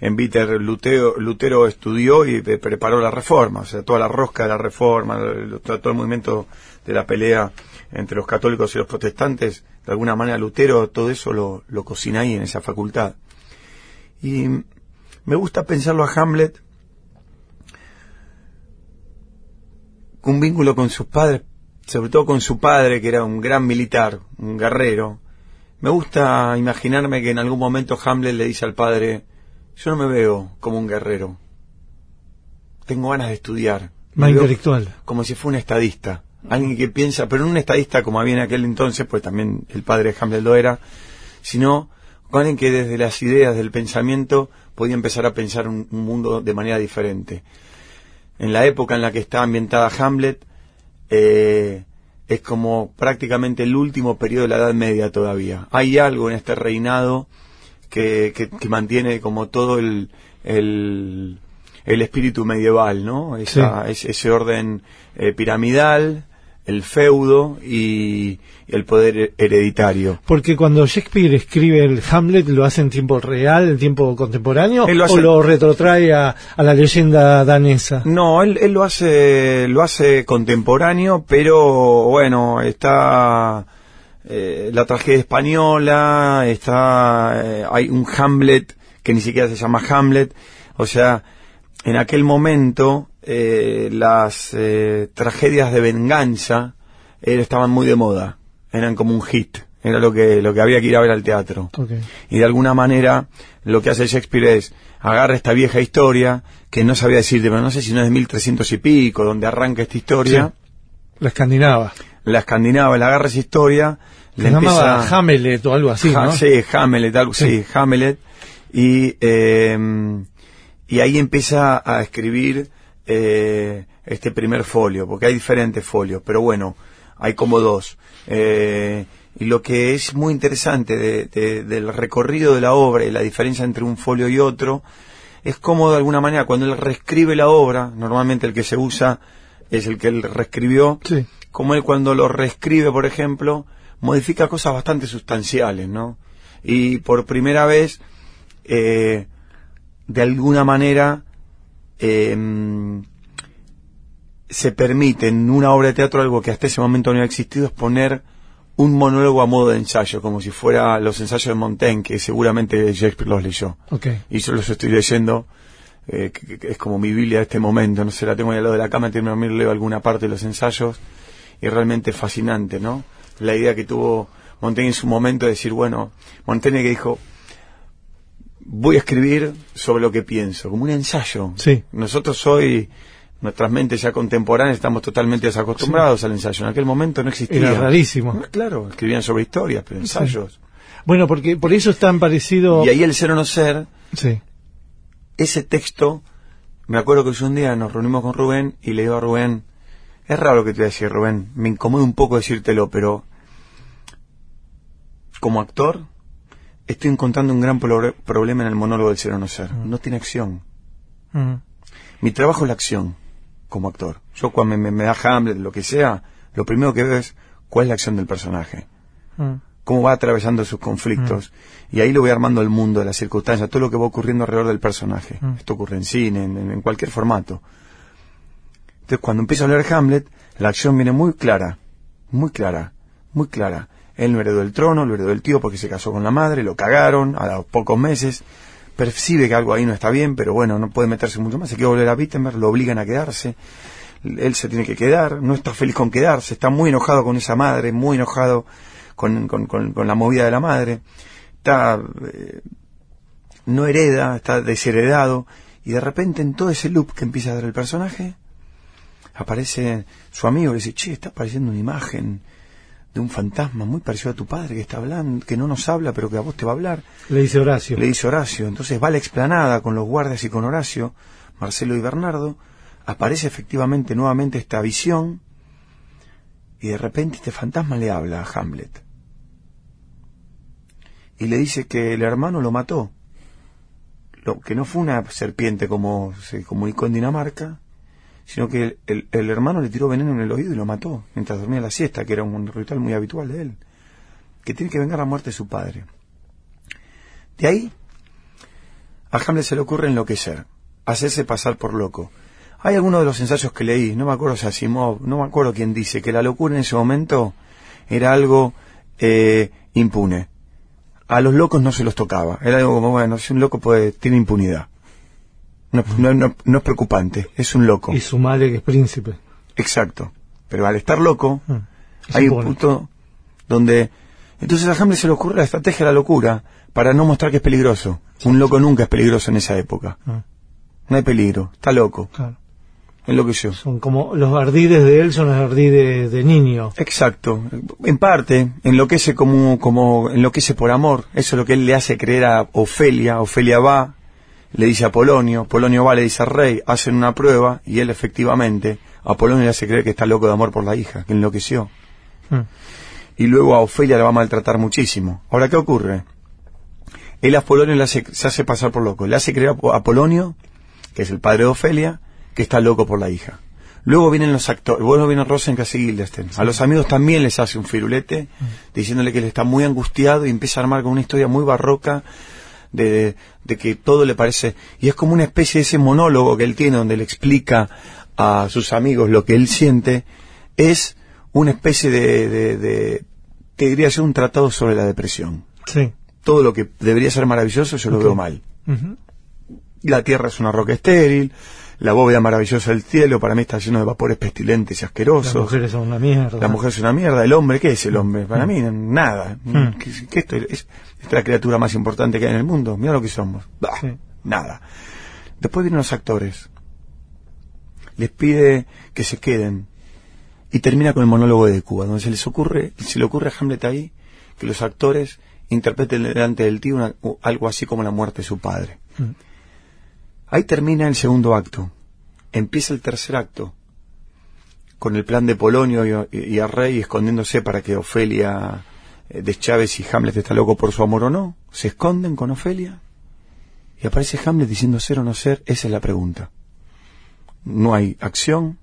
B: en Wittenberg Lutero, estudió y pre- preparó la reforma, o sea, toda la rosca de la reforma, todo el movimiento de la pelea entre los católicos y los protestantes, de alguna manera Lutero todo eso lo, lo cocina ahí en esa facultad. Y me gusta pensarlo a Hamlet un vínculo con sus padres, sobre todo con su padre, que era un gran militar, un guerrero. Me gusta imaginarme que en algún momento Hamlet le dice al padre, yo no me veo como un guerrero. Tengo ganas de estudiar.
C: Más intelectual.
B: Como si fuera un estadista. Alguien que piensa, pero no un estadista como había en aquel entonces, pues también el padre de Hamlet lo era, sino alguien que desde las ideas del pensamiento podía empezar a pensar un, un mundo de manera diferente. en la época en la que está ambientada Hamlet, eh, es como prácticamente el último periodo de la Edad Media todavía. Hay algo en este reinado que, que- que mantiene como todo el, el, el espíritu medieval, ¿no? Esa- es- ese orden eh, piramidal, el feudo y, el poder hereditario.
C: Porque cuando Shakespeare escribe el Hamlet, ¿lo hace en tiempo real, en tiempo contemporáneo?
B: Él lo
C: ¿O lo retrotrae a, a la leyenda danesa?
B: No, él, él lo hace lo hace contemporáneo, pero bueno, está eh, la tragedia española, está eh, hay un Hamlet que ni siquiera se llama Hamlet, o sea, en aquel momento eh, las eh, tragedias de venganza eh, estaban muy de moda, eran como un hit, era lo que lo que había que ir a ver al teatro. Y de alguna manera lo que hace Shakespeare es agarra esta vieja historia que no sabía decirte, pero no sé si no es de 1300 y pico, donde arranca esta historia,
C: La escandinava.
B: la escandinava, la agarra esa historia,
C: Se
B: le
C: llamaba
B: empieza...
C: Hamlet o algo así, ¿no?
B: Sí, Hamlet, algo, sí. Hamlet, y, eh, y ahí empieza a escribir eh, este primer folio, porque hay diferentes folios, pero bueno, hay como dos. Eh, y lo que es muy interesante de- de- del recorrido de la obra y la diferencia entre un folio y otro, es como de alguna manera cuando él reescribe la obra, normalmente el que se usa es el que él reescribió,
C: Sí.
B: como él cuando lo reescribe, por ejemplo, modifica cosas bastante sustanciales, ¿no? Y por primera vez, eh, de alguna manera, eh, se permite en una obra de teatro algo que hasta ese momento no había existido, es poner un monólogo a modo de ensayo, como si fuera los ensayos de Montaigne, que seguramente Shakespeare los leyó. Y yo los estoy leyendo, eh, que, que es como mi Biblia de este momento, no sé, la tengo ahí al lado de la cama, termino de leo alguna parte de los ensayos, y realmente fascinante, ¿no? La idea que tuvo Montaigne en su momento de decir, bueno, Montaigne que dijo, voy a escribir sobre lo que pienso, como un ensayo.
C: Sí.
B: Nosotros hoy, nuestras mentes ya contemporáneas, estamos totalmente desacostumbrados al ensayo. En aquel momento no existía.
C: Era rarísimo.
B: Claro, escribían sobre historias, pero ensayos.
C: Bueno, porque por eso es tan parecido...
B: Y ahí el ser o no ser,
C: Sí.
B: ese texto, me acuerdo que yo un día nos reunimos con Rubén y le digo a Rubén, es raro lo que te voy a decir, Rubén, me incomoda un poco decírtelo, pero como actor estoy encontrando un gran pro- problema en el monólogo del ser o no ser. No tiene acción.
C: Mm.
B: Mi trabajo es la acción como actor. Yo cuando me, da Hamlet, lo que sea, lo primero que veo es cuál es la acción del personaje
C: Mm.
B: cómo va atravesando sus conflictos. Y ahí lo voy armando el mundo, las circunstancias, todo lo que va ocurriendo alrededor del personaje.
C: Mm.
B: Esto ocurre en cine, en, en cualquier formato. Entonces, cuando empiezo a leer Hamlet, la acción viene muy clara, muy clara, muy clara. Él no heredó el trono, lo heredó el tío porque se casó con la madre, lo cagaron a los pocos meses. Percibe que algo ahí no está bien, pero bueno, no puede meterse mucho más. Se quiere volver a Wittenberg, lo obligan a quedarse. Él se tiene que quedar, no está feliz con quedarse, está muy enojado con esa madre, muy enojado con, con- con- con la movida de la madre. Está, eh, no hereda, está desheredado. Y de repente en todo ese loop que empieza a dar el personaje, aparece su amigo y dice, che, está apareciendo una imagen de un fantasma muy parecido a tu padre que está hablando, que no nos habla, pero que a vos te va a hablar.
C: Le dice Horacio.
B: Le dice Horacio. Entonces va a la explanada con los guardias y con Horacio, Marcelo y Bernardo. Aparece efectivamente nuevamente esta visión. Y de repente este fantasma le habla a Hamlet. Y le dice que el hermano lo mató. Lo, que no fue una serpiente como se comunicó en Dinamarca, sino que el, el- hermano le tiró veneno en el oído y lo mató mientras dormía la siesta, que era un ritual muy habitual de él. Que tiene que vengar la muerte de su padre. De ahí, a Hamlet se le ocurre enloquecer, hacerse pasar por loco. Hay algunos de los ensayos que leí, no me acuerdo si Asimov, no me acuerdo quién dice, que la locura en ese momento era algo eh, impune. A los locos no se los tocaba. Era algo como, bueno, si un loco puede, tiene impunidad. No, no- no- no es preocupante, es un loco.
C: Y su madre que es príncipe.
B: Exacto. Pero al estar loco,
C: Mm.
B: hay un punto donde... Entonces a Hamlet se le ocurre la estrategia de la locura para no mostrar que es peligroso. Un loco nunca es peligroso en esa época.
C: Ah,
B: No hay peligro, está loco,
C: claro.
B: enloqueció.
C: Son como los ardides de él son los ardides de niño.
B: Exacto. En parte, enloquece como, como, enloquece por amor. Eso es lo que él le hace creer a Ofelia. Ofelia va, le dice a Polonio, Polonio va, le dice al rey, hacen una prueba y él efectivamente, a Polonio le hace creer que está loco de amor por la hija, que enloqueció.
C: Mm.
B: Y luego a Ofelia la va a maltratar muchísimo. Ahora, ¿qué ocurre? Él a Polonio le hace, se hace pasar por loco, le hace creer a Po- a Polonio, que es el padre de Ofelia, que está loco por la hija. Luego vienen los actores, luego viene Rosencrantz y Guildenstern. A los amigos también les hace un firulete, diciéndole que él está muy angustiado y empieza a armar con una historia muy barroca de, de que todo le parece... Y es como una especie de ese monólogo que él tiene donde le explica a sus amigos lo que él siente, es una especie de... de, de te diría ser un tratado sobre la depresión.
C: Sí.
B: Todo lo que debería ser maravilloso yo lo veo mal. La tierra es una roca estéril, la bóveda maravillosa del cielo para mí está lleno de vapores pestilentes y
C: Las
B: asquerosos.
C: mujeres son una mierda.
B: La mujer es una mierda, el hombre, ¿qué es el hombre? Para mí, nada.
C: Mm.
B: ¿Qué, qué esto es? es la criatura más importante que hay en el mundo. Mira lo que somos. Bah,
C: Sí.
B: Nada. Después vienen los actores. Les pide que se queden. Y termina con el monólogo de Cuba, donde se les ocurre, se le ocurre a Hamlet ahí que los actores interpreten delante del tío una- algo así como la muerte de su padre.
C: Mm.
B: Ahí termina el segundo acto. Empieza el tercer acto. Con el plan de Polonio y, y a Rey escondiéndose para que Ofelia eh, deschave si Hamlet está loco por su amor o no. Se esconden con Ofelia. Y aparece Hamlet diciendo ser o no ser. Esa es la pregunta. No hay acción.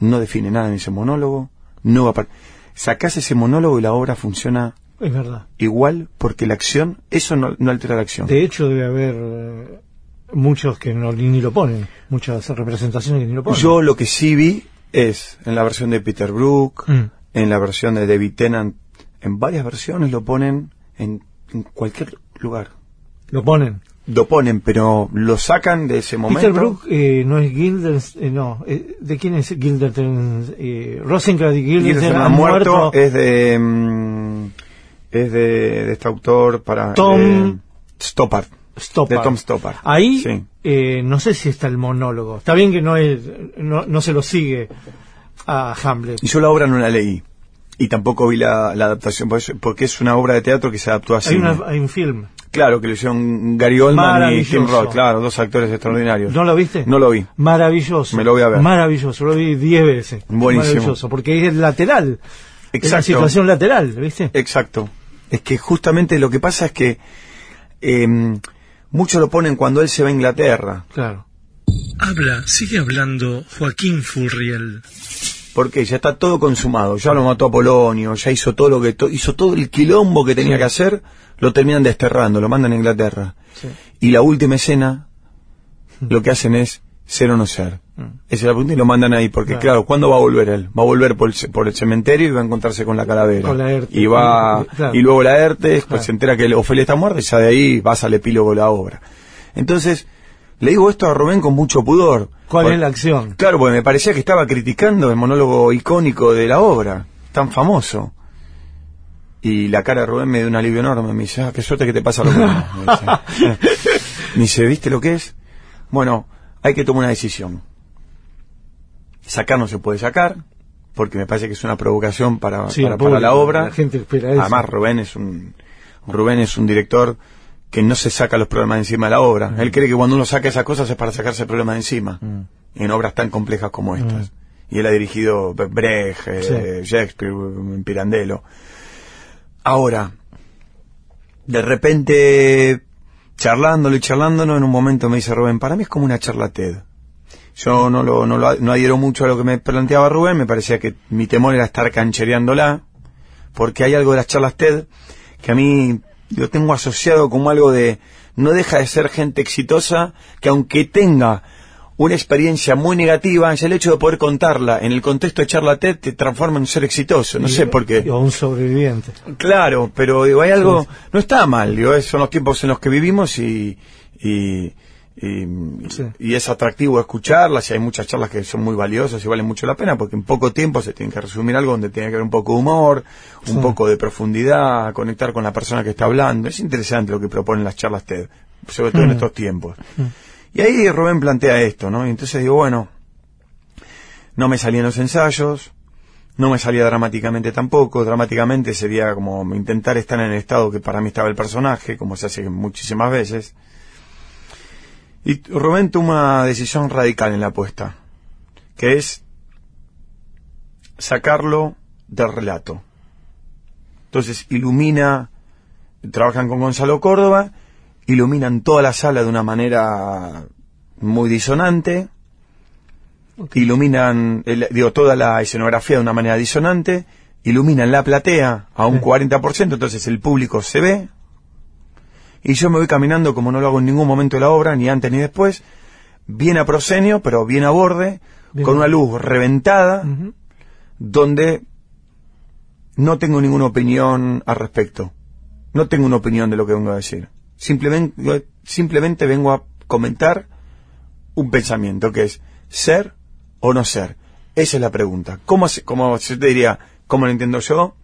B: No define nada en ese monólogo. No va Sacás ese monólogo y la obra funciona
C: Es verdad.
B: igual porque la acción, eso no, no altera la acción.
C: De hecho, debe haber eh, muchos que no, ni, ni lo ponen. Muchas representaciones que ni lo ponen.
B: Yo lo que sí vi es en la versión de Peter Brook,
C: Mm.
B: en la versión de David Tennant, en varias versiones lo ponen en, en cualquier lugar.
C: Lo ponen.
B: Lo ponen, pero lo sacan de ese momento.
C: Peter Brook eh, no es Gilders, eh, no. eh, ¿De quién es Gilderton? Eh, Rosencrantz y han
B: ha muerto,
C: muerto.
B: es de mm, es de, de este autor para
C: Tom-
B: eh, Stoppard.
C: Stoppard.
B: de Tom Stoppard.
C: Ahí,
B: Sí.
C: eh, no sé si está el monólogo. Está bien que no es, no, no se lo sigue a Hamlet.
B: Y yo la obra no la leí. Y tampoco vi la, la adaptación, porque es una obra de teatro que se adaptó así.
C: Hay, una, hay un film.
B: Claro, que lo hicieron Gary Oldman y. Tim Roth, claro, dos actores extraordinarios.
C: ¿No lo viste?
B: No lo vi.
C: Maravilloso.
B: Me lo voy a ver.
C: Maravilloso. Lo vi diez veces.
B: Buenísimo.
C: Maravilloso. Porque es lateral. Es la
B: Exacto.
C: situación lateral, ¿viste?
B: Exacto. Es que justamente lo que pasa es que eh, muchos lo ponen cuando él se va a Inglaterra.
C: Claro.
E: Habla, sigue hablando Joaquín Furriel.
B: Porque ya está todo consumado. Ya lo mató a Polonio, ya hizo todo lo que to- hizo todo el quilombo que tenía que hacer, lo terminan desterrando, lo mandan a Inglaterra.
C: Sí.
B: Y la última escena, lo que hacen es ser o no ser. Esa es la pregunta y lo mandan ahí, porque
C: Mm. Claro.
B: claro, ¿cuándo va a volver él? Va a volver por el, ce- por el cementerio y va a encontrarse con la calavera.
C: Con.
B: Y va,
C: Claro.
B: y luego Laertes, después
C: Claro.
B: se entera que Ofelia está muerta y ya de ahí vas al epílogo de la obra. Entonces, le digo esto a Rubén con mucho pudor.
C: ¿Cuál es la acción?
B: Claro, porque me parecía que estaba criticando el monólogo icónico de la obra, tan famoso. Y la cara de Rubén me dio un alivio enorme. Me dice, ah, qué suerte que te pasa lo mismo. Me dice, ¿viste lo que es? Bueno, hay que tomar una decisión. Sacar no se puede sacar, porque me parece que es una provocación para,
C: Sí,
B: para, la obra.
C: La gente espera eso.
B: Además, Rubén es un Rubén es un director que no se saca los problemas de encima de la obra. Él cree que cuando uno saca esas cosas es para sacarse el problema de encima. En obras tan complejas como estas. Y él ha dirigido Bre- Brecht, eh, Shakespeare, Pirandello. Ahora, de repente, charlándolo y charlándolo, en un momento me dice Rubén, para mí es como una charla TED. Yo no lo, no lo no adhiero mucho a lo que me planteaba Rubén, me parecía que mi temor era estar canchereándola, porque hay algo de las charlas TED que a mí lo tengo asociado como algo de no deja de ser gente exitosa que aunque tenga una experiencia muy negativa, ya el hecho de poder contarla en el contexto de charla TED te transforma en un ser exitoso, no
C: Y-
B: sé por qué.
C: O un sobreviviente.
B: Claro, pero digo, hay algo, no está mal, digo, son los tiempos en los que vivimos y, y, y,
C: Sí.
B: y es atractivo escucharlas y hay muchas charlas que son muy valiosas y valen mucho la pena porque en poco tiempo se tiene que resumir algo donde tiene que haber un poco de humor, un
C: Sí.
B: poco de profundidad, conectar con la persona que está hablando. Es interesante lo que proponen las charlas TED, sobre todo en
C: Mm.
B: estos tiempos. Y ahí Rubén plantea esto, ¿no? Y entonces digo, bueno, no me salían los ensayos, no me salía dramáticamente tampoco. Dramáticamente sería como intentar estar en el estado que para mí estaba el personaje, como se hace muchísimas veces. Y Rubén toma una decisión radical en la apuesta, que es sacarlo del relato. Entonces ilumina, trabajan con Gonzalo Córdoba, iluminan toda la sala de una manera muy disonante, iluminan, el- digo, toda la escenografía de una manera disonante, iluminan la platea a un
C: Sí.
B: 40%, entonces el público se ve, y yo me voy caminando como no lo hago en ningún momento de la obra, ni antes ni después, bien a proscenio, pero bien a borde,
C: Bien.
B: con una luz reventada, donde no tengo ninguna opinión al respecto. No tengo una opinión de lo que vengo a decir. Simplemente, simplemente vengo a comentar un pensamiento que es ser o no ser. Esa es la pregunta. ¿Cómo, se te diría, cómo lo entiendo yo?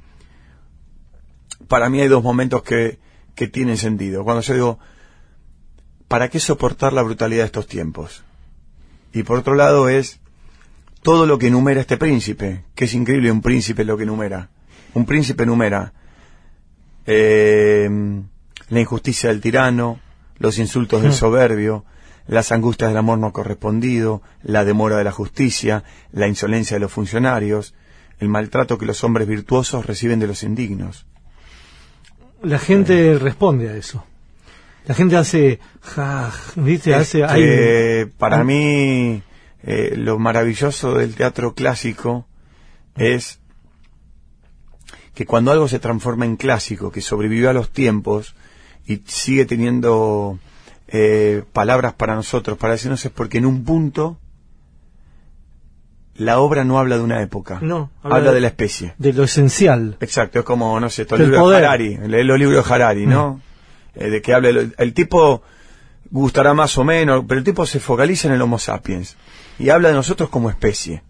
B: Para mí hay dos momentos que, que tienen sentido. Cuando yo digo, ¿para qué soportar la brutalidad de estos tiempos? Y por otro lado es todo lo que enumera este príncipe, que es increíble un príncipe lo que enumera. Un príncipe enumera eh, la injusticia del tirano, los insultos del soberbio, las angustias del amor no correspondido, la demora de la justicia, la insolencia de los funcionarios, el maltrato que los hombres virtuosos reciben de los indignos.
C: La gente responde a eso. La gente hace, ja, ¿viste? Hace, hay-
B: para mí, eh, lo maravilloso del teatro clásico es que cuando algo se transforma en clásico, que sobrevivió a los tiempos y sigue teniendo eh, palabras para nosotros, para decirnos, es porque en un punto la obra no habla de una época,
C: No,
B: habla,
C: habla
B: de,
C: de-
B: la especie.
C: de lo esencial.
B: Exacto, es como, no sé, el libro
C: poder.
B: de Harari, lee los libros de Harari, ¿no? Eh, de que habla, el, el tipo gustará más o menos, pero el tipo se focaliza en el Homo sapiens y habla de nosotros como especie.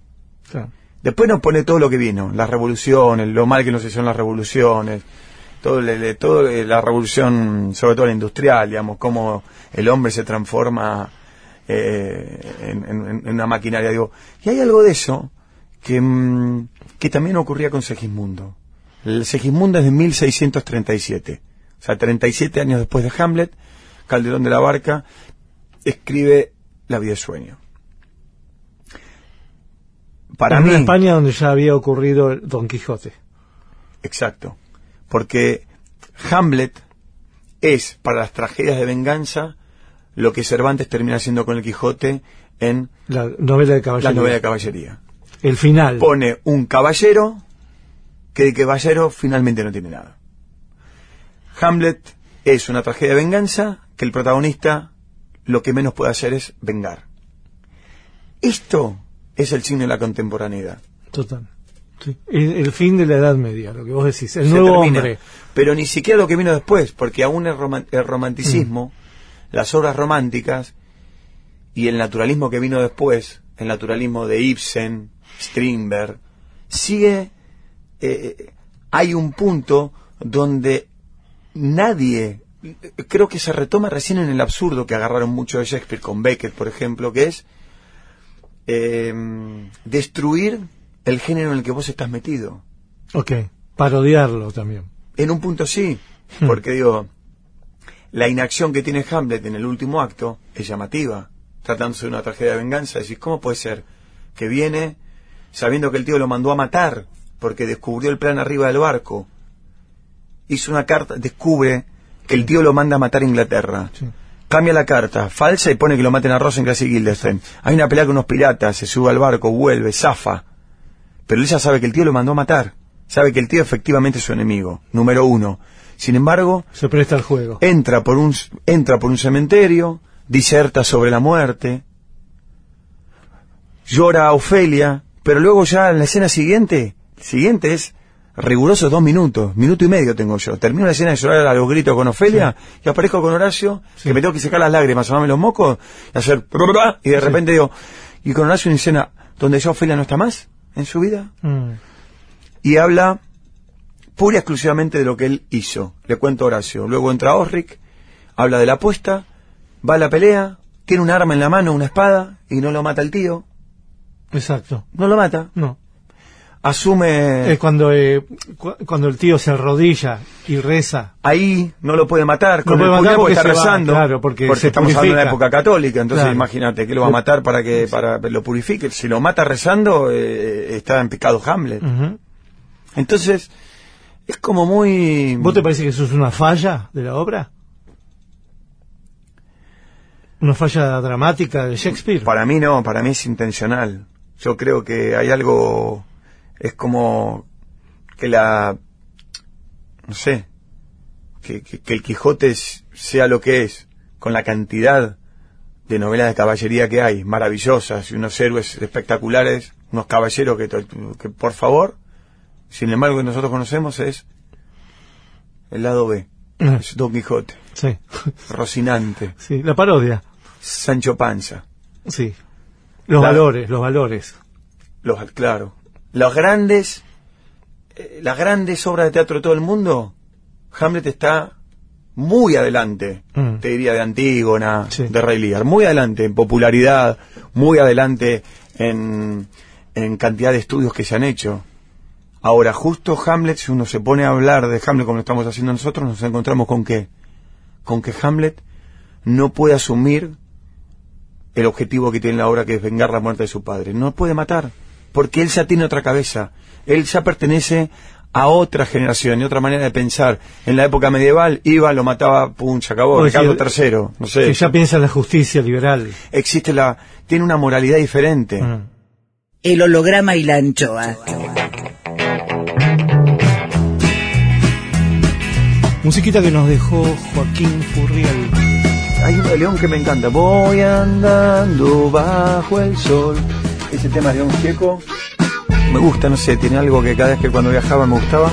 C: Claro.
B: Después nos pone todo lo que vino, las revoluciones, lo mal que nos hicieron las revoluciones, todo, todo eh, la revolución, sobre todo la industrial, digamos, cómo el hombre se transforma eh, en, en- en una maquinaria. Digo, y hay algo de eso que, mm, que también ocurría con Segismundo. El Segismundo es de 1637, o sea, 37 años después de Hamlet, Calderón de la Barca escribe La vida es sueño. Para
C: en
B: mí,
C: España donde ya había ocurrido el Don Quijote.
B: Exacto. Porque Hamlet es, para las tragedias de venganza, lo que Cervantes termina haciendo con el Quijote en
C: La novela de
B: la
C: caballería.
B: novela de caballería.
C: El final.
B: Pone un caballero que de caballero finalmente no tiene nada. Hamlet es una tragedia de venganza que el protagonista lo que menos puede hacer es vengar. Esto es el signo de la contemporaneidad.
C: Total. Sí. El, el fin de la Edad Media, lo que vos decís. El
B: se
C: nuevo
B: termina.
C: hombre.
B: Pero ni siquiera lo que vino después, porque aún el, el romanticismo, las obras románticas y el naturalismo que vino después, el naturalismo de Ibsen, Strindberg, sigue, eh, hay un punto donde nadie, creo que se retoma recién en el absurdo que agarraron mucho de Shakespeare con Beckett, por ejemplo, que es eh, destruir el género en el que vos estás metido.
C: Ok. Parodiarlo también.
B: En un punto sí,
C: Hmm.
B: porque digo, la inacción que tiene Hamlet en el último acto es llamativa. Tratándose de una tragedia de venganza, decís, ¿cómo puede ser que viene sabiendo que el tío lo mandó a matar porque descubrió el plan arriba del barco? Hizo una carta, descubre que el tío lo manda a matar a Inglaterra.
C: Sí.
B: Cambia la carta, falsa y pone que lo maten a Rosencrantz y Guildenstern. Hay una pelea con unos piratas, se sube al barco, vuelve, zafa. Pero ella sabe que el tío lo mandó a matar. Sabe que el tío efectivamente es su enemigo, número uno. Sin embargo,
C: Se presta al juego.
B: entra por un, entra por un cementerio, diserta sobre la muerte, llora a Ofelia, pero luego ya en la escena siguiente, siguiente es riguroso dos minutos, minuto y medio tengo yo. Termino la escena de llorar a los gritos con Ofelia y aparezco con Horacio, que me tengo que sacar las lágrimas, amarme los mocos y hacer y de repente digo, y con Horacio una escena donde ya Ofelia no está más en su vida
C: Mm.
B: y habla pura y exclusivamente de lo que él hizo. Le cuento a Horacio. Luego entra Osric, habla de la apuesta, va a la pelea, tiene un arma en la mano, una espada, y no lo mata el tío.
C: Exacto.
B: No lo mata.
C: No.
B: asume
C: Es cuando, eh, cu- cuando el tío se arrodilla y reza.
B: ahí no lo puede matar con
C: No
B: el
C: puede matar
B: porque
C: porque
B: está
C: va,
B: rezando
C: claro, porque
B: estamos hablando de una época católica entonces
C: Claro.
B: imagínate que lo va a matar para que para lo purifique si lo mata rezando eh, está en pecado Hamlet entonces es como muy
C: ¿Vos te parece que eso es una falla de la obra? ¿Una falla dramática de Shakespeare?
B: Para mí no, para mí es intencional. Yo creo que hay algo, es como que la, no sé, que, que- que el Quijote es- sea lo que es, con la cantidad de novelas de caballería que hay, maravillosas, y unos héroes espectaculares, unos caballeros que, que por favor, sin embargo que nosotros conocemos es el lado B,
C: Ah,
B: es Don Quijote,
C: Sí.
B: Rocinante,
C: sí, la parodia.
B: Sancho Panza.
C: Sí. Los
B: La-
C: valores, los valores.
B: Los, claro. Los grandes, eh, las grandes obras de teatro de todo el mundo, Hamlet está muy adelante,
C: Mm.
B: te diría de Antígona,
C: Sí.
B: de Rey Lear, muy adelante en popularidad, muy adelante en, en cantidad de estudios que se han hecho. Ahora, justo Hamlet, si uno se pone a hablar de Hamlet como lo estamos haciendo nosotros, nos encontramos con qué? Con que Hamlet no puede asumir el objetivo que tiene la obra, que es vengar la muerte de su padre. No puede matar, porque él ya tiene otra cabeza. Él ya pertenece a otra generación y otra manera de pensar. En la época medieval iba, lo mataba, pum, se acabó, Ricardo III, no sé.
C: Que ya piensa en la justicia liberal.
B: Existe la, tiene una moralidad diferente.
C: Mm.
A: El holograma y la anchoa.
C: Musiquita que nos dejó Joaquín Furriel.
B: Hay de León que me encanta. Voy andando bajo el sol. Ese tema de León Gieco me gusta, no sé, tiene algo que cada vez que cuando viajaba me gustaba.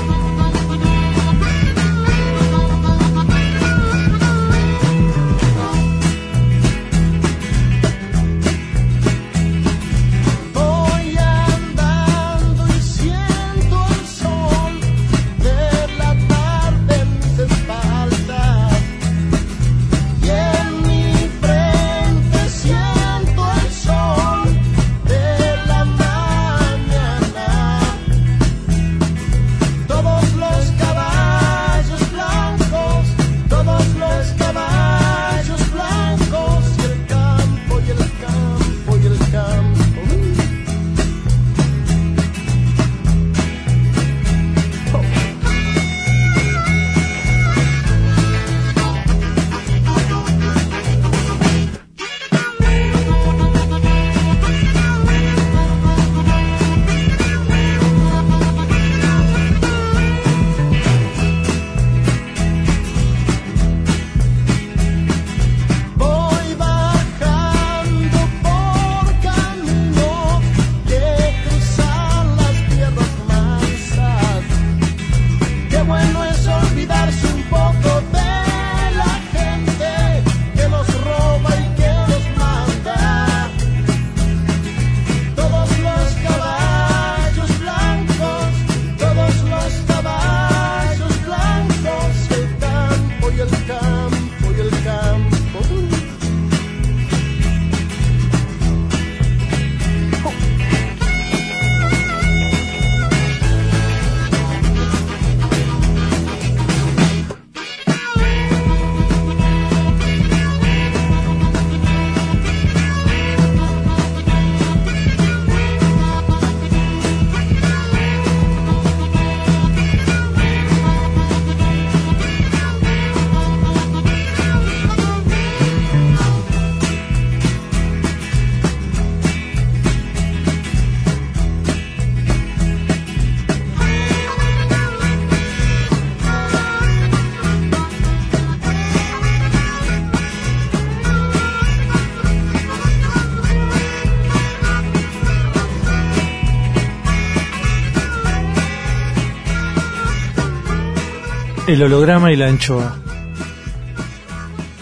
F: El
C: holograma y la anchoa.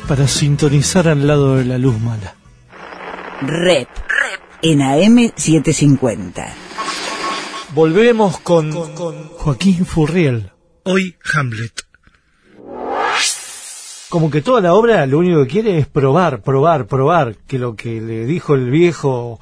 C: Para sintonizar al lado de la luz mala.
A: Rep. En AM 750.
C: Volvemos con, Joaquín Furriel.
E: Hoy Hamlet.
C: Como que toda la obra lo único que quiere es probar, probar, probar que lo que le dijo el viejo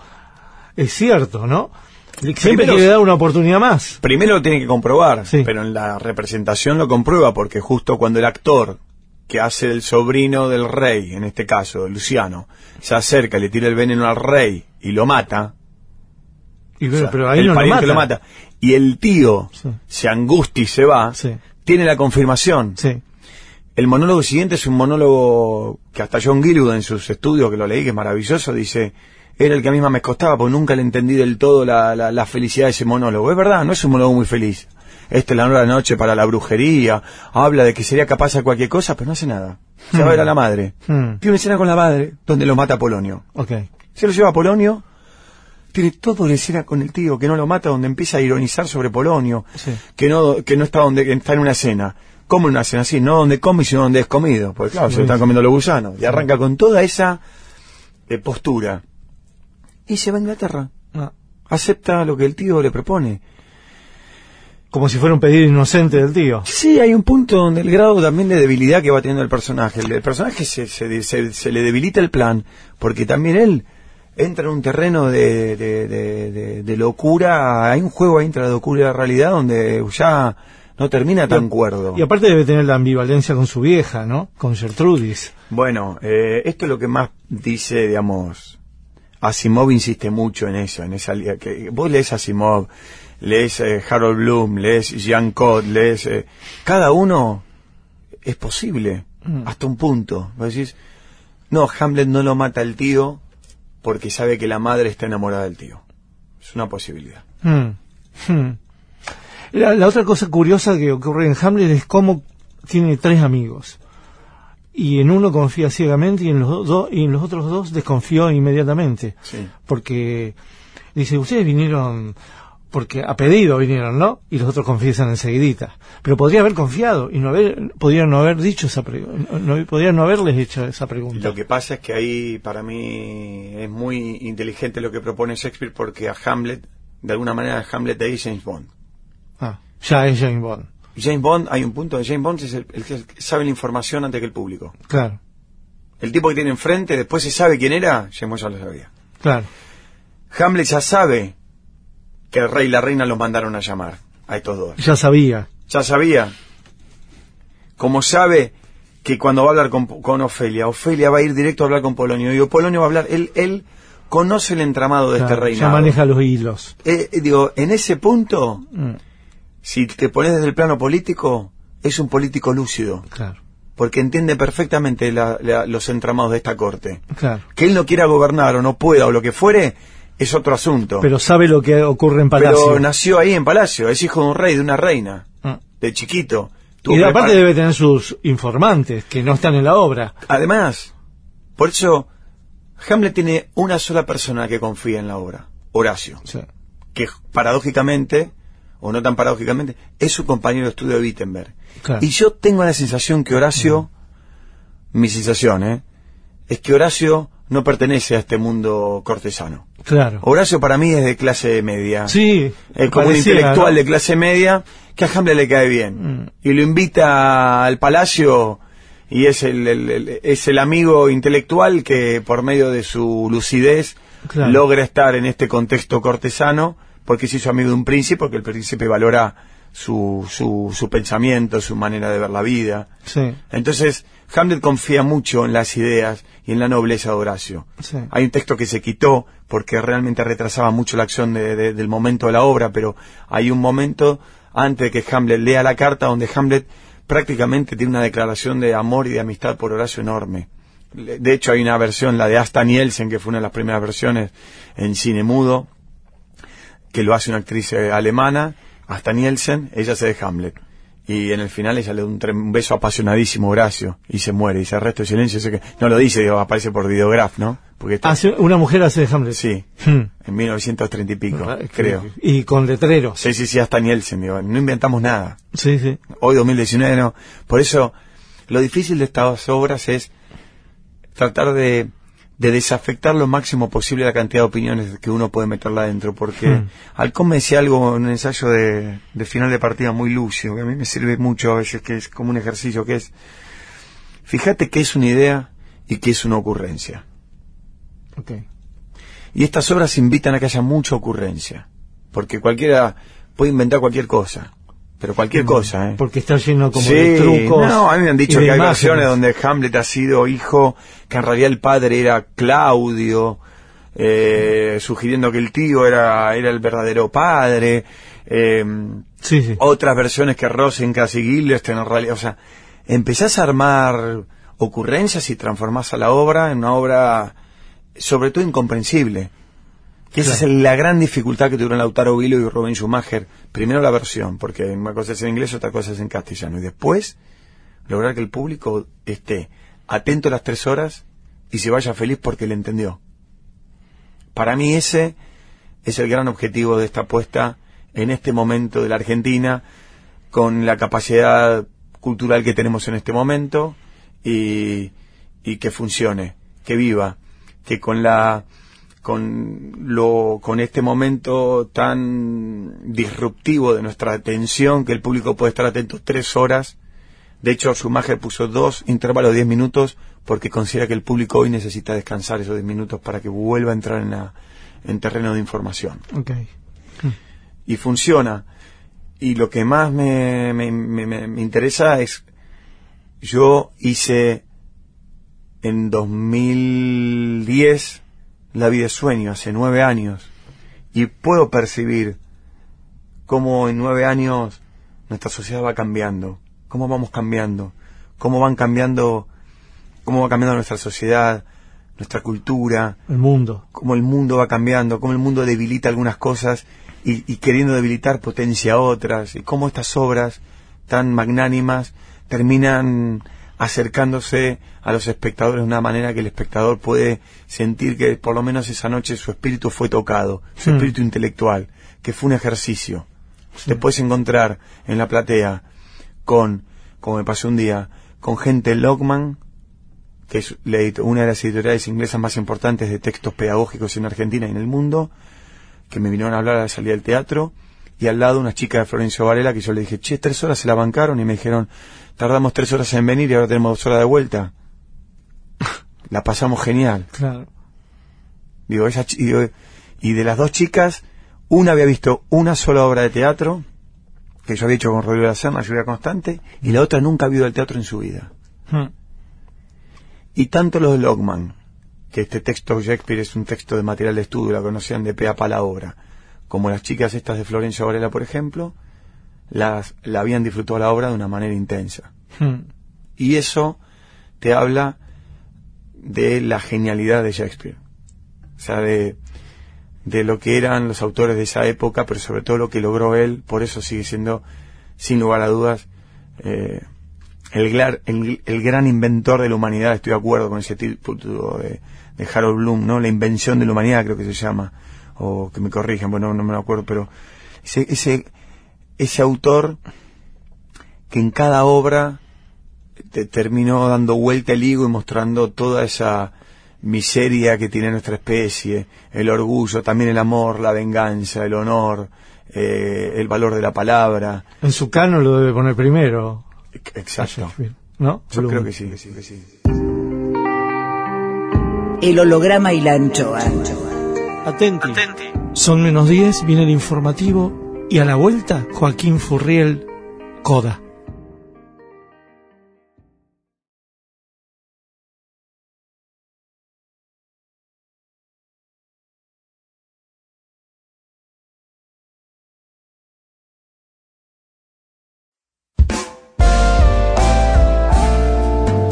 C: es cierto, ¿no? Siempre
B: Primero-
C: quiere dar una oportunidad más.
B: Primero lo tiene que comprobar,
C: Sí.
B: pero en la representación lo comprueba porque justo cuando el actor que hace el sobrino del rey, en este caso Luciano, se acerca, le tira el veneno al rey y lo mata,
C: Y,
B: o
C: pero,
B: sea,
C: pero ahí
B: el
C: no lo mata.
B: lo mata, y el tío
C: Sí.
B: se angustia y se va,
C: Sí.
B: tiene la confirmación.
C: Sí.
B: El monólogo siguiente es un monólogo que hasta John Gilwood en sus estudios, que lo leí, que es maravilloso, dice, era el que a mí más me costaba, porque nunca le entendí del todo la, la- la felicidad de ese monólogo. Es verdad, no es un monólogo muy feliz. Esta es la hora de la noche para la brujería, habla de que sería capaz de cualquier cosa, pero no hace nada. Se va a ver a la madre.
C: Mm.
B: Tiene una escena con la madre, donde lo mata Polonio.
C: Ok.
B: Se lo lleva a Polonio, tiene toda la escena con el tío que no lo mata, donde empieza a ironizar sobre Polonio,
C: Sí.
B: que no que no está donde está en una cena. Como en una cena así, no donde come, sino donde es comido. Porque claro, se
C: Buenísimo.
B: están comiendo los gusanos. Y arranca con toda esa eh, postura. Y se va a Inglaterra.
C: Ah.
B: Acepta lo que el tío le propone.
C: Como si fuera un pedido inocente del tío.
B: Sí, hay un punto donde el grado también de debilidad que va teniendo el personaje. El, el personaje se, se, se- se le debilita el plan, porque también él entra en un terreno de, de, de- de- de locura. Hay un juego ahí entre la locura y la realidad donde ya no termina tan cuerdo.
C: Y aparte debe tener la ambivalencia con su vieja, ¿no? Con Gertrudis.
B: Bueno, eh, esto es lo que más dice, digamos, Asimov insiste mucho en eso, en esa que vos lees Asimov, lees eh, Harold Bloom, lees Jean Code, lees eh, cada uno es posible hasta un punto. Vos decís, no, Hamlet no lo mata el tío porque sabe que la madre está enamorada del tío. Es una posibilidad.
C: Hmm. Hmm. La, la otra cosa curiosa que ocurre en Hamlet es cómo tiene tres amigos. Y en uno confía ciegamente y en los, dos y en los otros dos desconfió inmediatamente.
B: Sí.
C: Porque dice, ustedes vinieron porque a pedido vinieron, ¿no? Y los otros confiesan enseguidita. Pero podría haber confiado y no haber, podrían no haber dicho esa no, podrían no haberles hecho esa pregunta.
B: Lo que pasa es que ahí para mí es muy inteligente lo que propone Shakespeare porque a Hamlet, de alguna manera a Hamlet es James Bond.
C: Ah, ya es James Bond.
B: James Bond, hay un punto de James Bond es el, el que sabe la información antes que el público.
C: Claro,
B: El tipo que tiene enfrente, después se sabe quién era, James Bond ya lo sabía.
C: claro.
B: Hamlet ya sabe que el rey y la reina los mandaron a llamar a estos dos.
C: Ya sabía.
B: Ya sabía. Como sabe que cuando va a hablar con, con Ofelia, Ofelia va a ir directo a hablar con Polonio. Y Polonio va a hablar, él, él conoce el entramado de
C: Claro,
B: este
C: ya
B: reinado.
C: maneja los hilos.
B: Eh, eh, digo, en ese punto,
C: Mm,
B: si te pones desde el plano político, es un político lúcido.
C: claro,
B: porque entiende perfectamente la- la- los entramados de esta corte.
C: claro.
B: Que él no quiera gobernar o no pueda o lo que fuere, es otro asunto.
C: Pero sabe lo que ocurre en Palacio.
B: Pero nació ahí en Palacio, es hijo de un rey, de una reina,
C: Ah.
B: de chiquito.
C: Y
B: Tuvo
C: aparte
B: prepar-
C: debe tener sus informantes que no están en la obra.
B: Además, por eso, Hamlet tiene una sola persona que confía en la obra, Horacio,
C: Sí.
B: que paradójicamente, o no tan paradójicamente, es su compañero de estudio de Wittenberg.
C: Claro.
B: Y yo tengo la sensación que Horacio, mi sensación, ¿eh? es que Horacio no pertenece a este mundo cortesano.
C: Claro.
B: Horacio para mí es de clase media.
C: Sí,
B: Es como un intelectual
C: ¿no?
B: de clase media que a Hamlet le cae bien.
C: Mm.
B: Y lo invita al palacio y es el, el- el- es el amigo intelectual que por medio de su lucidez
C: Claro.
B: logra estar en este contexto cortesano porque se hizo amigo de un príncipe, porque el príncipe valora su, su, su pensamiento, su manera de ver la vida.
C: Sí,
B: Entonces, Hamlet confía mucho en las ideas y en la nobleza de Horacio.
C: sí.
B: Hay un texto que se quitó porque realmente retrasaba mucho la acción de- de- del momento de la obra, pero hay un momento antes de que Hamlet lea la carta donde Hamlet prácticamente tiene una declaración de amor y de amistad por Horacio enorme. De hecho, hay una versión, la de Asta Nielsen, que fue una de las primeras versiones en cine mudo, que lo hace una actriz eh, alemana, Asta Nielsen, ella hace de Hamlet. Y en el final ella le da un, un beso apasionadísimo a Horacio y se muere. Y se resto de silencio. sé que, no lo dice, digo, aparece por videograf, ¿no? Porque está-
C: Hace- una mujer hace de Hamlet.
B: Sí,
C: Hmm.
B: en 1930 y pico,
C: Ah,
B: creo.
C: Y con letreros.
B: Sí, sí, sí, hasta Nielsen, digo, no inventamos nada.
C: Sí, sí.
B: Hoy 2019 no. Por eso, lo difícil de estas obras es tratar de, de desafectar lo máximo posible la cantidad de opiniones que uno puede meterla adentro, porque
C: Hmm.
B: Alcón me decía algo en un ensayo de, de final de partida muy lúcido, que a mí me sirve mucho a veces, que es como un ejercicio, que es, fíjate qué es una idea y qué es una ocurrencia.
C: Ok.
B: Y estas obras invitan a que haya mucha ocurrencia. porque cualquiera puede inventar cualquier cosa, pero cualquier cosa, ¿eh?
C: Porque está lleno como
B: Sí,
C: de trucos.
B: No, a mí me han dicho que hay
C: imágenes.
B: versiones donde Hamlet ha sido hijo, que en realidad el padre era Claudio, eh, sugiriendo que el tío era, era el verdadero padre. eh,
C: Sí, sí.
B: otras versiones que Rosencrantz y Guildenstern en realidad, o sea, empezás a armar ocurrencias y transformás a la obra en una obra sobre todo incomprensible. Que esa es la gran dificultad que tuvieron Lautaro Vilo y Robin Schumacher. Primero la versión, porque una cosa es en inglés, otra cosa es en castellano. Y después, lograr que el público esté atento a las tres horas y se vaya feliz porque le entendió. Para mí ese es el gran objetivo de esta apuesta en este momento de la Argentina, con la capacidad cultural que tenemos en este momento y, y que funcione, que viva, que con la con lo con este momento tan disruptivo de nuestra atención que el público puede estar atento tres horas de hecho Schumacher puso dos intervalos de diez minutos porque considera que el público hoy necesita descansar esos diez minutos para que vuelva a entrar en, la- en terreno de información
C: Ok.
B: y funciona. Y lo que más me, me, me- me- me interesa es, yo hice en 2010 La vida de sueño, hace nueve años, y puedo percibir cómo en nueve años nuestra sociedad va cambiando, cómo vamos cambiando, cómo van cambiando, cómo va cambiando nuestra sociedad, nuestra cultura,
C: El mundo.
B: cómo el mundo va cambiando, cómo el mundo debilita algunas cosas y, y queriendo debilitar potencia otras, y cómo estas obras tan magnánimas terminan acercándose a los espectadores de una manera que el espectador puede sentir que por lo menos esa noche su espíritu fue tocado, su
C: Mm.
B: espíritu intelectual, que fue un ejercicio. Te puedes encontrar en la platea con, como me pasó un día, con gente Lockman, que es una de las editoriales inglesas más importantes de textos pedagógicos en Argentina y en el mundo, que me vinieron a hablar a la salida del teatro, y al lado una chica de Florencio Varela que yo le dije, che, tres horas se la bancaron, y me dijeron, tardamos tres horas en venir y ahora tenemos dos horas de vuelta. la pasamos genial.
C: Claro.
B: Digo, y de las dos chicas, una había visto una sola obra de teatro, que yo había hecho con Rodrigo de la Serna, Lluvia Constante, y la otra nunca había ido al teatro en su vida.
C: Hmm.
B: Y tanto los de Lockman, que este texto Shakespeare es un texto de material de estudio, la conocían de pe a pa la obra, como las chicas estas de Florencio Varela, por ejemplo, las, la habían disfrutado la obra de una manera intensa.
C: Hmm.
B: Y eso te habla de la genialidad de Shakespeare. O sea, de, de lo que eran los autores de esa época, pero sobre todo lo que logró él, por eso sigue siendo, sin lugar a dudas, eh, el, el, el gran inventor de la humanidad, estoy de acuerdo con ese título de, de Harold Bloom, ¿no? La invención de la humanidad creo que se llama, o que me corrijan, bueno, no me lo acuerdo, pero ese, ese, ese autor que en cada obra te terminó dando vuelta el higo y mostrando toda esa miseria que tiene nuestra especie, el orgullo, también el amor, la venganza, el honor, eh, el valor de la palabra.
C: En su cano lo debe poner primero.
B: Exacto.
C: ¿No?
B: Yo creo que sí, que sí, que sí.
A: El holograma y la anchoa.
C: Atenti. Son menos 10, viene el informativo y a la vuelta Joaquín Furriel, Coda.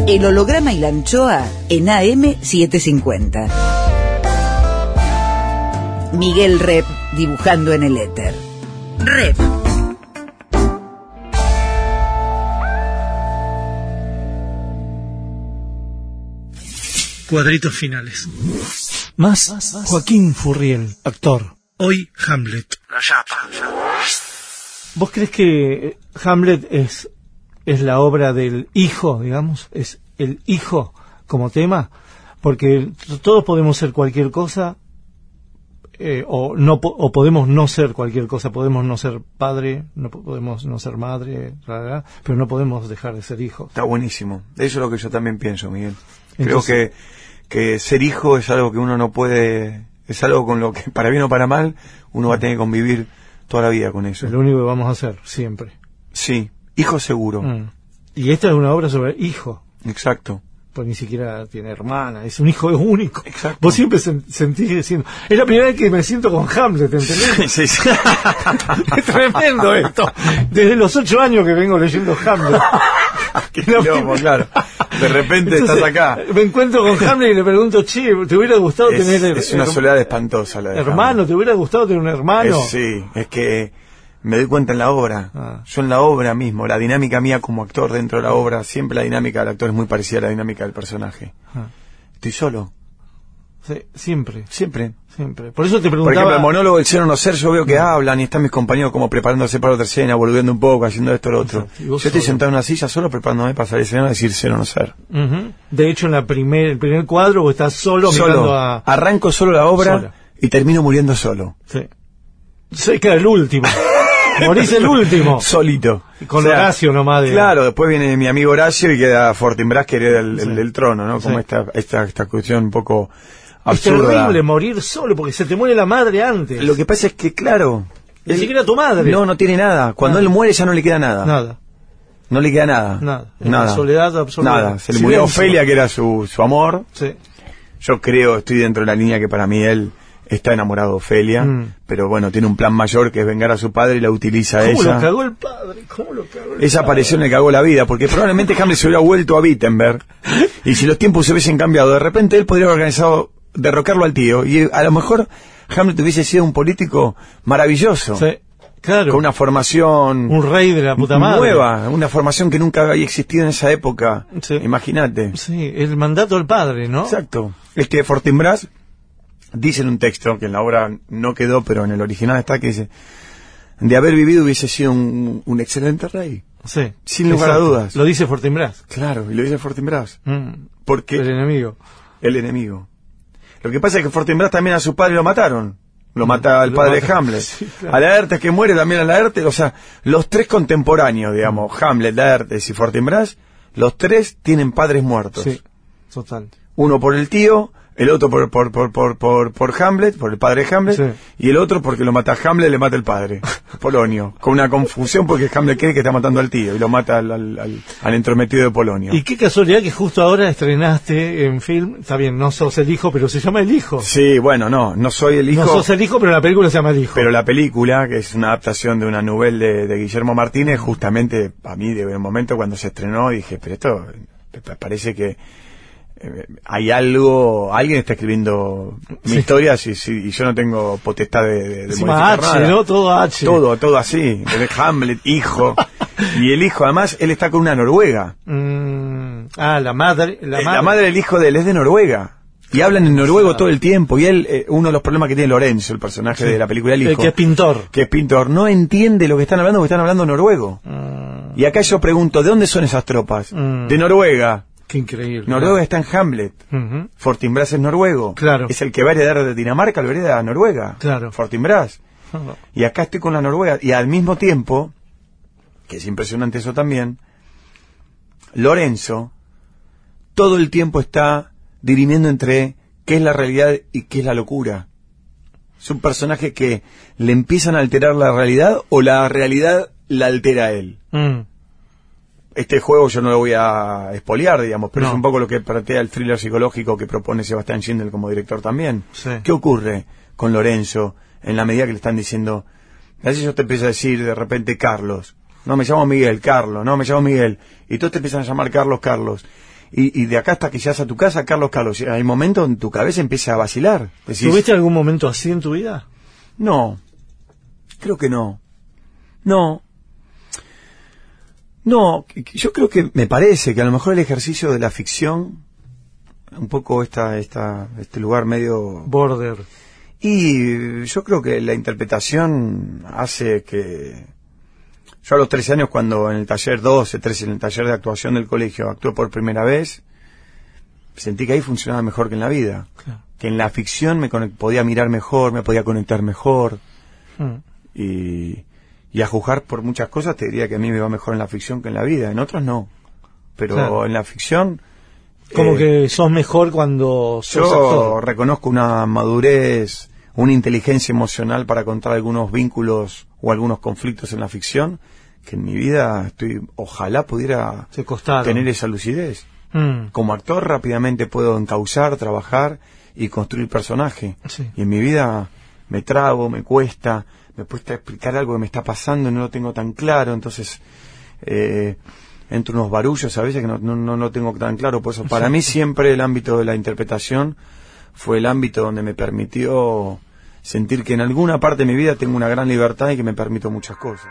A: El holograma y la anchoa en AM750. Miguel Rep dibujando en el éter. Rep.
E: Cuadritos finales.
C: Más Joaquín Furriel, actor.
E: Hoy Hamlet.
C: ¿Vos crees que eh, Hamlet es, es la obra del hijo, digamos? ¿Es el hijo como tema? Porque todos podemos ser cualquier cosa, eh, o, no, o podemos no ser cualquier cosa. Podemos no ser padre, no po- podemos no ser madre, pero no podemos dejar de ser hijos.
B: Está buenísimo. Eso es lo que yo también pienso, Miguel. Creo que, que ser hijo es algo que uno no puede Es algo con lo que, para bien o para mal, uno va a tener que convivir toda la vida con eso.
C: Es lo único que vamos a hacer, siempre.
B: Sí, hijo seguro.
C: Mm. Y esta es una obra sobre hijo.
B: Exacto.
C: Pues ni siquiera tiene hermana, es un hijo único.
B: Exacto.
C: Vos siempre sen- sentís diciendo, es la primera vez que me siento con Hamlet, ¿entendés?
B: Sí, sí.
C: es tremendo esto. Desde los ocho años que vengo leyendo Hamlet.
B: Qué claro. De repente
C: Entonces,
B: estás acá.
C: Me encuentro con Hamlet y le pregunto, che, ¿te hubiera gustado
B: Es,
C: tener
B: es una soledad espantosa la de
C: hermano? ¿Te hubiera gustado tener un hermano?
B: Es- sí, es que me doy cuenta en la obra.
C: Ah.
B: Yo en la obra mismo, la dinámica mía como actor dentro de la obra, siempre la dinámica del actor es muy parecida a la dinámica del personaje.
C: Ah.
B: Estoy solo,
C: Sí, siempre,
B: siempre.
C: siempre. Por eso te
B: Por
C: preguntaba...
B: ejemplo, el monólogo del ser o no ser, yo veo que hablan y están mis compañeros como preparándose para otra escena, volviendo un poco, haciendo esto o lo otro.
C: Y
B: Yo estoy
C: solo.
B: sentado en una silla solo preparándome para salir escena a decir ser o no ser.
C: De hecho, en la primer, el primer cuadro vos estás solo, mirando a...
B: Arranco solo la obra y termino muriendo solo.
C: Sí. Se queda el último. Morís el último.
B: Solito.
C: Con Horacio nomás de-
B: Claro, después viene mi amigo Horacio y queda Fortinbras, que era el, del trono, ¿no? Como esta, esta, esta cuestión un poco
C: Es
B: absurda.
C: terrible morir solo porque se te muere la madre antes.
B: Lo que pasa es que, claro...
C: Ni siquiera tu madre.
B: No, no tiene nada. Cuando
C: Nada.
B: él muere ya no le queda nada.
C: Nada,
B: No le queda nada.
C: nada. Es
B: Nada.
C: la soledad absoluta.
B: Nada. Se le murió. Ofelia, que era su, su amor.
C: Sí.
B: Yo creo, estoy dentro de la línea que para mí él está enamorado de Ofelia,
C: Mm.
B: pero bueno, tiene un plan mayor que es vengar a su padre y la utiliza
C: ¿Cómo
B: ella.
C: lo cagó el padre? ¿Cómo lo cagó el
B: Esa
C: padre?
B: aparición le cagó la vida, porque probablemente Hamlet se hubiera vuelto a Wittenberg, y si los tiempos se hubiesen cambiado, de repente él podría haber organizado derrocarlo al tío, y a lo mejor Hamlet hubiese sido un político maravilloso,
C: Sí, claro.
B: con una formación
C: Un rey de la puta madre.
B: nueva, una formación que nunca había existido en esa época,
C: Sí.
B: imagínate.
C: Sí, el mandato del padre, ¿no?
B: Exacto. Este Fortinbras dice en un texto, que en la obra no quedó, pero en el original está, que dice, de haber vivido hubiese sido un, un excelente rey.
C: Sí.
B: Sin lugar a
C: Exacto.
B: dudas.
C: Lo dice Fortinbras.
B: Claro, y lo dice Fortinbras.
C: Mm.
B: Porque
C: El enemigo.
B: el enemigo. Lo que pasa es que Fortinbras también a su padre lo mataron. Lo mata el padre de Hamlet.
C: Sí, claro.
B: A Laertes que muere también a Laertes. O sea, los tres contemporáneos, digamos, Hamlet, Laertes y Fortinbras, los tres tienen padres muertos.
C: Sí, total.
B: Uno por el tío, el otro por, por, por, por, por, por Hamlet, por el padre de Hamlet,
C: Sí.
B: y el otro porque lo mata Hamlet, le mata el padre, Polonio. Con una confusión porque Hamlet cree que está matando al tío y lo mata al, al, al- al entrometido de Polonio.
C: Y qué casualidad que justo ahora estrenaste en film, está bien, no sos el hijo, pero se llama El Hijo.
B: Sí, bueno, no, no soy el hijo.
C: No sos el hijo, pero la película se llama El Hijo.
B: Pero la película, que es una adaptación de una novela de, de Guillermo Martínez, justamente a mí de un momento cuando se estrenó dije, pero esto pa- parece que hay algo, alguien está escribiendo mi
C: Sí.
B: historia si, si- y yo no tengo potestad de, de, de modificar
C: H,
B: nada.
C: ¿no? Todo H.
B: Todo, todo así. Hamlet, hijo. y el hijo, además, él está con una noruega.
C: Mm, ah, la madre. La
B: Eh,
C: madre.
B: La madre del hijo de él es de Noruega. Y hablan en noruego todo el tiempo. Y él, eh, uno de los problemas que tiene Lorenzo, el personaje de la película El
C: El
B: Hijo,
C: que es pintor.
B: que es pintor, no entiende lo que están hablando porque están hablando noruego.
C: Mm,
B: Y acá yo pregunto, ¿de dónde son esas tropas?
C: Mm.
B: De Noruega.
C: Qué increíble.
B: Noruega está en Hamlet. Fortinbras es noruego.
C: Claro.
B: Es el que va a heredar de Dinamarca, lo hereda a Noruega.
C: Claro.
B: Fortinbras. Y acá estoy con la Noruega. Y al mismo tiempo, que es impresionante eso también, Lorenzo todo el tiempo está dirimiendo entre qué es la realidad y qué es la locura. Es un personaje que le empiezan a alterar la realidad o la realidad la altera a él.
C: Mm,
B: Este juego yo no lo voy a espolear, digamos, pero
C: No.
B: es un poco lo que plantea el thriller psicológico que propone Sebastián Schindler como director también.
C: Sí.
B: ¿Qué ocurre con Lorenzo en la medida que le están diciendo, a veces yo te empiezo a decir de repente Carlos, no me llamo Miguel, Carlos, no me llamo Miguel, y todos te empiezan a llamar Carlos, Carlos, y, y de acá hasta que llegas a tu casa, Carlos, Carlos, hay momento en tu cabeza empieza a vacilar. Decís,
C: ¿Tuviste algún momento así en tu vida?
B: no, creo que no. No. No, yo creo que me parece que a lo mejor el ejercicio de la ficción, un poco esta, esta, este lugar medio...
C: Border.
B: Y yo creo que la interpretación hace que... Yo a los 13 años cuando en el taller 12, 13, en el taller de actuación del colegio actué por primera vez, sentí que ahí funcionaba mejor que en la vida.
C: Claro.
B: Que en la ficción me podía mirar mejor, me podía conectar mejor
C: Mm.
B: y, y a juzgar por muchas cosas te diría que a mí me va mejor en la ficción que en la vida, en otras no. Pero
C: Claro.
B: en la ficción
C: Como
B: Eh,
C: que sos mejor cuando sos
B: Yo
C: actor.
B: reconozco una madurez, una inteligencia emocional para contar algunos vínculos o algunos conflictos en la ficción que en mi vida estoy, ojalá pudiera tener esa lucidez.
C: Mm,
B: Como actor rápidamente puedo encauzar, trabajar y construir personaje.
C: Sí.
B: Y en mi vida me trago, me cuesta, me cuesta explicar algo que me está pasando y no lo tengo tan claro, entonces eh, entro unos barullos a veces que no, no, no lo tengo tan claro. Por eso, para mí siempre el ámbito de la interpretación fue el ámbito donde me permitió sentir que en alguna parte de mi vida tengo una gran libertad y que me permito muchas cosas.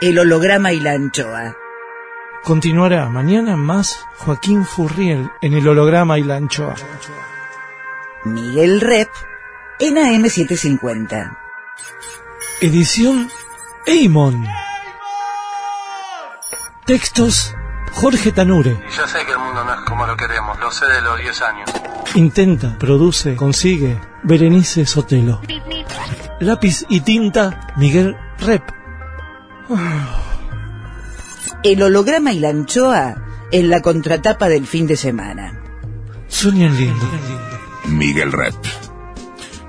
A: El holograma y la anchoa.
C: Continuará mañana más Joaquín Furriel en el holograma y la anchoa.
A: Miguel Rep en AM750.
C: Edición Eimon. Textos Jorge Tanure.
H: Y ya sé que el mundo no es como lo queremos, lo sé de los 10 años.
C: Intenta, produce, consigue Berenice Sotelo. Lápiz y tinta Miguel Rep.
A: El holograma y la anchoa en la contratapa del fin de semana.
C: Sueñan lindo.
G: Miguel Rep.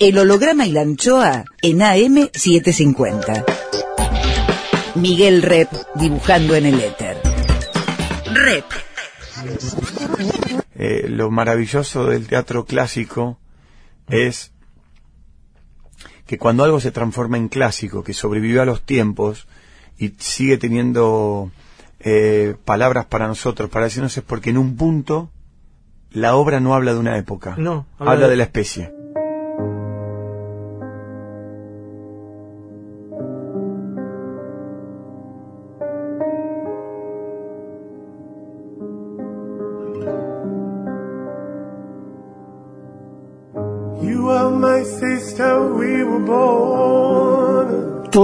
A: El holograma y la anchoa en AM750. Miguel Rep dibujando en el éter. Rep.
B: Eh, lo maravilloso del teatro clásico es que cuando algo se transforma en clásico, que sobrevive a los tiempos y sigue teniendo eh, palabras para nosotros, para decirnos es porque en un punto la obra no habla de una época,
C: No,
B: habla,
C: habla
B: de...
C: de-
B: la especie.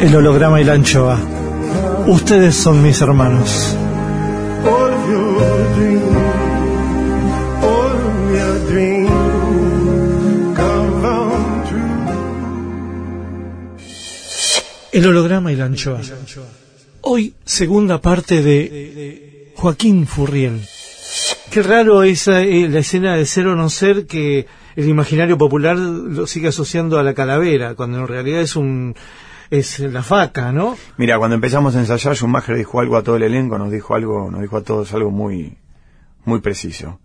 C: El holograma y la anchoa. Ustedes son mis hermanos. El holograma y la anchoa. Hoy, segunda parte de Joaquín Furriel. Qué raro esa eh, la escena de ser o no ser que el imaginario popular lo sigue asociando a la calavera, cuando en realidad es un es la faca, ¿no?
B: Mira, cuando empezamos a ensayar, Schumacher dijo algo a todo el elenco, nos dijo algo, nos dijo a todos algo muy, muy preciso.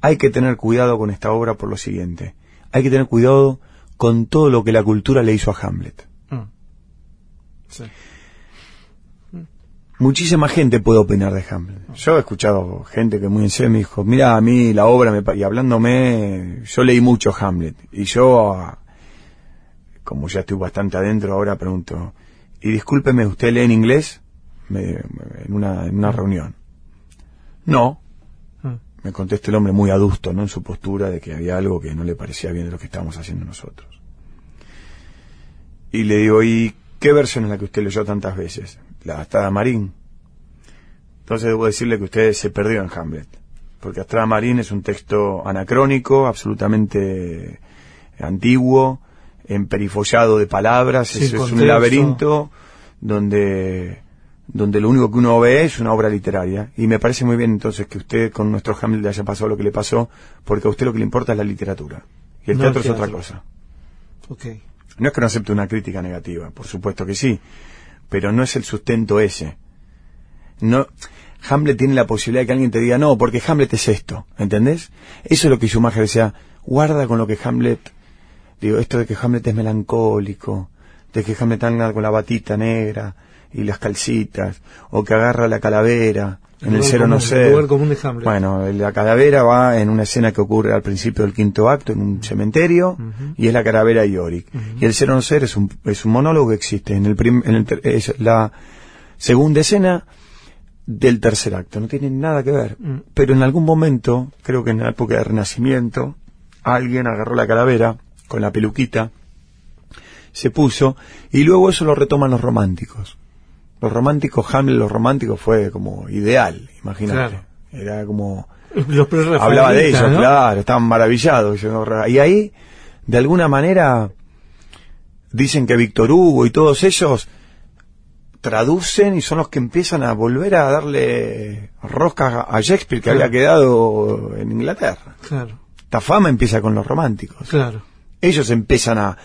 B: Hay que tener cuidado con esta obra por lo siguiente. Hay que tener cuidado con todo lo que la cultura le hizo a Hamlet.
C: Sí.
B: Muchísima gente puede opinar de Hamlet. Yo he escuchado gente que muy en serio me dijo, mira, a mí la obra, me pa-", y hablándome, yo leí mucho Hamlet. Y yo, ah, como ya estoy bastante adentro, ahora pregunto, y discúlpeme, ¿usted lee en inglés? Me- en, una, en una reunión. No.
C: Mm.
B: Me contesta el hombre muy adusto, ¿no? En su postura de que había algo que no le parecía bien de lo que estábamos haciendo nosotros. Y le digo, ¿y ¿Qué versión es la que usted leyó tantas veces? La Astrada Marín. Entonces debo decirle que usted se perdió en Hamlet. Porque Astrada Marín es un texto anacrónico, absolutamente antiguo, emperifollado de palabras,
C: Sin
B: es, es un laberinto donde, donde lo único que uno ve es una obra literaria. Y me parece muy bien entonces que usted con nuestro Hamlet le haya pasado lo que le pasó, porque a usted lo que le importa es la literatura. Y el
C: No el
B: teatro es otra cosa.
C: Ok.
B: No es que no acepte una crítica negativa, por supuesto que sí, pero no es el sustento ese. No, Hamlet tiene la posibilidad de que alguien te diga, no, porque Hamlet es esto, ¿entendés? Eso es lo que Schumacher decía, guarda con lo que Hamlet, digo, esto de que Hamlet es melancólico, de que Hamlet anda con la batita negra y las calcitas, o que agarra la calavera en el
C: lugar
B: cero no
C: común,
B: sé.
C: el de Hamlet.
B: Bueno, la calavera va en una escena que ocurre al principio del quinto acto en un cementerio y es la calavera Yorick. Y el cero no ser es un, es un monólogo que existe en el, prim- en el es la segunda escena del tercer acto. No tiene nada que ver.
C: Mm.
B: Pero en algún momento, creo que en la época del Renacimiento, alguien agarró la calavera con la peluquita, se puso y luego eso lo retoman los románticos. Los románticos, Hamlet, los románticos fue como ideal, imagínate.
C: Claro.
B: Era como
C: Los
B: hablaba de ellos,
C: ¿no?
B: claro, estaban maravillados. Y ahí, de alguna manera, dicen que Víctor Hugo y todos ellos traducen y son los que empiezan a volver a darle rosca a Shakespeare que
C: Claro.
B: había quedado en Inglaterra.
C: Claro,
B: Esta fama empieza con los románticos.
C: claro,
B: Ellos empiezan a,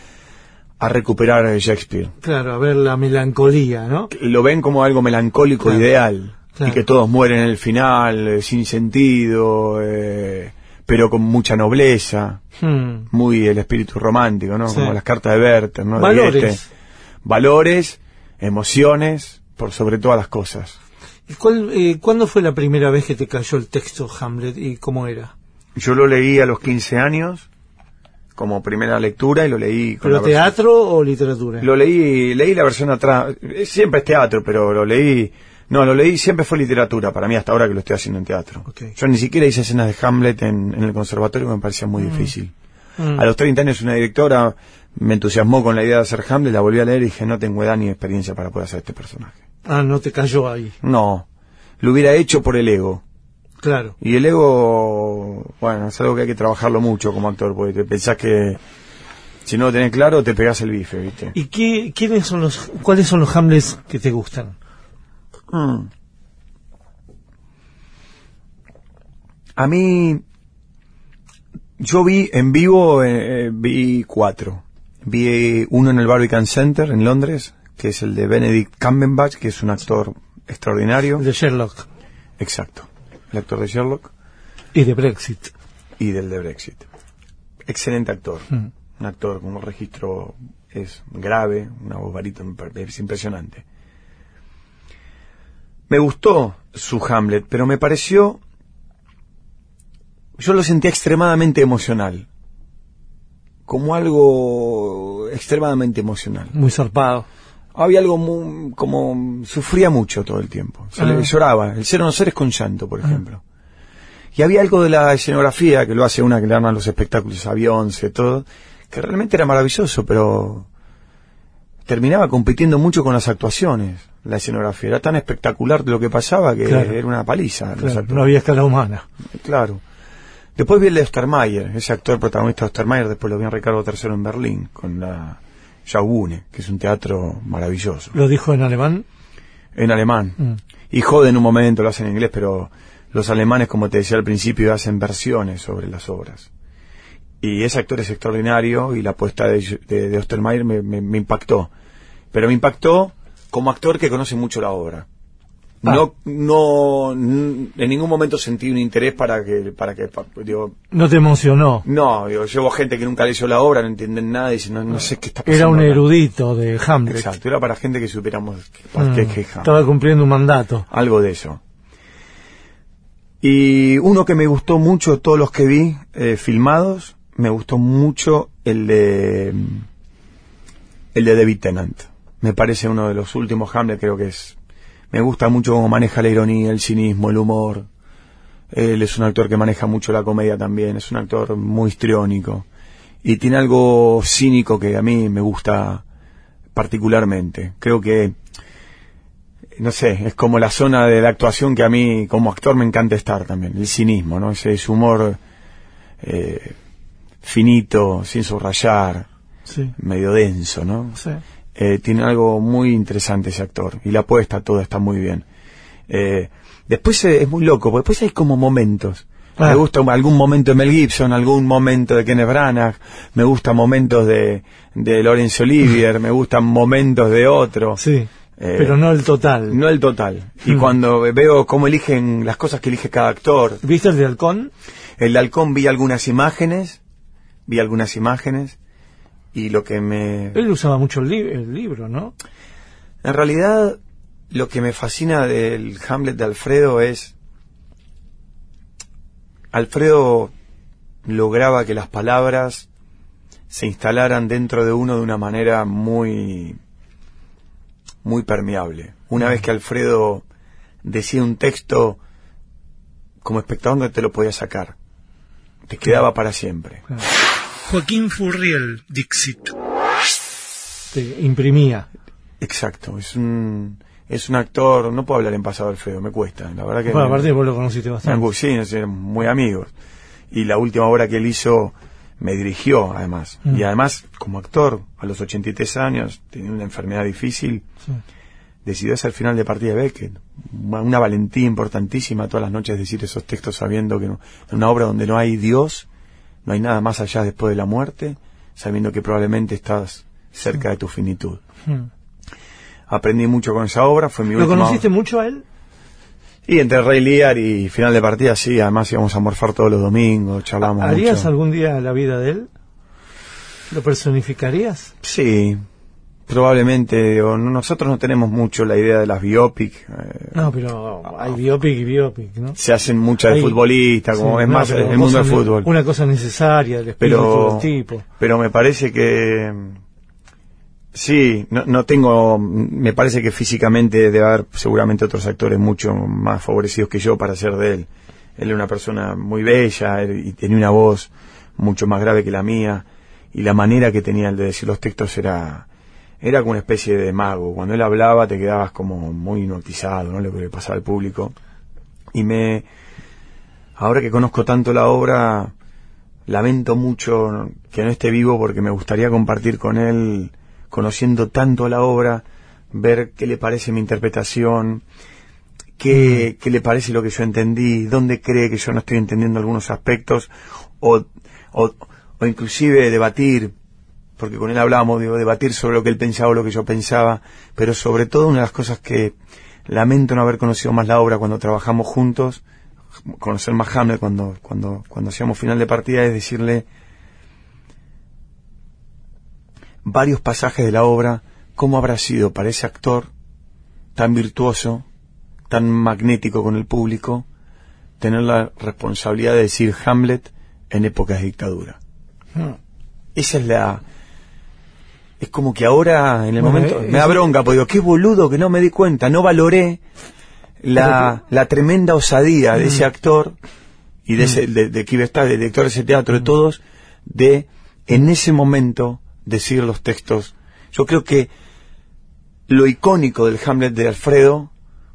B: a recuperar a Shakespeare.
C: claro, a ver la melancolía, ¿no?
B: Lo ven como algo melancólico
C: Claro.
B: ideal.
C: Claro.
B: Y que todos mueren en el final, eh, sin sentido, eh, pero con mucha nobleza.
C: Hmm.
B: Muy el espíritu romántico, ¿no?
C: Sí.
B: Como las cartas de Werther, ¿no?
C: Valores.
B: Goethe. Valores, emociones, por sobre todas las cosas.
C: ¿Y cuál, eh, ¿Cuándo fue la primera vez que te cayó el texto Hamlet y cómo era?
B: Yo lo leí a los 15 años, como primera lectura, y lo leí con
C: ¿Pero
B: la versión-
C: teatro o literatura?
B: Lo leí, leí la versión atrás. Eh, Siempre es teatro, pero lo leí. No, lo leí, siempre fue literatura, para mí hasta ahora que lo estoy haciendo en teatro. Yo ni siquiera hice escenas de Hamlet en, en el conservatorio, me parecía muy difícil.
C: Mm.
B: A los 30 años una directora me entusiasmó con la idea de hacer Hamlet, la volví a leer y dije, no tengo edad ni experiencia para poder hacer este personaje.
C: Ah, no te cayó ahí.
B: No, lo hubiera hecho por el ego.
C: Claro.
B: Y el ego, bueno, es algo que hay que trabajarlo mucho como actor, porque te pensás que si no lo tenés claro te pegás el bife, ¿viste?
C: ¿Y qué, quiénes son los, cuáles son los Hamlets que te gustan?
B: Mm. A mí, yo vi en vivo, eh, eh, vi cuatro. Vi uno en el Barbican Center en Londres, que es el de Benedict Cumberbatch, que es un actor extraordinario.
C: El de Sherlock
B: Exacto. El actor de Sherlock
C: y de Brexit.
B: y del de Brexit. Excelente actor.
C: Mm.
B: Un actor con un registro es grave, una voz barítono, es impresionante. Me gustó su Hamlet, pero me pareció... Yo lo sentía extremadamente emocional. Como algo extremadamente emocional.
C: Muy zarpado.
B: Había algo muy, como... Sufría mucho todo el tiempo. Se le
C: Ah.
B: lloraba. El cero no ser es con llanto, por ejemplo. Y había algo de la escenografía, que lo hace una que le arman los espectáculos a Beyoncé, todo, que realmente era maravilloso, pero terminaba compitiendo mucho con las actuaciones, la escenografía. Era tan espectacular lo que pasaba que
C: Claro.
B: era una paliza.
C: Claro, no había escala humana.
B: Claro. Después vi el de Ostermayer, ese actor protagonista de Ostermayer, después lo vi en Ricardo III en Berlín, con la Schaubühne, que es un teatro maravilloso.
C: Lo dijo en alemán.
B: En alemán.
C: Mm.
B: Y jode en un momento, lo hacen en inglés, pero los alemanes, como te decía al principio, hacen versiones sobre las obras. Y ese actor es extraordinario y la apuesta de, de, de Ostermayer me, me- me impactó. Pero me impactó como actor que conoce mucho la obra.
C: Ah.
B: No, no, en ningún momento sentí un interés para que, para que, digo,
C: No te emocionó.
B: no, digo, llevo gente que nunca leyó la obra, no entienden nada y dicen, no, no sé qué está pasando.
C: Era un
B: acá".
C: erudito de Hamlet.
B: Exacto, era para gente que supiéramos
C: Mm.
B: qué queja.
C: Estaba cumpliendo un mandato.
B: Algo de eso. Y uno que me gustó mucho, todos los que vi eh, filmados, me gustó mucho el de el de David Tennant. Me parece uno de los últimos Hamlet, creo que es. Me gusta mucho cómo maneja la ironía, el cinismo, el humor. Él es un actor que maneja mucho la comedia también, es un actor muy histriónico. Y tiene algo cínico que a mí me gusta particularmente. Creo que, no sé, es como la zona de la actuación que a mí como actor me encanta estar también, el cinismo, ¿no? Ese, ese humor eh, finito, sin subrayar,
C: Sí,
B: medio denso, ¿no?
C: sí.
B: Eh, tiene algo muy interesante ese actor y la apuesta toda está muy bien. Eh, después eh, es muy loco, porque después hay como momentos.
C: Ah.
B: Me gusta algún momento de Mel Gibson, algún momento de Kenneth Branagh, me gustan momentos de, de Laurence Olivier, me gustan momentos de otro.
C: Sí,
B: Eh,
C: pero no el total.
B: No el total. Y
C: Mm.
B: cuando veo cómo eligen las cosas que elige cada actor,
C: ¿Viste el de Halcón?
B: el de Halcón vi algunas imágenes, vi algunas imágenes, y lo que me...
C: Él usaba mucho el, li- el libro, ¿no?
B: En realidad, lo que me fascina del Hamlet de Alfredo es... Alfredo lograba que las palabras se instalaran dentro de uno de una manera muy muy permeable. Una vez que Alfredo decía un texto, como espectador no te lo podía sacar. Te quedaba para siempre.
E: Joaquín Furriel, Dixit.
C: Te imprimía.
B: Exacto, es un es un actor, no puedo hablar en pasado Alfredo, me cuesta, la verdad que
C: Bueno,
B: me-
C: aparte vos lo conociste bastante.
B: sí, muy amigos. Y la última obra que él hizo me dirigió además.
C: Mm.
B: Y además, como actor, a los 83 años, tenía una enfermedad difícil,
C: Sí.
B: decidió hacer el final de partida de Beckett. Una, una valentía importantísima todas las noches decir esos textos sabiendo que no- en una obra donde no hay Dios, no hay nada más allá después de la muerte, sabiendo que probablemente estás cerca de tu finitud.
C: Hmm.
B: Aprendí mucho con esa obra, fue mi
C: ¿Lo conociste mucho a él?
B: Y entre Rey Lear y final de partida, sí, además íbamos a morfar todos los domingos, charlamos
C: ¿Harías
B: mucho.
C: algún día la vida de él? ¿Lo personificarías?
B: Sí, probablemente, digo, no- nosotros no tenemos mucho la idea de las biopic, eh,
C: No, pero hay biopic y biopic, ¿no?
B: se hacen muchas de
C: Hay-
B: futbolista, como
C: Sí,
B: es
C: no,
B: más el mundo del fútbol.
C: Una cosa necesaria, el espíritu
B: pero,
C: del tipo.
B: pero me parece que sí, no, no tengo, me parece que físicamente debe haber seguramente otros actores mucho más favorecidos que yo para ser de él. Él era una persona muy bella él- y tenía una voz mucho más grave que la mía y la manera que tenía de decir los textos era era como una especie de mago. Cuando él hablaba te quedabas como muy hipnotizado, ¿no? Lo que le pasaba al público. Y me ahora que conozco tanto la obra lamento mucho que no esté vivo porque me gustaría compartir con él, conociendo tanto la obra, ver qué le parece mi interpretación, qué, qué le parece lo que yo entendí, dónde cree que yo no estoy entendiendo algunos aspectos, o, o, o inclusive debatir, porque con él hablábamos, digo, debatir sobre lo que él pensaba o lo que yo pensaba, pero sobre todo una de las cosas que lamento no haber conocido más la obra cuando trabajamos juntos, conocer más Hamlet cuando, cuando, cuando hacíamos final de partida es decirle varios pasajes de la obra, cómo habrá sido para ese actor tan virtuoso, tan magnético con el público, tener la responsabilidad de decir Hamlet en épocas de dictadura.
C: No.
B: Esa es la... Es como que ahora, en el
C: Bueno,
B: momento,
C: eh,
B: me da bronca, porque digo, qué boludo que no me di cuenta, no valoré la, la tremenda osadía de
C: Mm.
B: ese actor y de, ese, de, de quien está, del director de ese teatro, de
C: Mm.
B: todos, de en ese momento decir los textos. Yo creo que lo icónico del Hamlet de Alfredo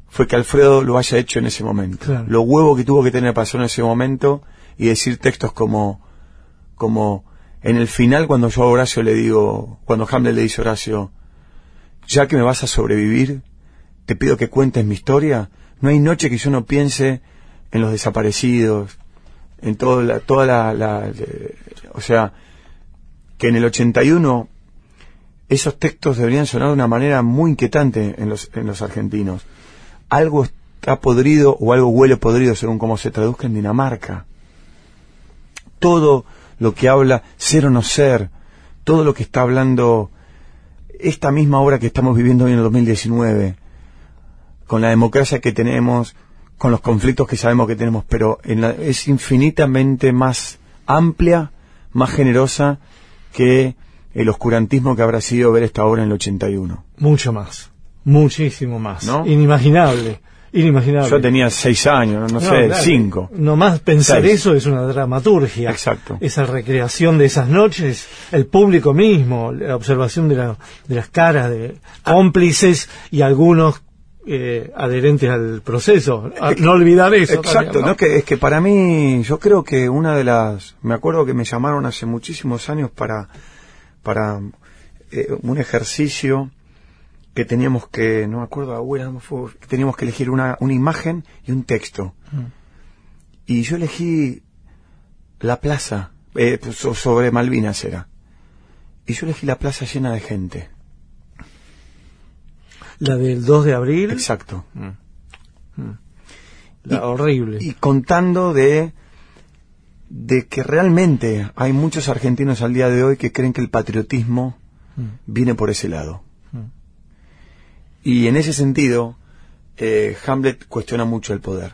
B: fue que Alfredo lo haya hecho en ese momento.
C: Claro.
B: Lo huevo que tuvo que tener hacerlo en ese momento y decir textos como, como en el final cuando yo a Horacio le digo, cuando Hamlet le dice a Horacio, ya que me vas a sobrevivir, te pido que cuentes mi historia. No hay noche que yo no piense en los desaparecidos, en toda la, toda la, eh, o sea, que en el 81 esos textos deberían sonar de una manera muy inquietante en los, en los argentinos. Algo está podrido o algo huele podrido según cómo se traduzca en Dinamarca. Todo lo que habla ser o no ser, todo lo que está hablando esta misma obra que estamos viviendo hoy en el 2019, con la democracia que tenemos, con los conflictos que sabemos que tenemos, pero en la- es infinitamente más amplia, más generosa que el oscurantismo que habrá sido ver esta obra en el 81.
C: Mucho más. Muchísimo más.
B: ¿No?
C: Inimaginable. Inimaginable.
H: Yo tenía seis años, no, sé,
C: claro.
H: cinco.
C: Nomás pensar
H: Seis.
C: eso es una dramaturgia.
H: Exacto.
C: Esa recreación de esas noches, el público mismo, la observación de, la- de las caras de cómplices y algunos eh, adherentes al proceso. A- no olvidar eso.
H: Exacto,
C: también,
H: ¿no? Que, es que para mí, yo creo que una de las... Me acuerdo que me llamaron hace muchísimos años para, para eh, un ejercicio que teníamos que, no me acuerdo ahora, cómo fue, que teníamos que elegir una, una imagen y un texto. Y yo elegí la plaza, eh, pues, so- sobre Malvinas era. Y yo elegí la plaza llena de gente.
C: La del 2 de abril,
H: Exacto.
C: la horrible.
H: y contando de de que realmente hay muchos argentinos al día de hoy que creen que el patriotismo viene por ese lado. Y en ese sentido, eh, Hamlet cuestiona mucho el poder.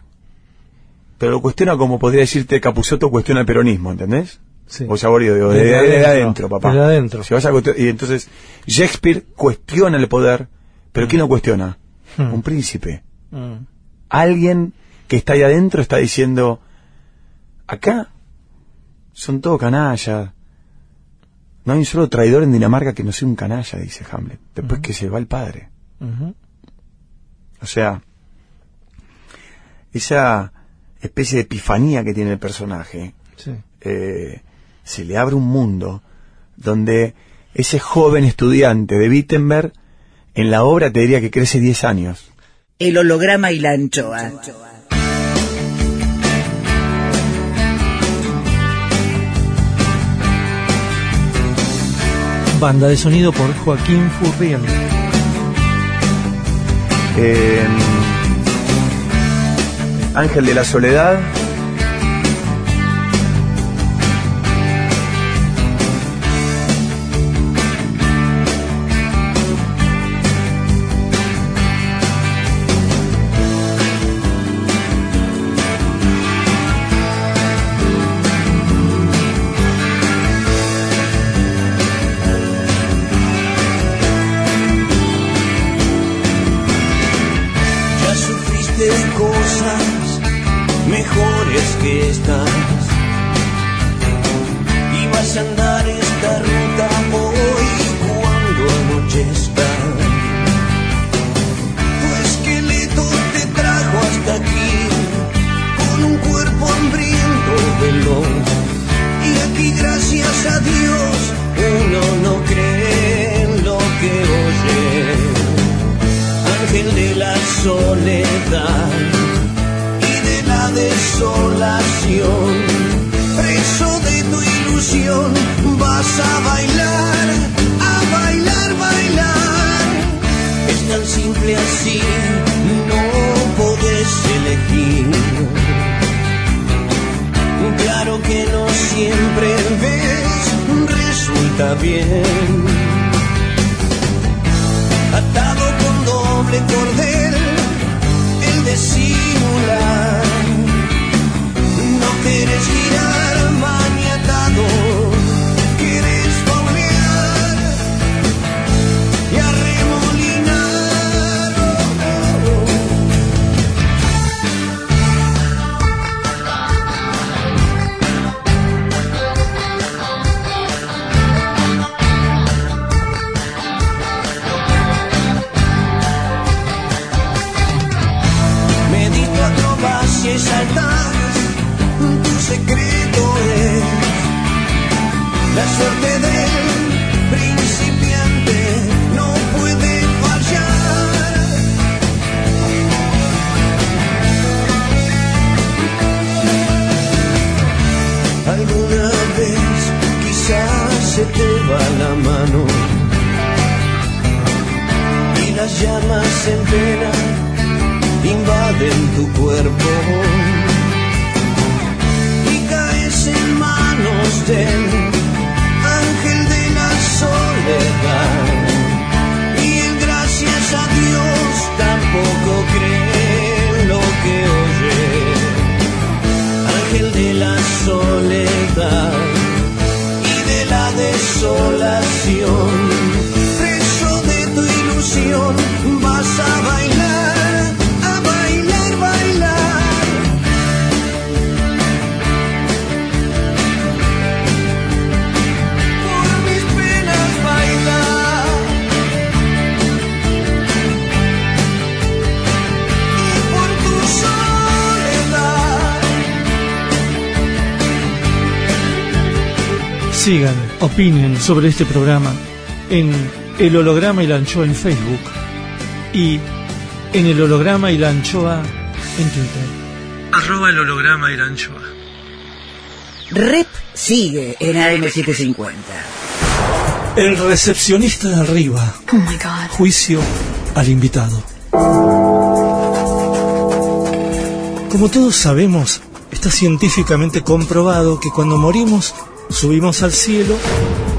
H: Pero lo cuestiona como podría decirte Capusotto cuestiona el peronismo, ¿entendés?
C: Sí.
H: O digo, de, de- de
C: adentro,
H: papá.
C: desde adentro.
H: Si vas a y entonces, Shakespeare cuestiona el poder, pero ¿quién lo cuestiona?
C: Hmm.
H: Un príncipe
C: Mm.
H: alguien que está ahí adentro está diciendo, acá son todo canallas. No hay un solo traidor en Dinamarca que no sea un canalla, dice Hamlet. Después que se va el padre. O sea, esa especie de epifanía que tiene el personaje,
C: Sí.
H: eh, se le abre un mundo donde ese joven estudiante de Wittenberg en la obra te diría que crece 10 años.
A: El holograma y la anchoa.
C: Banda de sonido por Joaquín Furriel.
H: Eh, Ángel de la Soledad.
C: Sobre este programa en El Holograma y la Anchoa en Facebook y en El Holograma y la Anchoa en Twitter. Arroba el holograma y la anchoa.
A: Rep sigue en AM750.
C: El recepcionista de arriba.
J: Oh my god.
C: Juicio al invitado. Como todos sabemos, está científicamente comprobado que cuando morimos, subimos al cielo,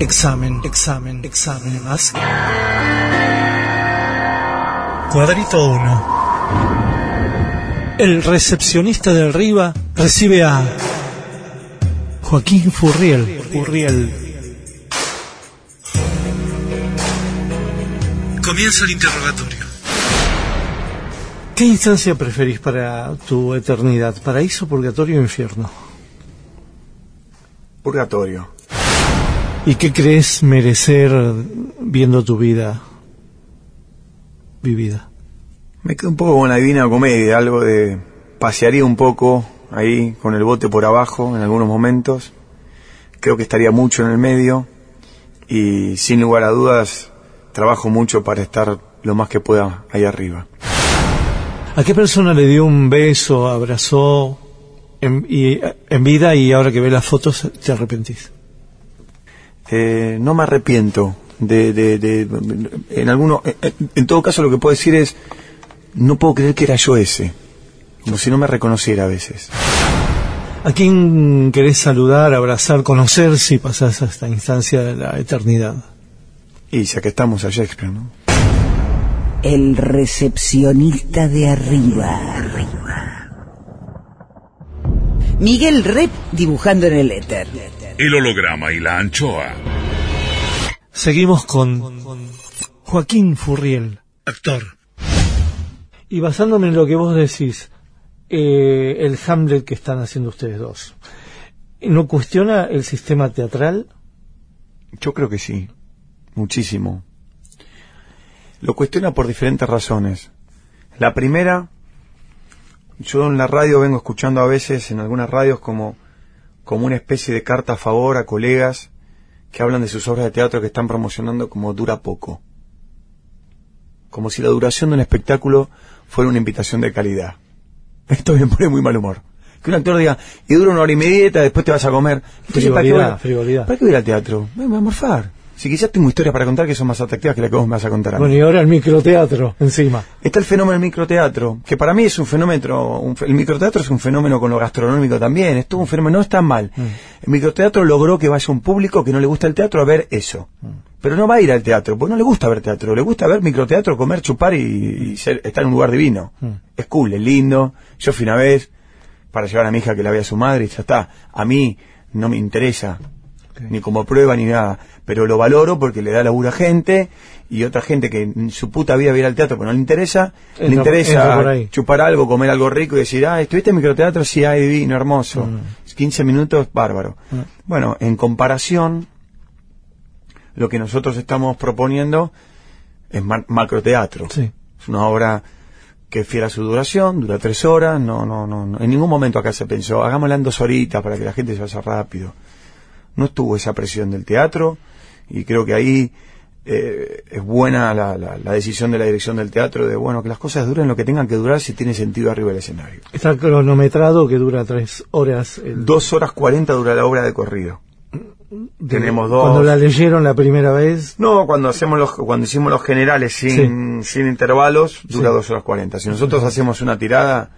C: Examen, examen, examen. Más. Cuadrito 1. El recepcionista de arriba recibe a Joaquín Furriel. Furriel. Comienza el interrogatorio. ¿Qué instancia preferís para tu eternidad? ¿Paraíso, purgatorio o infierno?
B: Purgatorio.
C: ¿Y qué crees merecer viendo tu vida vivida?
B: Me quedo un poco con la divina comedia, algo de pasearía un poco ahí con el bote por abajo en algunos momentos. Creo que estaría mucho en el medio y sin lugar a dudas trabajo mucho para estar lo más que pueda ahí arriba.
C: ¿A qué persona le dio un beso, abrazó en, y, en vida y ahora que ve las fotos te arrepentís?
B: Eh, no me arrepiento de, de, de- en alguno en, en todo caso lo que puedo decir es no puedo creer que era yo ese como si no me reconociera a veces
C: ¿A quién querés saludar, abrazar, conocer si pasás a esta instancia de la eternidad?
B: y ya que estamos a Shakespeare ¿no?
A: El recepcionista de arriba. Miguel Rep dibujando en el éter.
G: El holograma y la anchoa.
C: Seguimos con Joaquín Furriel, actor. Y basándome en lo que vos decís, eh, el Hamlet que están haciendo ustedes dos, ¿no cuestiona el sistema teatral?
B: yo creo que sí muchísimo lo cuestiona por diferentes razones la primera yo en la radio vengo escuchando a veces en algunas radios como como una especie de carta a favor a colegas que hablan de sus obras de teatro que están promocionando como dura poco. Como si la duración de un espectáculo fuera una invitación de calidad. Esto me pone muy mal humor. Que un actor diga, y dura una hora y media, después te vas a comer. Entonces, ¿para qué voy
C: Frivolidad, frivolidad.
B: ¿Para qué voy al teatro? Me voy a morfar. Si quizás tengo historias para contar que son más atractivas que las que vos me vas a contar a mí.
C: Bueno, y ahora el microteatro encima.
B: Está el fenómeno del microteatro, que para mí es un fenómeno, un el microteatro es un fenómeno con lo gastronómico también, es todo un fenómeno, no está mal. El microteatro logró que vaya un público que no le gusta el teatro a ver eso. Pero no va a ir al teatro, porque no le gusta ver teatro, le gusta ver microteatro, comer, chupar y, y ser- estar en un lugar divino. Es cool, es lindo. Yo fui una vez para llevar a mi hija que la vea a su madre y ya está. A mí no me interesa, ni como prueba ni nada, pero lo valoro porque le da laburo a gente y otra gente que en su puta vida va a ir al teatro pero no le interesa, le
C: Entra-
B: interesa chupar algo, comer algo rico y decir, ah, ¿estuviste en microteatro? Sí, ay, divino, hermoso. 15 minutos, bárbaro. Bueno, en comparación, lo que nosotros estamos proponiendo es ma- macroteatro.
C: Sí.
B: Es una obra que es fiel a su duración, dura tres horas, no, no, no, no. en ningún momento acá se pensó, hagámosla en dos horitas para que la gente se vaya rápido. No estuvo esa presión del teatro y creo que ahí eh, es buena la, la- la decisión de la dirección del teatro de, bueno, que las cosas duren lo que tengan que durar si tiene sentido arriba del escenario.
C: Está cronometrado que dura tres horas. el-
B: Dos horas cuarenta dura la obra de corrido.
C: de-
B: tenemos dos.
C: Cuando la leyeron la primera vez,
B: No, cuando hacemos los, cuando hicimos los generales sin, sin intervalos, dura
C: Sí.
B: dos horas cuarenta. Si nosotros hacemos una tirada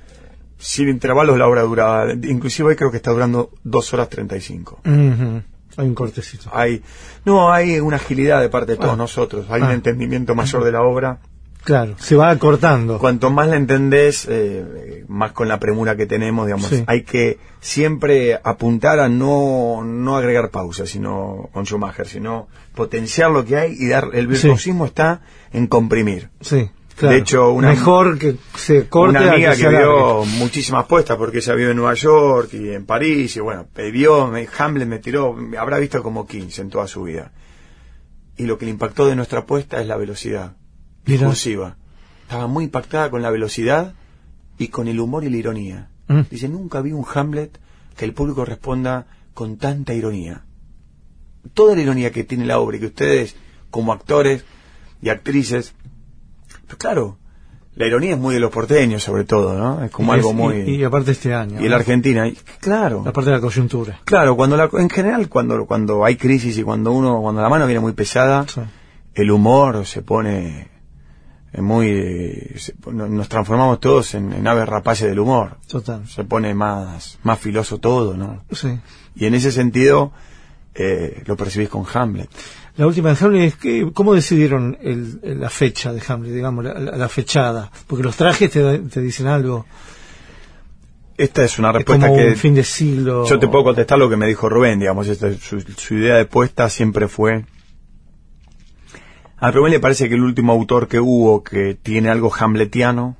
B: sin intervalos, la obra dura, inclusive hoy creo que está durando dos horas treinta y cinco.
C: ujú, hay un cortecito.
B: Hay, no, hay una agilidad de parte de todos
C: Ah.
B: nosotros, hay
C: Ah.
B: un entendimiento mayor de la obra
C: Claro, se va acortando.
B: Cuanto más la entendés, eh, más con la premura que tenemos, digamos,
C: Sí.
B: hay que siempre apuntar a no, no agregar pausas, sino con Schumacher, sino potenciar lo que hay y dar, el
C: Sí.
B: virtuosismo está en comprimir.
C: Sí, claro.
B: De hecho, una-
C: Mejor que se corte
B: una
C: a
B: amiga que, vio muchísimas puestas porque ella vive en Nueva York y en París y bueno, vio, me, Hamlet me tiró, me habrá visto como 15 en toda su vida. Y lo que le impactó de nuestra apuesta es la velocidad discursiva. Estaba muy impactada con la velocidad y con el humor y la ironía.
C: Mm.
B: Dice, nunca vi un Hamlet que el público responda con tanta ironía. Toda la ironía que tiene la obra y que ustedes, como actores y actrices, pero claro, la ironía es muy de los porteños sobre todo, ¿no? Es como
C: Y
B: algo
C: es-
B: muy...
C: Y, y aparte este año.
B: y la Argentina, y- claro.
C: La parte de la coyuntura.
B: Claro, cuando la, en general cuando cuando hay crisis y cuando uno cuando la mano viene muy pesada,
C: Sí.
B: el humor se pone muy eh, se- nos transformamos todos en, en aves rapaces del humor.
C: Total.
B: Se pone más más filoso todo, ¿no?
C: Sí.
B: Y en ese sentido eh, lo percibís con Hamlet.
C: La última de Hamlet es que, ¿cómo decidieron el- la fecha de Hamlet, digamos, la, fechada? Porque los trajes te, te dicen algo.
B: Esta es una
C: Es
B: respuesta
C: como
B: que
C: un fin de siglo.
B: Yo te puedo contestar lo que me dijo Rubén, digamos, esta, su, su idea de puesta siempre fue... A Rubén le parece que el último autor que hubo que tiene algo hamletiano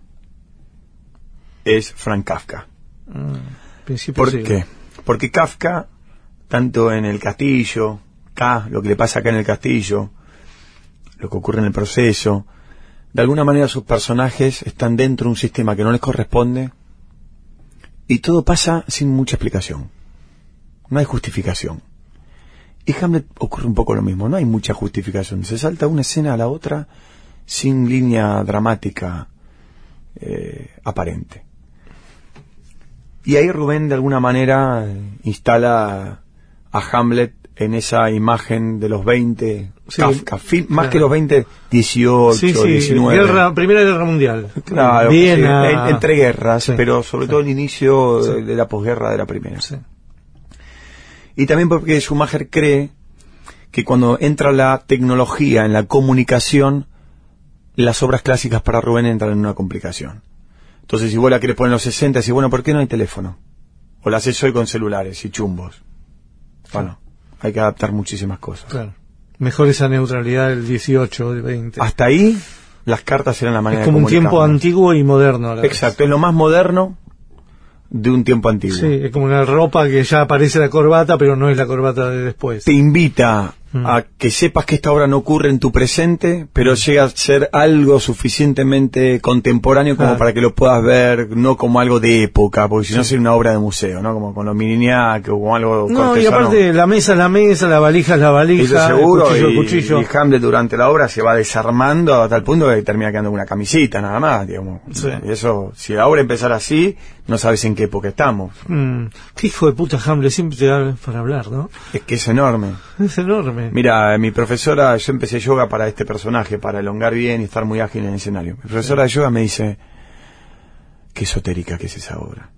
B: es Frank Kafka.
C: Mm,
B: ¿Por qué? Porque Kafka, tanto en el castillo, acá, lo que le pasa acá en el castillo, lo que ocurre en el proceso, de alguna manera sus personajes están dentro de un sistema que no les corresponde y todo pasa sin mucha explicación. No hay justificación. Y Hamlet ocurre un poco lo mismo, no hay mucha justificación. Se salta una escena a la otra sin línea dramática eh, aparente. Y ahí Rubén de alguna manera instala a Hamlet en esa imagen de los 20,
C: Sí,
B: Kafka, más
C: claro.
B: que los 20, 18,
C: Sí, sí,
B: 19.
C: guerra, Primera Guerra Mundial.
B: Claro,
C: Viena.
B: entre guerras, pero sobre todo el inicio de- la posguerra de la primera. Y también porque Schumacher cree que cuando entra la tecnología en la comunicación, las obras clásicas para Rubén entran en una complicación. Entonces, si vos la querés poner en los 60, decís, bueno, ¿por qué no hay teléfono? O la haces hoy con celulares y chumbos. Bueno, hay que adaptar muchísimas cosas.
C: Claro. Mejor esa neutralidad del 18, del 20.
B: Hasta ahí, las cartas eran la manera
C: es como
B: de
C: un tiempo antiguo y moderno. a la vez.
B: Exacto, es lo más moderno de un tiempo antiguo.
C: Sí, es como una ropa que ya aparece la corbata, pero no es la corbata de después.
B: te invita
C: Mm.
B: a que sepas que esta obra no ocurre en tu presente, pero llega a ser algo suficientemente contemporáneo como
C: Claro.
B: para que lo puedas ver, no como algo de época, porque si no sería una obra de museo, ¿no? Como con los miniñac o como algo
C: No, y aparte la mesa es la mesa, la valija es la valija,
B: seguro,
C: el cuchillo
B: y,
C: el cuchillo.
B: y Hamlet durante la obra se va desarmando a tal punto que termina quedando una camisita nada más, digamos.
C: Sí.
B: Y eso, si la obra empezara así, no sabes en qué época estamos.
C: Mm, qué hijo de puta Hamlet, siempre te da para hablar, ¿no?
B: Es que es enorme.
C: Es enorme.
B: Mira, mi profesora, yo empecé yoga para este personaje, para elongar bien y estar muy ágil en el escenario. Mi profesora de yoga me dice, qué esotérica que es esa obra.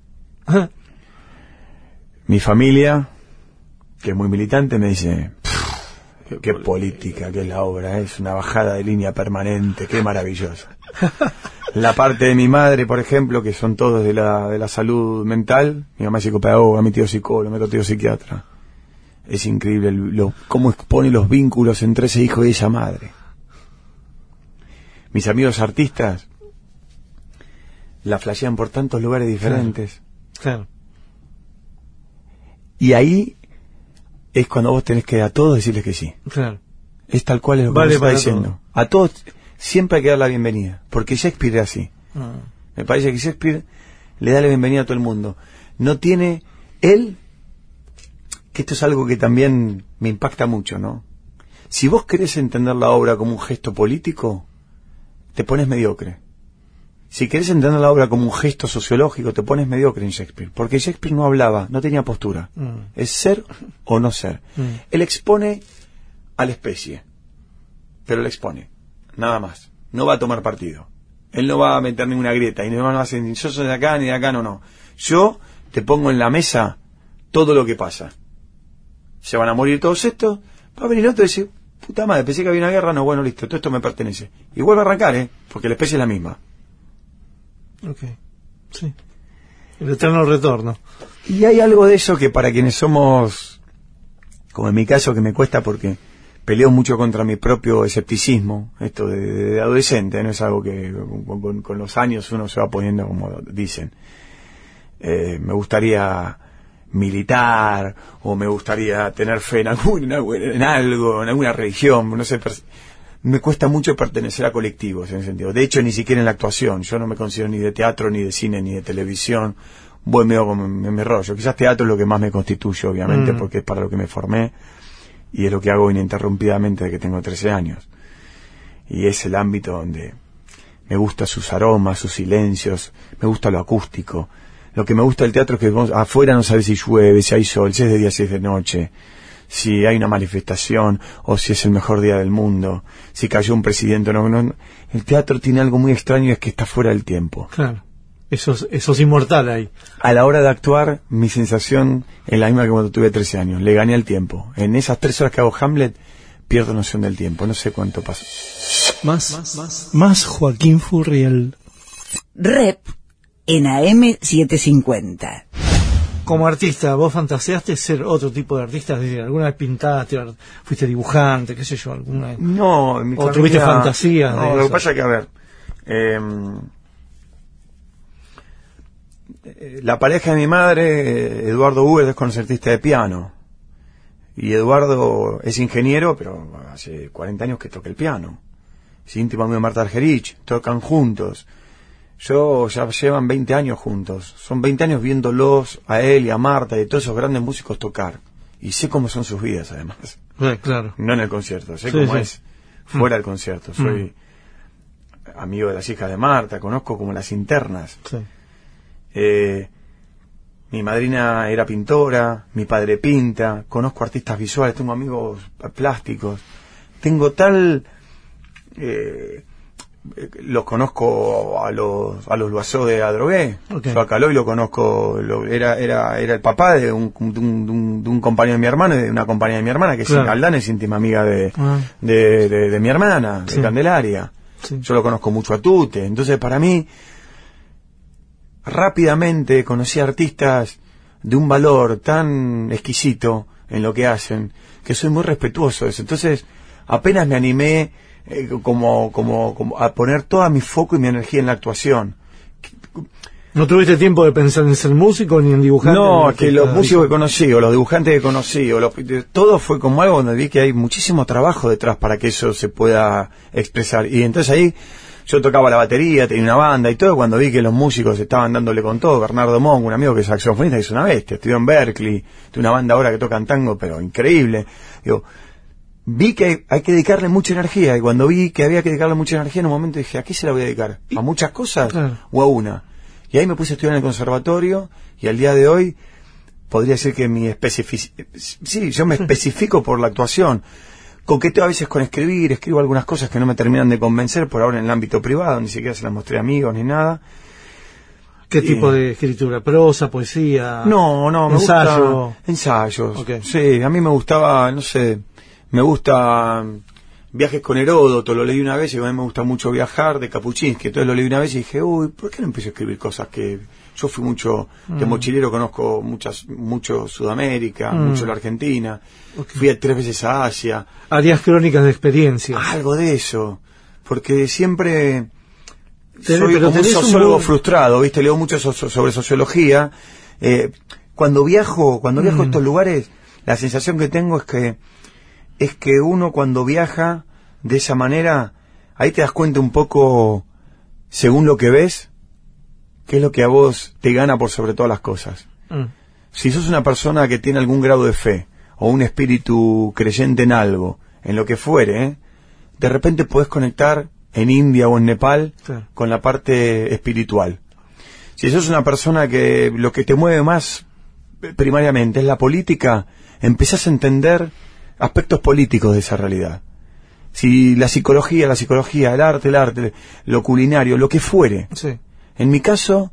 B: Mi familia, que es muy militante, me dice, "Pff, qué política que es la obra, es una bajada de línea permanente, qué maravillosa. La parte de mi madre, por ejemplo, que son todos de la, de la salud mental, mi mamá es psicopedagoga, mi tío psicólogo, mi otro tío psiquiatra. Es increíble lo- cómo expone los vínculos entre ese hijo y esa madre. Mis amigos artistas la flashean por tantos lugares diferentes.
C: claro.
B: Y ahí es cuando vos tenés que a todos decirles que sí.
C: Claro.
B: Es tal cual es lo que
C: Vale
B: está diciendo. A todos siempre hay que dar la bienvenida. Porque Shakespeare es así.
C: Ah,
B: Me parece que Shakespeare le da la bienvenida a todo el mundo. No tiene él, que esto es algo que también me impacta mucho, ¿no? Si vos querés entender la obra como un gesto político, te pones mediocre. Si querés entender la obra como un gesto sociológico, te pones mediocre en Shakespeare. Porque Shakespeare no hablaba, no tenía postura.
C: Mm.
B: Es ser o no ser.
C: Mm.
B: Él expone a la especie, pero la expone, nada más. No va a tomar partido. Él no va a meter ninguna grieta y no va a hacer ni yo soy de acá ni de acá, no, no. Yo te pongo en la mesa todo lo que pasa. Se van a morir todos estos, va a venir otro y decir, puta madre, pensé que había una guerra, no, bueno, listo, todo esto me pertenece. Y vuelve a arrancar, ¿eh? Porque la especie es la misma.
C: Ok. Sí. El eterno retorno.
B: Y hay algo de eso que para quienes somos, como en mi caso, que me cuesta porque peleo mucho contra mi propio escepticismo, esto de, de adolescente, no es algo que con, con- con los años uno se va poniendo, como dicen. Eh, me gustaría militar o me gustaría tener fe en, algún, en, algo, en alguna religión, no sé. Me cuesta mucho pertenecer a colectivos en ese sentido. De hecho, ni siquiera en la actuación. Yo no me considero ni de teatro, ni de cine, ni de televisión. Voy medio como me, me rollo. Quizás teatro es lo que más me constituye, obviamente,
C: Mm.
B: porque es para lo que me formé y es lo que hago ininterrumpidamente desde que tengo 13 años. Y es el ámbito donde me gusta sus aromas, sus silencios, me gusta lo acústico. Lo que me gusta del teatro es que vos- afuera no sabes si llueve, si hay sol, si es de día, si es de noche, si hay una manifestación o si es el mejor día del mundo, si cayó un presidente o no, no. El teatro tiene algo muy extraño y es que está fuera del tiempo.
C: Claro. Eso es, eso es inmortal ahí.
B: A la hora de actuar, mi sensación es la misma que cuando tuve 13 años. Le gané el tiempo. En esas tres horas que hago Hamlet, pierdo noción del tiempo. No sé cuánto pasó.
C: Más, más, Joaquín Furriel.
A: Rep en AM750.
C: Como artista, ¿vos fantaseaste ser otro tipo de artista? Alguna vez pintaste, fuiste dibujante, qué sé yo, alguna vez?
B: No, en mi
C: ¿O
B: familia-
C: tuviste fantasías de
B: No, lo que pasa es que, a ver, eh, la pareja de mi madre, Eduardo Uber, es concertista de piano. Y Eduardo es ingeniero, pero hace 40 años que toca el piano. Es íntimo amigo de Marta Argerich, tocan juntos. Yo ya llevan 20 años juntos. Son 20 años viéndolos a él y a Marta y a todos esos grandes músicos tocar. Y sé cómo son sus vidas, además.
C: Eh, claro.
B: No en el concierto, sé
C: Sí,
B: cómo
C: sí.
B: es fuera del concierto. Soy
C: Mm.
B: amigo de las hijas de Marta, conozco como las internas.
C: Sí.
B: Eh, mi madrina era pintora, mi padre pinta, conozco artistas visuales, tengo amigos plásticos. Tengo tal... eh, los conozco a los a los Loiseau de Adrogué.
C: Ok.
B: Yo a Caloy lo conozco, lo- era, era, era el papá de un, de, un, de compañero de mi hermano y de una compañera de mi hermana, que
C: Claro.
B: es Aldana, es íntima amiga de,
C: Ah.
B: de, de- de mi hermana,
C: Sí.
B: de Candelaria.
C: Sí.
B: Yo lo conozco mucho a Tute. Entonces, para mí, rápidamente conocí artistas de un valor tan exquisito en lo que hacen, que soy muy respetuoso de eso. Entonces, apenas me animé eh, como, como, como a poner toda mi foco y mi energía en la actuación.
C: ¿No tuviste tiempo de pensar en ser músico ni en dibujar?
B: No, que los músicos que conocí, o los dibujantes que conocí, o los, todo fue como algo donde vi que hay muchísimo trabajo detrás para que eso se pueda expresar. Y entonces ahí yo tocaba la batería, tenía una banda y todo, cuando vi que los músicos estaban dándole con todo, Bernardo Monk, un amigo que es saxofonista, que es una bestia, estudió en Berkeley, tiene una banda ahora que tocan tango, pero increíble. Digo, vi que hay, que dedicarle mucha energía, y cuando vi que había que dedicarle mucha energía, en un momento dije, ¿a qué se la voy a dedicar? ¿A muchas cosas?
C: Claro.
B: ¿O a una? Y ahí me puse a estudiar en el conservatorio, y al día de hoy podría decir que mi especificidad, sí, yo me especifico por la actuación. Coqueteo a veces con escribir, escribo algunas cosas que no me terminan de convencer por ahora en el ámbito privado, ni siquiera se las mostré a amigos ni nada.
C: ¿Qué tipo de escritura? ¿Prosa, poesía?
B: No, no, me
C: ensayo.
B: gusta ensayos. Sí, a mí me gustaba, no sé, me gusta mm, viajes con Heródoto, lo leí una vez y a mí me gusta mucho viajar de Kapuchinsky, entonces lo leí una vez y dije, uy, ¿por qué no empiezo a escribir cosas que yo fui mucho de
C: Mm.
B: mochilero, conozco muchas mucho Sudamérica,
C: Mm.
B: mucho la Argentina,
C: Ok.
B: fui tres veces a Asia,
C: Harías crónicas de experiencia.
B: algo de eso, porque siempre soy
C: pero
B: como un sociólogo frustrado, ¿viste? Leo mucho so- so- sobre sociología. Eh, cuando viajo, cuando viajo a estos lugares, la sensación que tengo es que es que uno cuando viaja de esa manera, ahí te das cuenta un poco, según lo que ves, qué es lo que a vos te gana por sobre todas las cosas.
C: Mm.
B: Si sos una persona que tiene algún grado de fe o un espíritu creyente en algo, en lo que fuere, ¿eh? de repente podés conectar en India o en Nepal con la parte espiritual. Si sos una persona que lo que te mueve más primariamente es la política, empezás a entender aspectos políticos de esa realidad. Si la psicología, la psicología, el arte, el arte, lo culinario, lo que fuere,
C: Sí.
B: en mi caso,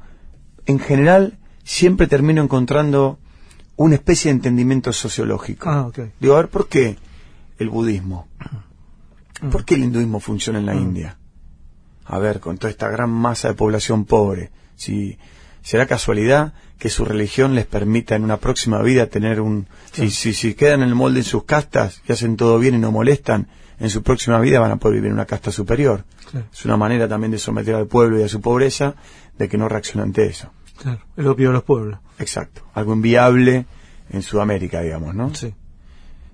B: en general, siempre termino encontrando una especie de entendimiento sociológico.
C: Ah, ok.
B: Digo, a ver, ¿por qué el budismo. ¿Por qué el hinduismo funciona en la India? A ver, con toda esta gran masa de población pobre, si será casualidad que su religión les permita en una próxima vida tener un si, si si quedan en el molde en sus castas y hacen todo bien y no molestan, en su próxima vida van a poder vivir en una casta superior.
C: Claro.
B: Es una manera también de someter al pueblo y a su pobreza de que no reaccione ante eso.
C: Claro, el opio de los pueblos.
B: Exacto. Algo inviable en Sudamérica, digamos, ¿no?
C: Sí.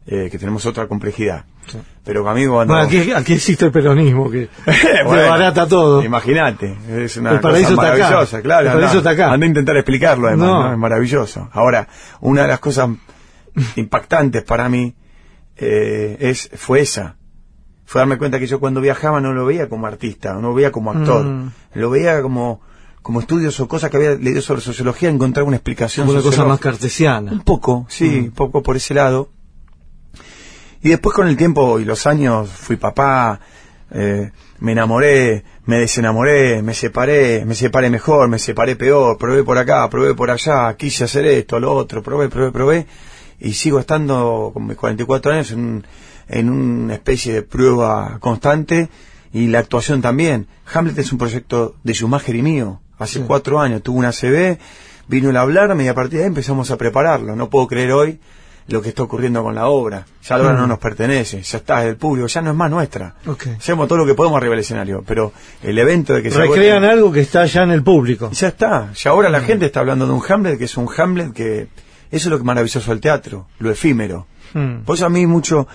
B: Eh, que tenemos otra complejidad.
C: Sí.
B: Pero amigo, cuando...
C: Bueno, aquí, aquí existe el peronismo que
B: Bueno,
C: barata todo.
B: Imagínate, es una
C: El paraíso
B: cosa
C: está acá.
B: maravillosa, claro.
C: El paraíso
B: anda-
C: está acá.
B: anda a intentar explicarlo, además,
C: No.
B: ¿no? es maravilloso. Ahora, una de las cosas impactantes para mí eh, es fue esa. Fue darme cuenta que yo cuando viajaba no lo veía como artista, no lo veía como actor,
C: Mm.
B: lo veía como como estudios o cosas que había leído sobre sociología, encontrar una explicación
C: Como una cosa más cartesiana.
B: Un poco, sí,
C: Mm.
B: un poco por ese lado. Y después con el tiempo y los años fui papá, eh, me enamoré, me desenamoré, me separé, me separé mejor, me separé peor, probé por acá, probé por allá, quise hacer esto, lo otro, probé, probé, probé, y sigo estando con mis 44 años en, un- en una especie de prueba constante y la actuación también. Hamlet es un proyecto de Schumacher y mío. Hace
C: Sí.
B: cuatro años tuvo una CB, vino el a hablarme y a partir de ahí empezamos a prepararlo. No puedo creer hoy lo que está ocurriendo con la obra. Ya la obra no nos pertenece, ya está, es del público, ya no es más nuestra. Hacemos todo lo que podemos arriba del escenario, pero el evento de que se
C: Recrean algo que está ya en el público.
B: ya está. Ya ahora la gente está hablando de un Hamlet que es un Hamlet que eso es lo que es maravilloso del teatro, lo efímero. Por eso a mí mucho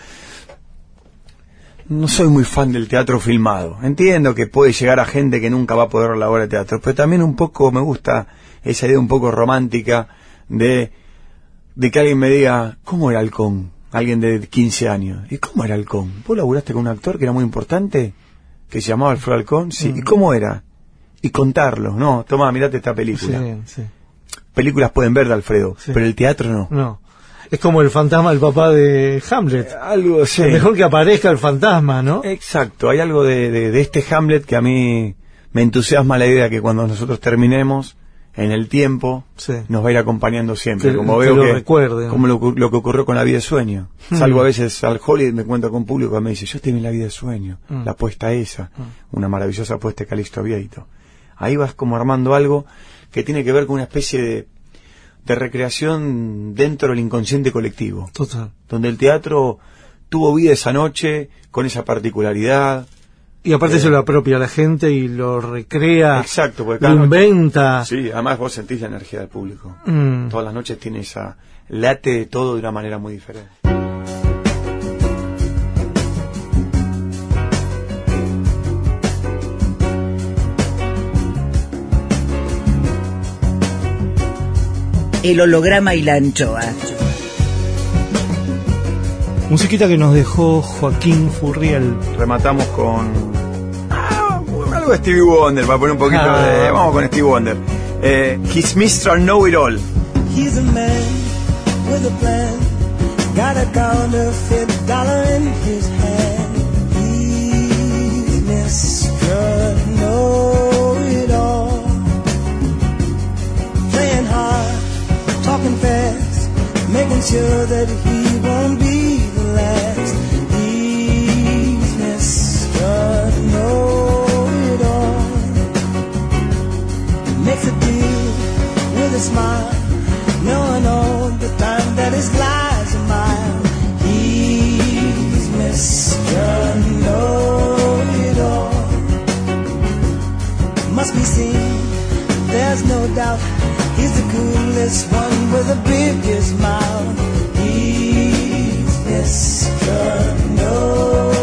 B: no soy muy fan del teatro filmado. Entiendo que puede llegar a gente que nunca va a poder ver la obra de teatro, pero también un poco me gusta esa idea un poco romántica de de que alguien me diga, ¿cómo era Halcón? Alguien de 15 años. ¿Y cómo era Halcón? ¿Vos laburaste con un actor que era muy importante? Que se llamaba Alfredo Halcón. Sí. ¿Y cómo era? Y contarlo. No, toma, mirate esta película.
C: Sí, sí.
B: Películas pueden ver de Alfredo,
C: Sí.
B: pero el teatro no.
C: No. Es como el fantasma del papá de Hamlet.
B: Algo, sí.
C: Mejor que aparezca el fantasma, ¿no?
B: Exacto, hay algo de, de- de este Hamlet que a mí me entusiasma la idea que cuando nosotros terminemos, en el tiempo,
C: Sí.
B: nos va a ir acompañando siempre.
C: Que-
B: como
C: que
B: veo
C: lo
B: que,
C: recuerde.
B: como lo, lo que ocurrió con la vida de sueño.
C: Hmm.
B: Salgo a veces al Hollywood me encuentro con público que me dice, yo estoy en la vida de sueño,
C: Hmm.
B: la apuesta esa, una maravillosa apuesta de Calixto Vieito. Ahí vas como armando algo que tiene que ver con una especie de, de recreación dentro del inconsciente colectivo
C: Total.
B: donde el teatro tuvo vida esa noche, con esa particularidad.
C: Y aparte
B: Eh.
C: se lo apropia la gente y lo recrea,
B: Exacto, porque
C: lo
B: cada noche-
C: inventa.
B: Sí, además vos sentís la energía del público.
C: Mm.
B: Todas las noches tiene esa... late de todo de una manera muy diferente.
A: El holograma y la anchoa.
C: Musiquita que nos dejó Joaquín Furriel.
B: Rematamos con... algo de Stevie Wonder, para poner un poquito
C: Ah.
B: de... Vamos con Stevie Wonder. Eh, His Mr. Know It all.
K: He's a man with a plan. Got a counterfeit dollar in his hand. He's Mr. Know It All. Playing hard, talking fast, making sure that he won't be Makes a deal with a smile, knowing all the time that his lies a mile. He's Mr. Know It All. Must be seen, there's no doubt. He's the coolest one with the biggest mouth. He's Mr. Know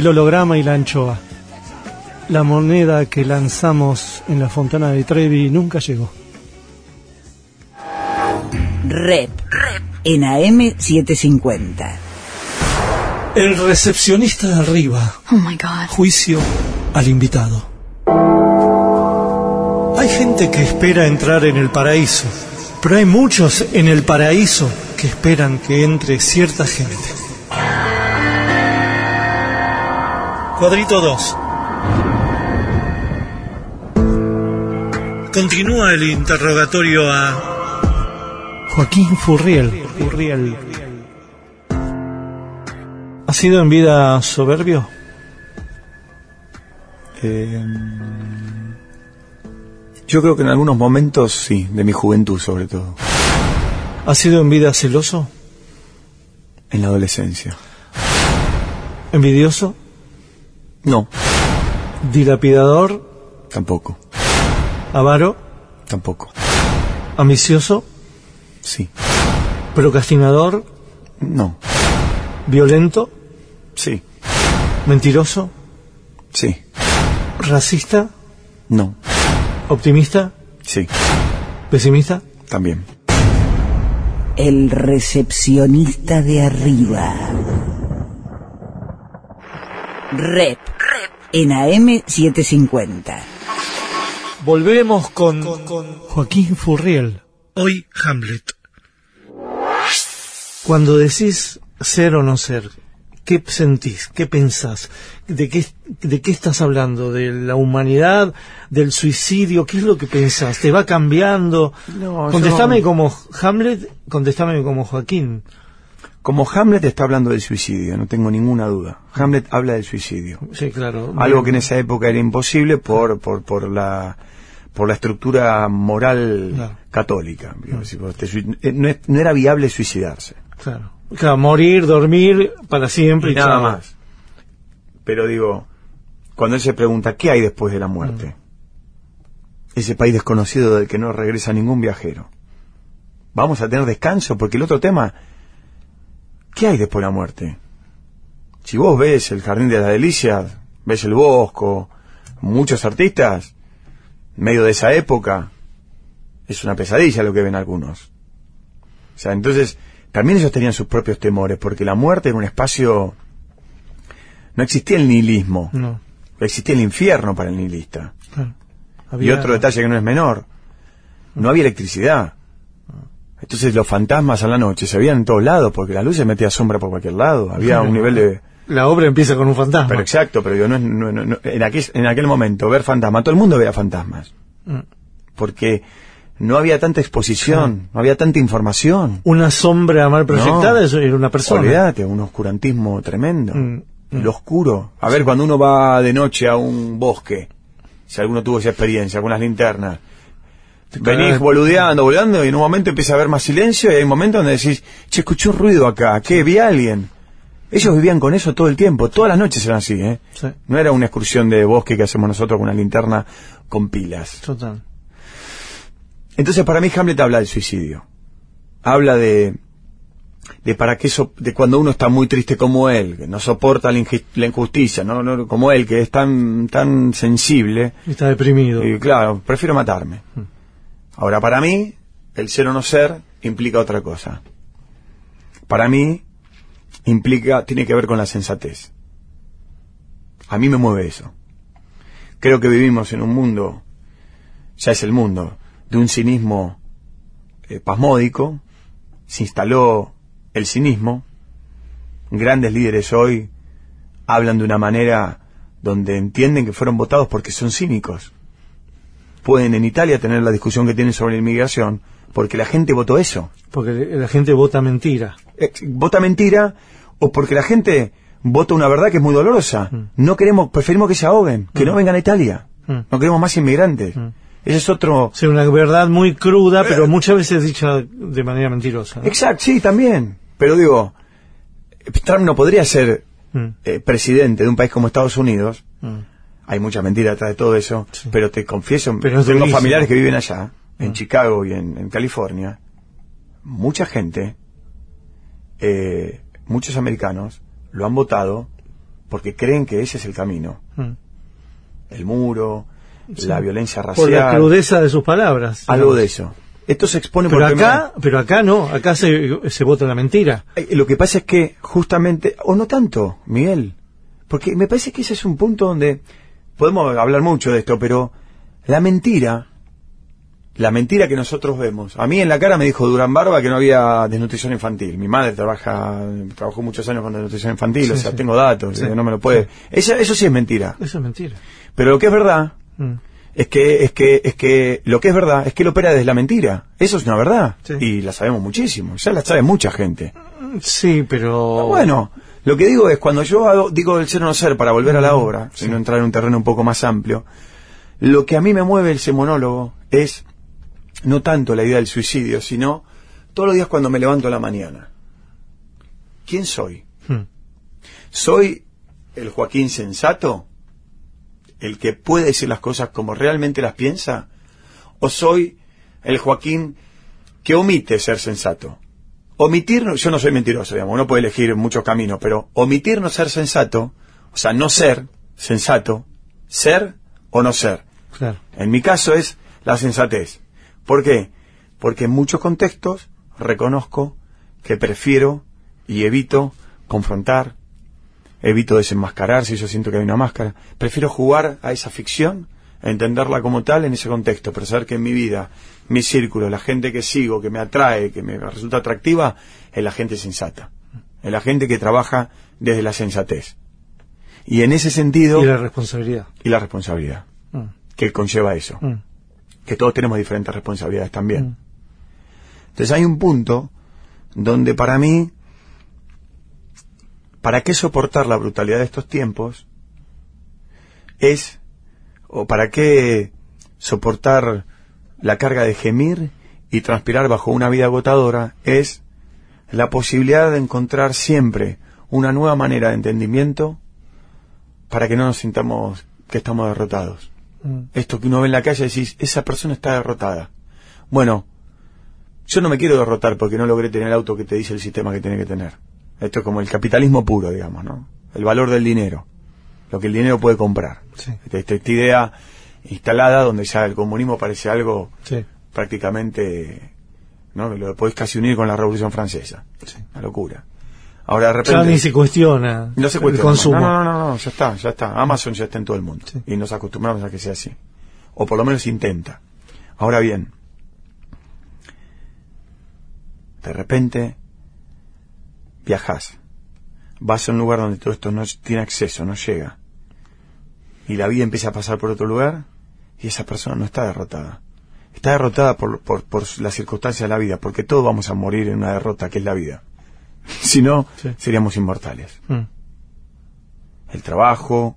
C: El holograma y la anchoa. La moneda que lanzamos en la fontana de Trevi nunca llegó.
A: Rep. En AM750.
C: El recepcionista de arriba.
J: Oh my god.
C: Juicio al invitado. Hay gente que espera entrar en el paraíso, pero hay muchos en el paraíso que esperan que entre cierta gente. Cuadrito 2.
E: Continúa el interrogatorio a
C: Joaquín Furriel. Furriel. ¿Ha sido en vida soberbio?
B: Eh, yo creo que en algunos momentos sí, de mi juventud sobre todo,
C: ¿Ha sido en vida celoso?
B: en la adolescencia.
C: ¿Envidioso?
B: No,
C: ¿Dilapidador?
B: tampoco,
C: ¿Avaro?
B: tampoco.
C: ¿Ambicioso?
B: Sí,
C: ¿Procrastinador?
B: no,
C: ¿Violento?
B: sí,
C: ¿Mentiroso?
B: sí,
C: ¿Racista?
B: no,
C: ¿Optimista?
B: sí,
A: ¿Pesimista?
B: También.
A: El recepcionista de arriba. Rep. En AM750.
C: Volvemos con, Joaquín Furriel.
E: Hoy Hamlet.
C: Cuando decís ser o no ser, ¿qué sentís? ¿Qué pensás? ¿De qué, ¿De qué estás hablando? ¿De la humanidad? ¿Del suicidio? ¿Qué es lo que pensás? ¿Te va cambiando?
B: No,
C: contestame
B: yo-
C: como Hamlet, contestame como Joaquín.
B: Como Hamlet está hablando del suicidio, no tengo ninguna duda. Hamlet habla del suicidio.
C: Sí, claro.
B: Algo que en esa época era imposible por, por, por la por la estructura moral
C: Claro.
B: católica. Sui- eh, no, era viable suicidarse.
C: Claro. Claro, morir, dormir para siempre y,
B: Y nada
C: chao.
B: más. Pero digo, cuando él se pregunta, ¿qué hay después de la muerte? Ese país desconocido del que no regresa ningún viajero. Vamos a tener descanso, porque el otro tema, ¿qué hay después de la muerte? Si vos ves el Jardín de las Delicias, ves el Bosco, muchos artistas, medio de esa época, es una pesadilla lo que ven algunos. O sea, entonces, también ellos tenían sus propios temores, porque la muerte era un espacio... No existía el nihilismo,
C: No.
B: existía el infierno para el nihilista.
C: claro.
B: Y
C: Había-
B: otro detalle que no es menor, no había electricidad. Entonces los fantasmas a la noche se veían en todos lados, porque la luz se metía sombra por cualquier lado. Había un nivel de...
C: La obra empieza con un fantasma.
B: Pero exacto, pero digo, no en, aquel, en aquel momento ver fantasmas, todo el mundo veía fantasmas.
C: Mm.
B: Porque no había tanta exposición, no había tanta información.
C: Una sombra mal proyectada era una persona.
B: Olvídate, un oscurantismo tremendo.
C: Mm, mm.
B: Lo oscuro. A ver, cuando uno va de noche a un bosque, si alguno tuvo esa experiencia con las linternas, venís boludeando, boludeando, y en un momento empieza a haber más silencio, y hay un momento donde decís, che, escuché un ruido acá, ¿qué? Vi a alguien. Ellos vivían con eso todo el tiempo, todas las noches eran así, ¿eh?
C: Sí,
B: No era una excursión de bosque que hacemos nosotros con una linterna con pilas.
C: total.
B: Entonces para mí Hamlet habla del suicidio. Habla de de para qué so- de cuando uno está muy triste como él, que no soporta la, injusticia, no, no como él que es tan tan sensible,
C: Está deprimido.
B: y claro, prefiero matarme. Ahora para mí el ser o no ser implica otra cosa. Para mí implica tiene que ver con la sensatez. A mí me mueve eso. Creo que vivimos en un mundo ya es el mundo, de un cinismo eh, pasmódico, se instaló el cinismo, grandes líderes hoy hablan de una manera donde entienden que fueron votados porque son cínicos. Pueden en Italia tener la discusión que tienen sobre la inmigración porque la gente votó eso.
C: Porque la gente vota mentira.
B: Eh, vota mentira o porque la gente vota una verdad que es muy dolorosa. No queremos, preferimos que se ahoguen, que no vengan a Italia.
C: Mm.
B: No queremos más inmigrantes. Ese es otro,
C: sea, una verdad muy cruda, pero muchas veces dicha de manera mentirosa. ¿no?
B: Exacto, sí, también. Pero digo, Trump no podría ser
C: Mm,
B: eh, presidente de un país como Estados Unidos. Hay mucha mentira detrás de todo eso.
C: Sí.
B: Pero te confieso,
C: Pero
B: tengo
C: durísimo.
B: familiares que viven allá, en
C: Mm.
B: Chicago y en, en California. Mucha gente, eh, muchos americanos, lo han votado porque creen que ese es el camino.
C: Mm.
B: El muro,
C: Sí.
B: la violencia racial.
C: Por la crudeza de sus palabras.
B: algo
C: digamos.
B: de eso. Esto se expone
C: Pero
B: por
C: acá, pero acá no, acá se, se vota la mentira.
B: Eh, Lo que pasa es que justamente, o no tanto, Miguel, porque me parece que ese es un punto donde podemos hablar mucho de esto, pero la mentira, la mentira que nosotros vemos, a mí en la cara me dijo Durán Barba que no había desnutrición infantil. Mi madre trabaja, trabajó muchos años con desnutrición infantil,
C: Sí,
B: o sea,
C: sí.
B: tengo datos,
C: Sí.
B: no me lo puede. Eso, eso sí es mentira.
C: Eso es mentira.
B: Pero lo que es verdad
C: Mm.
B: es que es que es que lo que es verdad es que él opera desde la mentira. Eso es una verdad y la sabemos muchísimo. Ya la sabe mucha gente.
C: Sí, pero...
B: Bueno, lo que digo es, cuando yo hago- digo el ser o no ser para volver a la obra, sino entrar en un terreno un poco más amplio, lo que a mí me mueve ese monólogo es no tanto la idea del suicidio, sino todos los días cuando me levanto a la mañana. ¿Quién soy?
C: Mm.
B: ¿Soy el Joaquín sensato? ¿El que puede decir las cosas como realmente las piensa? ¿O soy el Joaquín que omite ser sensato? Omitir, no- yo no soy mentiroso, digamos, uno puede elegir muchos caminos, pero omitir no ser sensato, o sea, no ser sensato, ser o no ser.
C: Claro.
B: En mi caso es la sensatez. ¿Por qué? Porque en muchos contextos reconozco que prefiero y evito confrontar, evito desenmascarar si yo siento que hay una máscara. Prefiero jugar a esa ficción, entenderla como tal en ese contexto, pero saber que en mi vida, mi círculo, la gente que sigo, que me atrae, que me resulta atractiva, es la gente sensata. Es la gente que trabaja desde la sensatez. Y en ese sentido,
C: Y la responsabilidad.
B: y la responsabilidad
C: Mm.
B: que conlleva eso
C: Mm.
B: que todos tenemos diferentes responsabilidades también.
C: Mm.
B: Entonces hay un punto donde para mí, ¿para qué soportar la brutalidad de estos tiempos? Es, o para qué soportar la carga de gemir y transpirar bajo una vida agotadora, es la posibilidad de encontrar siempre una nueva manera de entendimiento para que no nos sintamos que estamos derrotados
C: Mm.
B: esto que uno ve en la calle y decís, esa persona está derrotada. Bueno, yo no me quiero derrotar porque no logré tener el auto que te dice el sistema que tiene que tener. Esto es como el capitalismo puro, digamos, ¿no? El valor del dinero. Lo que el dinero puede comprar.
C: Sí.
B: Esta, esta idea instalada donde ya el comunismo parece algo
C: Sí.
B: prácticamente, ¿no? Lo podés casi unir con la Revolución Francesa.
C: Sí.
B: Una locura. Ahora de
C: Ya
B: repente...
C: ni se cuestiona
B: No se
C: el
B: cuestiona.
C: consumo.
B: No, no, no, no, ya está, ya está. Amazon ya está en todo el mundo. Y nos acostumbramos a que sea así. O por lo menos intenta. Ahora bien, de repente viajas, vas a un lugar donde todo esto no tiene acceso, no llega. Y la vida empieza a pasar por otro lugar y esa persona no está derrotada. Está derrotada por, por, por las circunstancias de la vida, porque todos vamos a morir en una derrota que es la vida. si no,
C: Sí.
B: seríamos inmortales
C: Mm.
B: el trabajo,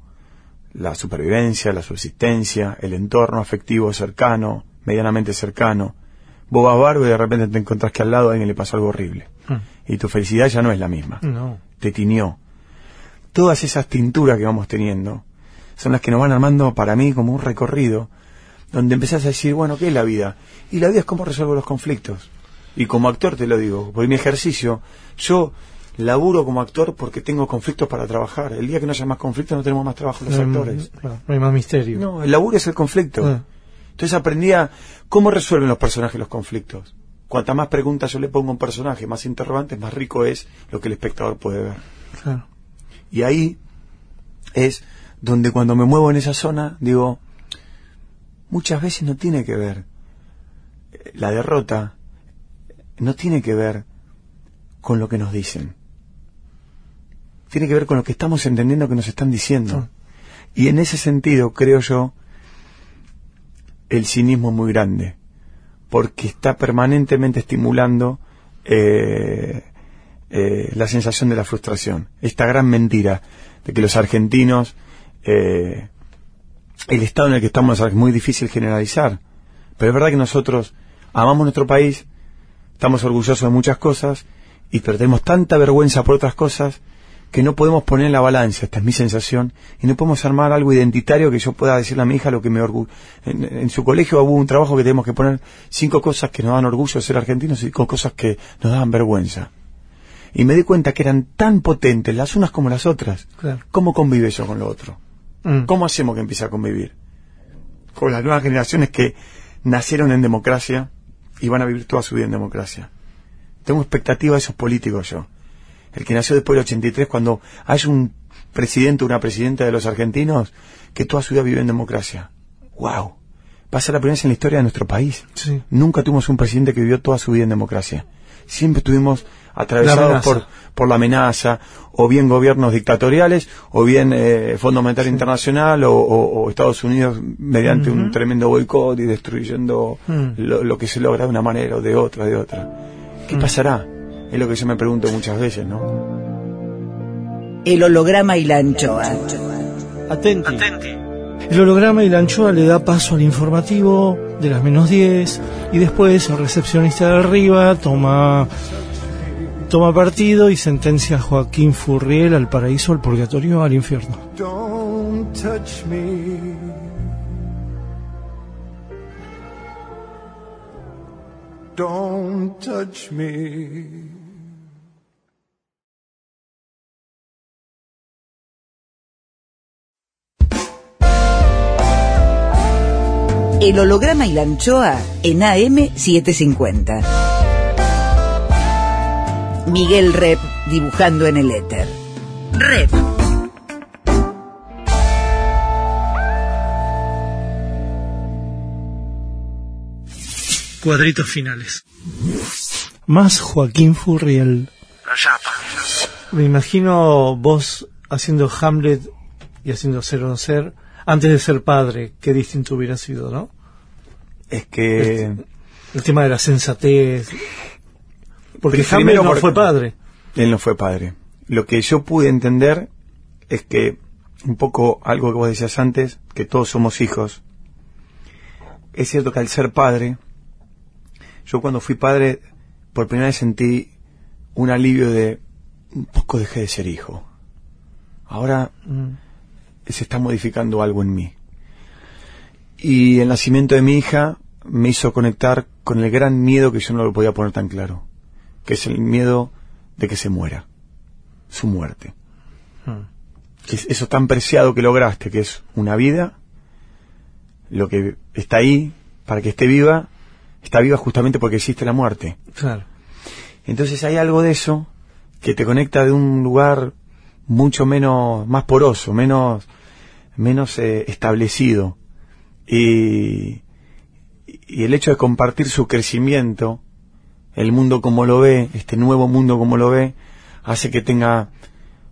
B: la supervivencia, la subsistencia, el entorno afectivo cercano, medianamente cercano. Vos vas barbo y de repente te encontrás que al lado a alguien le pasó algo horrible.
C: Mm.
B: Y tu felicidad ya no es la misma.
C: No.
B: Te tiñó. Todas esas tinturas que vamos teniendo son las que nos van armando para mí como un recorrido donde empezás a decir, bueno, ¿qué es la vida? Y la vida es cómo resuelvo los conflictos. Y como actor te lo digo, por mi ejercicio, yo laburo como actor porque tengo conflictos para trabajar. El día que no haya más conflictos no tenemos más trabajo los
C: No
B: actores.
C: no hay más misterio.
B: No, el laburo es el conflicto.
C: Ah.
B: Entonces aprendí a cómo resuelven los personajes los conflictos. Cuanta más preguntas yo le pongo a un personaje, más interrogantes, más rico es lo que el espectador puede ver.
C: Claro.
B: Y ahí es donde cuando me muevo en esa zona, digo, muchas veces no tiene que ver eh, la derrota, no tiene que ver con lo que nos dicen. Tiene que ver con lo que estamos entendiendo que nos están diciendo. Y en ese sentido, creo yo, el cinismo es muy grande, porque está permanentemente estimulando eh, eh, la sensación de la frustración. Esta gran mentira de que los argentinos, eh, el estado en el que estamos es muy difícil generalizar, pero es verdad que nosotros amamos nuestro país, estamos orgullosos de muchas cosas, y pero tenemos tanta vergüenza por otras cosas que no podemos poner en la balanza, esta es mi sensación, y no podemos armar algo identitario que yo pueda decirle a mi hija lo que me orgullo. En, en su colegio hubo un trabajo que tenemos que poner cinco cosas que nos dan orgullo de ser argentinos y cinco cosas que nos dan vergüenza. Y me di cuenta que eran tan potentes las unas como las otras.
C: Claro.
B: ¿Cómo convive eso con lo otro?
C: Mm.
B: ¿Cómo hacemos que empiece a convivir? Con las nuevas generaciones que nacieron en democracia y van a vivir toda su vida en democracia. Tengo expectativa de esos políticos yo. El que nació después del 83, cuando hay un presidente o una presidenta de los argentinos que toda su vida vive en democracia. ¡Wow! Va a ser la primera vez en la historia de nuestro país.
C: Sí.
B: Nunca tuvimos un presidente que vivió toda su vida en democracia. Siempre estuvimos atravesados por, por la amenaza, o bien gobiernos dictatoriales, o bien eh, Fondo Monetario Internacional, o, o- o Estados Unidos mediante un tremendo boicot y destruyendo
C: Mm.
B: lo, lo que se logra de una manera o de otra, de otra. ¿Qué pasará? Es lo que yo me pregunto muchas veces, ¿no?
A: El holograma y la anchoa.
C: Atenti. El holograma y la anchoa le da paso al informativo de las menos 10 y después el recepcionista de arriba toma toma partido y sentencia a Joaquín Furriel al paraíso, al purgatorio, al infierno.
D: Don't touch me. Don't touch me.
A: El holograma y la anchoa en AM750. Miguel Rep dibujando en el éter. Rep.
E: Cuadritos finales.
C: Más Joaquín Furriel.
I: La chapa.
C: Me imagino vos haciendo Hamlet y haciendo Ser o no ser antes de ser padre. Qué distinto hubiera sido, ¿no?
B: Es que...
C: El tema de la sensatez. Porque Hamlet no
B: porque-
C: fue padre.
B: Él no fue padre. Lo que yo pude entender es que un poco algo que vos decías antes, que todos somos hijos. Es cierto que al ser padre, yo cuando fui padre, por primera vez sentí un alivio de un poco dejé de ser hijo. Ahora
C: Mm.
B: Se está modificando algo en mí. Y el nacimiento de mi hija me hizo conectar con el gran miedo que yo no lo podía poner tan claro, que es el miedo de que se muera, su muerte.
C: Mm.
B: que es eso tan preciado que lograste, que es una vida, lo que está ahí para que esté viva, está viva justamente porque existe la muerte.
C: Claro.
B: Entonces hay algo de eso que te conecta de un lugar mucho menos, más poroso, menos, menos eh, establecido. Y, y el hecho de compartir su crecimiento, el mundo como lo ve, este nuevo mundo como lo ve, hace que tenga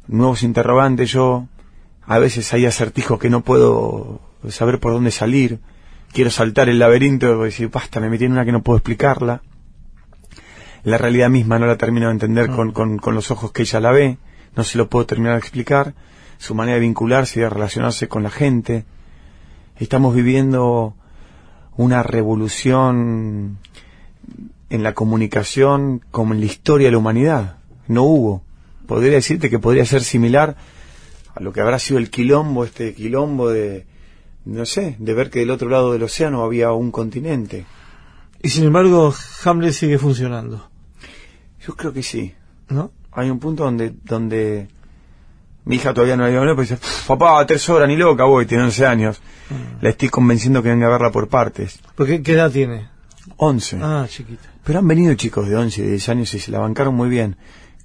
B: nuevos interrogantes. Yo, a veces hay acertijos que no puedo saber por dónde salir. Quiero saltar el laberinto y decir, basta, me metí en una que no puedo explicarla. La realidad misma no la termino de entender con, con, con los ojos que ella la ve. No se lo puedo terminar de explicar. Su manera de vincularse y de relacionarse con la gente. Estamos viviendo una revolución en la comunicación como en la historia de la humanidad. No hubo. Podría decirte que podría ser similar a lo que habrá sido el quilombo, este quilombo de, no sé, de ver que del otro lado del océano había un continente.
C: Y sin embargo, Hamlet sigue funcionando,
B: Yo creo que sí.
C: ¿no?
B: Hay un punto donde, donde mi hija todavía no la ido a ver, pero dice, papá, tres horas, ni loca voy, tiene 11 años. La estoy convenciendo que venga a verla por partes.
C: Porque, ¿Qué edad tiene?
B: 11.
C: Ah, chiquita.
B: Pero han venido chicos de 11 y 10 años y se la bancaron muy bien.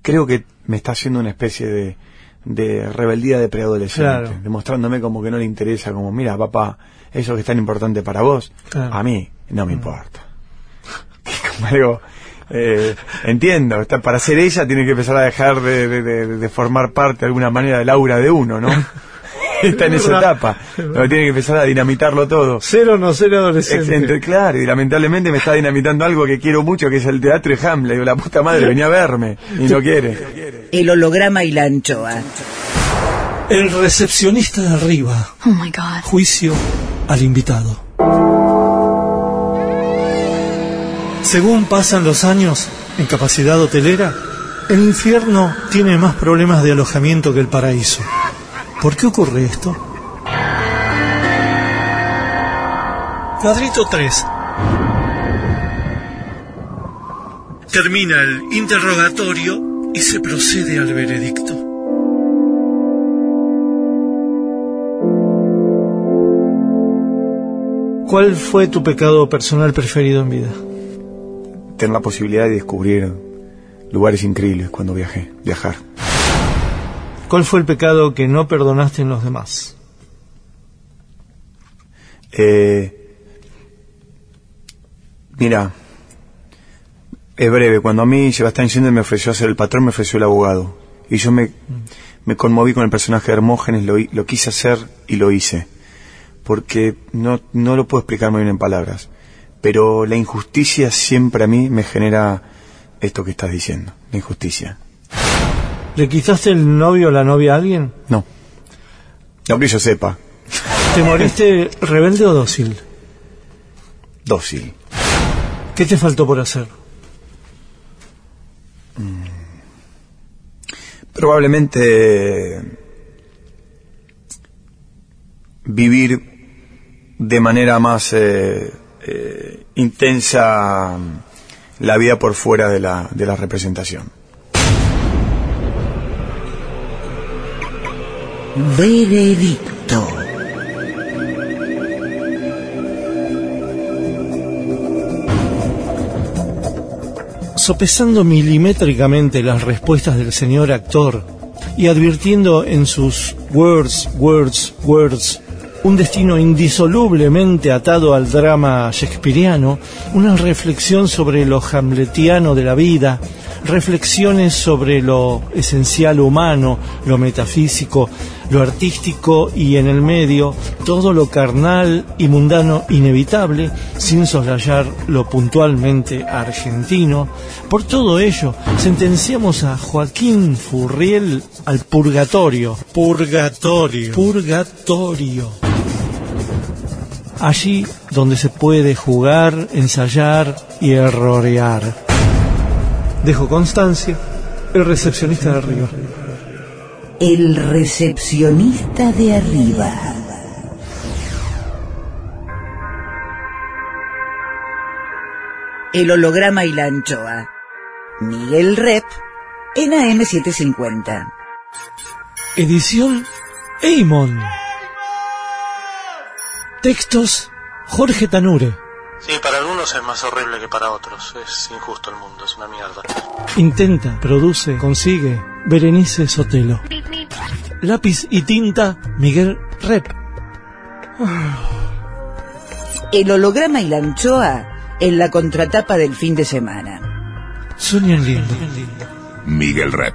B: Creo que me está haciendo una especie de, de rebeldía de preadolescente,
C: Claro.
B: demostrándome como que no le interesa, como, mira, papá, eso que es tan importante para vos,
C: Claro.
B: a mí no me importa. como algo, eh, entiendo, está, para ser ella tiene que empezar a dejar de, de- de- de formar parte de alguna manera del aura de uno, ¿no? está en esa etapa, donde tiene que empezar a dinamitarlo todo.
C: Cero no ser adolescente.
B: entre- claro, y lamentablemente me está dinamitando algo que quiero mucho, que es el teatro y Hamlet. Digo, la puta madre venía a verme y no quiere.
A: El holograma y la anchoa.
C: El recepcionista de arriba.
J: Oh my god.
C: Juicio al invitado. Según pasan los años en capacidad hotelera, el infierno tiene más problemas de alojamiento que el paraíso. ¿Por qué ocurre esto? Cuadrito 3. Termina el interrogatorio y se procede al veredicto. ¿Cuál fue tu pecado personal preferido en vida?
B: Tener la posibilidad de descubrir lugares increíbles cuando viajé, viajar.
C: ¿Cuál fue el pecado que no perdonaste en los demás?
B: Eh, mira, es breve. Cuando a mí Sebastián Schindler me ofreció ser el patrón, me ofreció el abogado. Y yo me, me conmoví con el personaje de Hermógenes, lo, lo quise hacer y lo hice. Porque no, no lo puedo explicar muy bien en palabras. Pero la injusticia siempre a mí me genera esto que estás diciendo, la injusticia.
C: ¿Le quitaste el novio o la novia a alguien?
B: No. No que yo sepa.
C: ¿Te moriste rebelde o dócil?
B: Dócil.
C: ¿Qué te faltó por hacer?
B: Probablemente vivir de manera más eh, eh, intensa la vida por fuera de la, de la representación.
A: Veredicto.
C: Sopesando milimétricamente las respuestas del señor actor y advirtiendo en sus words, words, words un destino indisolublemente atado al drama shakespeariano, una reflexión sobre lo hamletiano de la vida, reflexiones sobre lo esencial humano, lo metafísico, lo artístico y en el medio todo lo carnal y mundano inevitable, sin soslayar lo puntualmente argentino. Por todo ello, sentenciamos a Joaquín Furriel al purgatorio. Purgatorio. Purgatorio. Allí donde se puede jugar, ensayar y errorear. Dejo constancia, el recepcionista de arriba.
A: El recepcionista de arriba. El holograma y la anchoa. Miguel Rep en AM750.
C: Edición Eamon. Textos Jorge Tanure.
H: Sí, para algunos es más horrible que para otros. Es injusto el mundo, es una mierda.
C: Intenta, produce, consigue. Berenice Sotelo. Lápiz y tinta Miguel Rep.
A: El holograma y la anchoa en la contratapa del fin de semana.
C: Soñan lindo.
G: Miguel Rep.